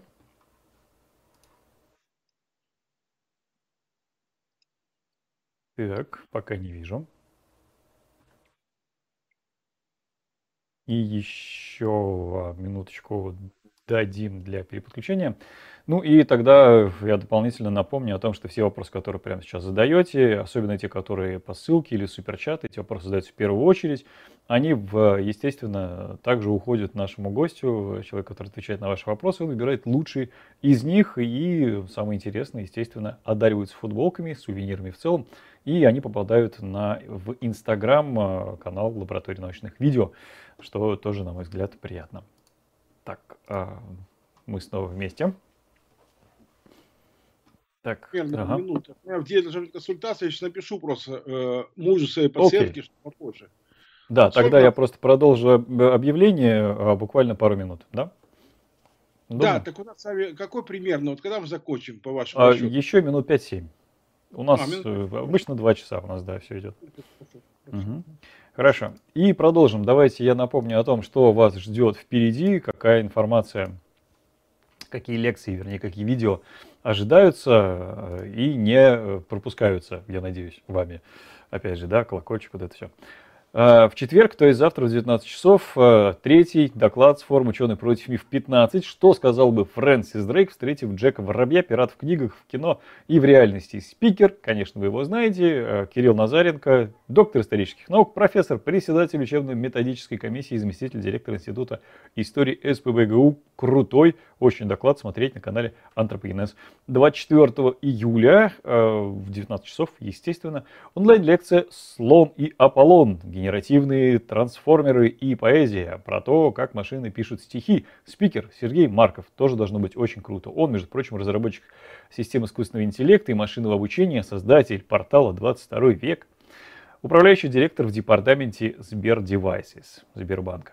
Так, пока не вижу. И еще минуточку дадим для переподключения. Ну и тогда я дополнительно напомню о том, что все вопросы, которые прямо сейчас задаете, особенно те, которые по ссылке или суперчат, эти вопросы задаются в первую очередь, они, в, естественно, также уходят нашему гостю, человек, который отвечает на ваши вопросы, он выбирает лучшие из них и, самое интересное, естественно, одариваются футболками, сувенирами в целом, и они попадают на, в Инстаграм э, канал Лаборатории научных видео, что тоже, на мой взгляд, приятно. Так, а, мы снова вместе. Так, Примерно ага. минута. У меня в деле должна быть консультация, я сейчас напишу просто э, мужу своей пациентки, okay. что попозже. Да, Сколько? тогда я просто продолжу объявление а, буквально пару минут, да? Да, так у нас с вами какой примерно, вот когда мы закончим, по вашему а, Еще минут 5-7. У нас а, минут 5, обычно 2 часа у нас, да, все идет. Угу. Хорошо. И продолжим. Давайте я напомню о том, что вас ждет впереди, какая информация, какие лекции, вернее, какие видео ожидаются э, и не пропускаются, я надеюсь, вами. Опять же, да, колокольчик, вот это все. Э, в четверг, то есть завтра в 19 часов, э, третий доклад с форум «Ученый против миф 15». Что сказал бы Фрэнсис Дрейк, встретив Джека Воробья, пират в книгах, в кино и в реальности? Спикер, конечно, вы его знаете, э, Кирилл Назаренко, доктор исторических наук, профессор, председатель учебно-методической комиссии, заместитель директора Института истории СПБГУ. Крутой, очень доклад, смотреть на канале Антропогенез. 24 июля в 19 часов, естественно, онлайн-лекция «Слон и Аполлон» генеративные трансформеры и поэзия, про то, как машины пишут стихи. Спикер Сергей Марков тоже должно быть очень круто. Он, между прочим, разработчик системы искусственного интеллекта и машинного обучения, создатель портала 22 век, управляющий директор в департаменте Сбер Devices Сбербанка.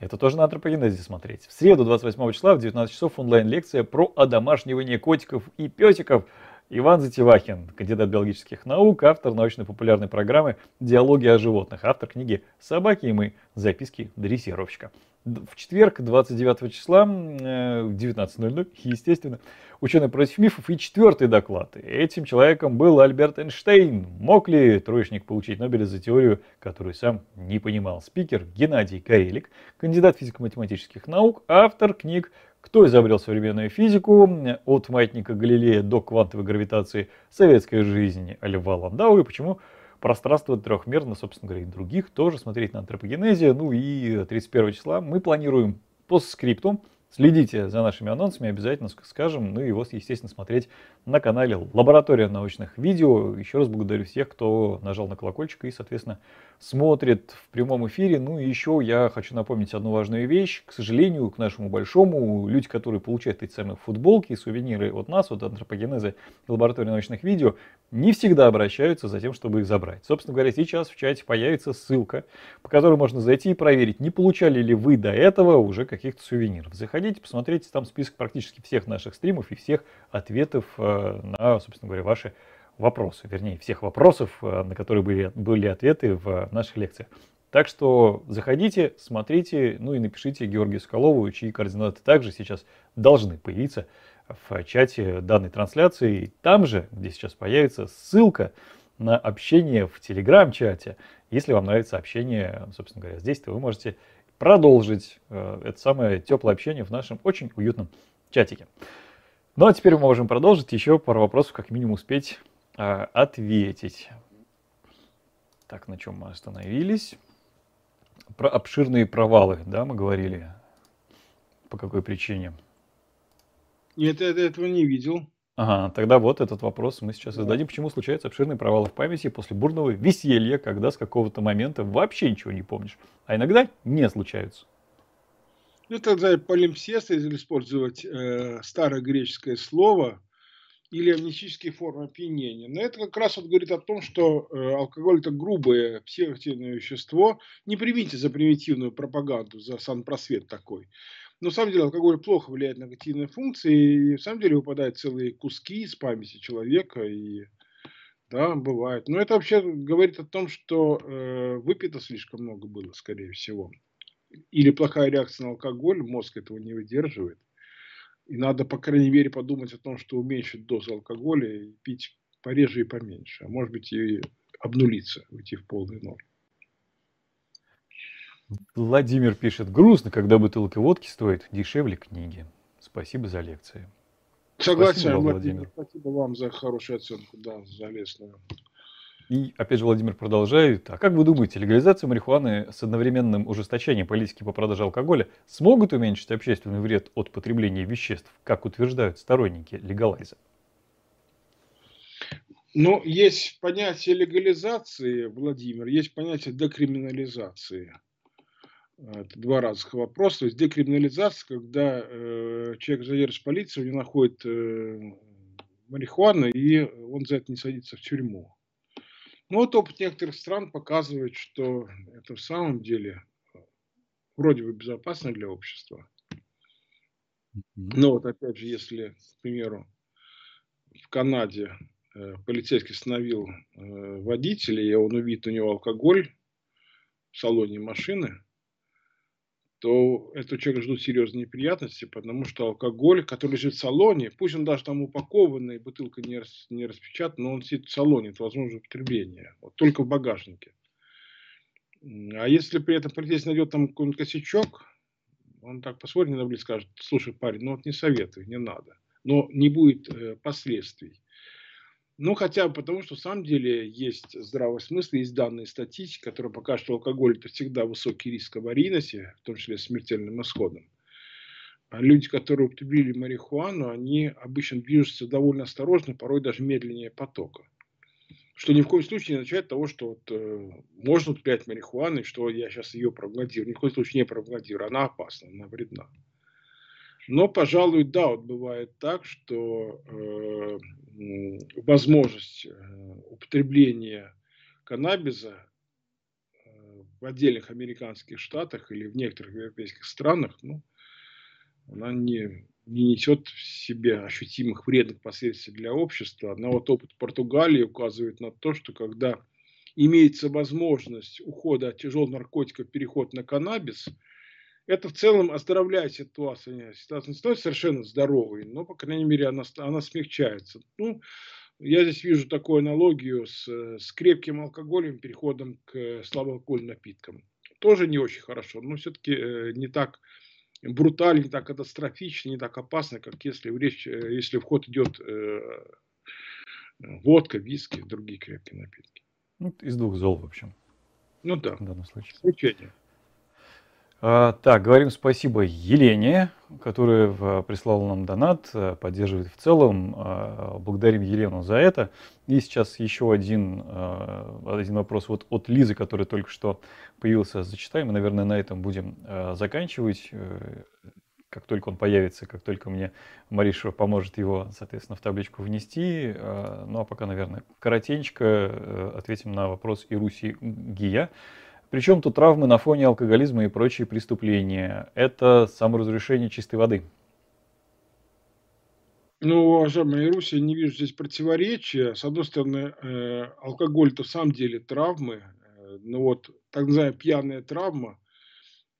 Это тоже на антропогенезе смотреть. В среду 28 числа в 19 часов онлайн-лекция про одомашнивание котиков и песиков – Иван Затевахин, кандидат биологических наук, автор научно-популярной программы «Диалоги о животных», автор книги «Собаки и мы. Записки дрессировщика». В четверг, 29 числа, э, в 19.00, естественно, ученый против мифов и четвертый доклад. Этим человеком был Альберт Эйнштейн. Мог ли троечник получить Нобеля за теорию, которую сам не понимал? Спикер Геннадий Карелик, кандидат физико-математических наук, автор книг кто изобрел современную физику от маятника Галилея до квантовой гравитации, советская жизнь Льва Ландау и почему пространство трехмерно, собственно говоря, и других тоже смотреть на антропогенезе. Ну и 31 числа мы планируем по скрипту Следите за нашими анонсами, обязательно скажем. Ну и вот, естественно, смотреть на канале Лаборатория научных видео. Еще раз благодарю всех, кто нажал на колокольчик и, соответственно, смотрит в прямом эфире. Ну и еще я хочу напомнить одну важную вещь. К сожалению, к нашему большому, люди, которые получают эти самые футболки, сувениры от нас, от антропогенеза Лаборатории научных видео, не всегда обращаются за тем, чтобы их забрать. Собственно говоря, сейчас в чате появится ссылка, по которой можно зайти и проверить, не получали ли вы до этого уже каких-то сувениров. Заходите, посмотрите, там список практически всех наших стримов и всех ответов э, на, собственно говоря, ваши вопросы. Вернее, всех вопросов, э, на которые были, были ответы в наших лекциях. Так что заходите, смотрите, ну и напишите Георгию Соколову, чьи координаты также сейчас должны появиться в чате данной трансляции. Там же, где сейчас появится ссылка на общение в Телеграм-чате. Если вам нравится общение, собственно говоря, здесь, то вы можете продолжить э, это самое теплое общение в нашем очень уютном чатике. Ну а теперь мы можем продолжить еще пару вопросов, как минимум успеть э, ответить. Так, на чем мы остановились? Про обширные провалы, да, мы говорили. По какой причине? Нет, я этого не видел. Ага, тогда вот этот вопрос мы сейчас зададим. Почему случаются обширные провалы в памяти после бурного веселья, когда с какого-то момента вообще ничего не помнишь? А иногда не случаются. Ну, тогда полимпсест, если использовать э, старое греческое слово, или амнистические формы опьянения. Но это как раз вот говорит о том, что э, алкоголь это грубое психоактивное вещество. Не примите за примитивную пропаганду, за санпросвет такой. Но на самом деле алкоголь плохо влияет на когнитивные функции, и на самом деле выпадают целые куски из памяти человека, и да, бывает. Но это вообще говорит о том, что э, выпито слишком много было, скорее всего. Или плохая реакция на алкоголь, мозг этого не выдерживает. И надо, по крайней мере, подумать о том, что уменьшить дозу алкоголя и пить пореже и поменьше. А может быть и обнулиться, уйти в полный ноль. Владимир пишет, грустно, когда бутылка водки стоит дешевле книги. Спасибо за лекции. Согласен, спасибо, Владимир. Владимир. Спасибо вам за хорошую оценку, да, за лестную. И опять же Владимир продолжает. А как вы думаете, легализация марихуаны с одновременным ужесточением политики по продаже алкоголя смогут уменьшить общественный вред от потребления веществ, как утверждают сторонники легалайза? Ну, есть понятие легализации, Владимир, есть понятие декриминализации. Это два разных вопроса. То есть декриминализация, когда э, человек задержит полицию, у него находит э, марихуану, и он за это не садится в тюрьму. Ну вот опыт некоторых стран показывает, что это в самом деле вроде бы безопасно для общества. Но вот опять же, если, к примеру, в Канаде э, полицейский остановил э, водителя, и он увидит у него алкоголь в салоне машины, то этого человека ждут серьезные неприятности, потому что алкоголь, который лежит в салоне, пусть он даже там упакованный, бутылка не, рас, не распечатана, но он сидит в салоне, это возможно употребление, вот только в багажнике. А если при этом полицейский найдет там какой-нибудь косячок, он так посмотрит на и скажет, слушай, парень, ну вот не советую, не надо. Но не будет э, последствий. Ну, хотя бы потому, что в самом деле есть здравый смысл, есть данные статистики, которые покажут, что алкоголь это всегда высокий риск аварийности, в том числе смертельным исходом. А люди, которые употребили марихуану, они обычно движутся довольно осторожно, порой даже медленнее потока. Что ни в коем случае не означает того, что вот, э, можно употреблять марихуану, и что я сейчас ее пропагандирую. Ни в коем случае не пропагандирую. Она опасна, она вредна. Но, пожалуй, да, вот бывает так, что э, возможность э, употребления каннабиса э, в отдельных американских штатах или в некоторых европейских странах, ну, она не, не несет в себе ощутимых вредных последствий для общества. Но вот опыт Португалии указывает на то, что когда имеется возможность ухода от тяжелых наркотиков, переход на каннабис – это в целом оздоровляет ситуацию. Ситуация не стоит совершенно здоровой, но, по крайней мере, она, она смягчается. Ну, я здесь вижу такую аналогию с, с крепким алкоголем, переходом к слабоалкогольным напиткам. Тоже не очень хорошо, но все-таки э, не так брутально, не так катастрофично, не так опасно, как если, в речь, э, если в ход идет э, водка, виски, другие крепкие напитки. Ну, из двух зол, в общем. Ну да. В данном случае. Исключение. А, так, говорим спасибо Елене, которая прислала нам донат, э, поддерживает в целом. А, благодарим Елену за это. И сейчас еще один, а, один вопрос вот от Лизы, который только что появился. Зачитаем, и, наверное, на этом будем заканчивать. Э, как только он появится, как только мне Мариша поможет его, соответственно, в табличку внести. Ну а пока, наверное, коротенько э, ответим на вопрос Ируси Гия. Причем тут травмы на фоне алкоголизма и прочие преступления. Это саморазрушение чистой воды. Ну, уважаемые Руси, не вижу здесь противоречия. С одной стороны, э, алкоголь это в самом деле травмы. Э, ну вот, так называемая пьяная травма,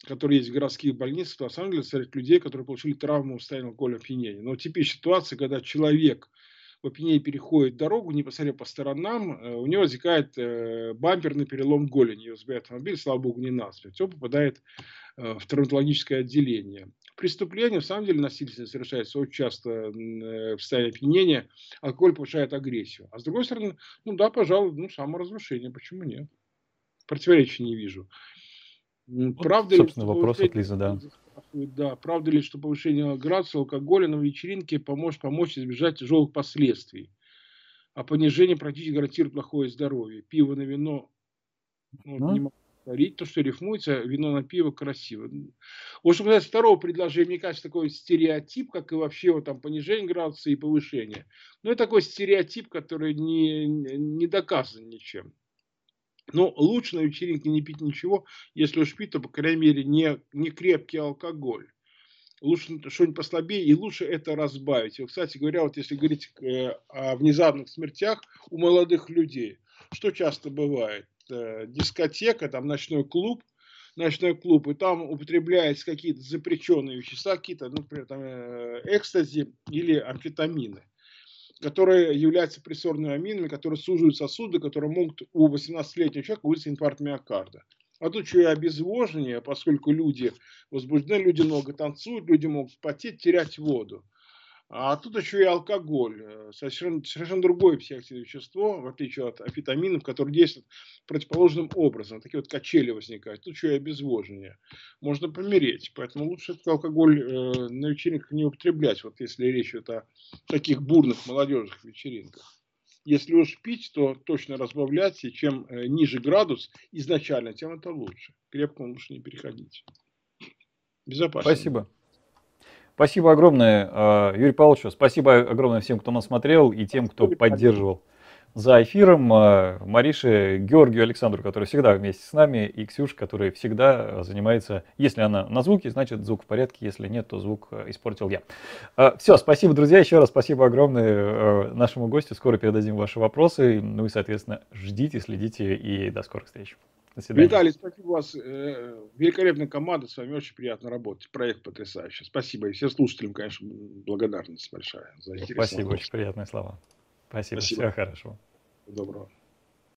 которая есть в городских больницах, то на самом деле среди людей, которые получили травму в состоянии алкогольного опьянения. Но теперь ситуация, когда человек в опьянении переходит дорогу, не посмотря по сторонам, э, у него возникает э, бамперный перелом голени. Его сбивает автомобиль, слава богу, не насмерть. Он попадает э, в травматологическое отделение. Преступление, в самом деле, насильственно совершается очень часто в состоянии опьянения. Алкоголь повышает агрессию. А с другой стороны, ну да, пожалуй, ну саморазрушение. Почему нет? Противоречия не вижу. Правда вот, собственно, вопрос от Лизы, да да, правда ли, что повышение градуса алкоголя на вечеринке поможет помочь избежать тяжелых последствий, а понижение практически гарантирует плохое здоровье. Пиво на вино, ну, ну? Не, повторить. То, что рифмуется, вино на пиво красиво. Вот что касается второго предложения, мне кажется, такой стереотип, как и вообще вот там понижение градуса и повышение. Но это такой стереотип, который не, не доказан ничем. Но лучше на вечеринке не пить ничего, если уж пить, то, по крайней мере, не, не крепкий алкоголь. Лучше что-нибудь послабее, и лучше это разбавить. И, кстати говоря, вот если говорить э, о внезапных смертях у молодых людей, что часто бывает? Э, дискотека, там ночной клуб, ночной клуб, и там употребляются какие-то запрещенные вещества, какие-то, например, там, э, экстази или амфетамины которые являются прессорными аминами, которые суживают сосуды, которые могут у 18-летнего человека вызвать инфаркт миокарда. А тут еще и обезвоживание, поскольку люди возбуждены, люди много танцуют, люди могут потеть, терять воду. А тут еще и алкоголь, э, совершенно, совершенно другое психоактивное вещество, в отличие от амфетаминов, которые действуют противоположным образом. Такие вот качели возникают. Тут еще и обезвоживание. Можно помереть. Поэтому лучше этот алкоголь э, на вечеринках не употреблять, вот если речь идет о таких бурных молодежных вечеринках. Если уж пить, то точно разбавлять, и чем э, ниже градус изначально, тем это лучше. Крепко лучше не переходить. Безопасно. Спасибо. Спасибо огромное, а, Юрий Павлович. Спасибо огромное всем, кто нас смотрел и тем, кто поддерживал за эфиром. А, Марише, Георгию, Александру, который всегда вместе с нами, и Ксюш, который всегда занимается, если она на звуке, значит звук в порядке, если нет, то звук а, испортил я. Все, спасибо, друзья, еще раз спасибо огромное нашему гостю. Скоро передадим ваши вопросы. Ну и, соответственно, ждите, следите и до скорых встреч. До свидания. Виталий, спасибо вас. Э, великолепная команда, с вами очень приятно работать. Проект потрясающий. Спасибо. И всем слушателям, конечно, благодарность большая за Спасибо, очень приятные слова. Спасибо. спасибо. Всего хорошего. Доброго.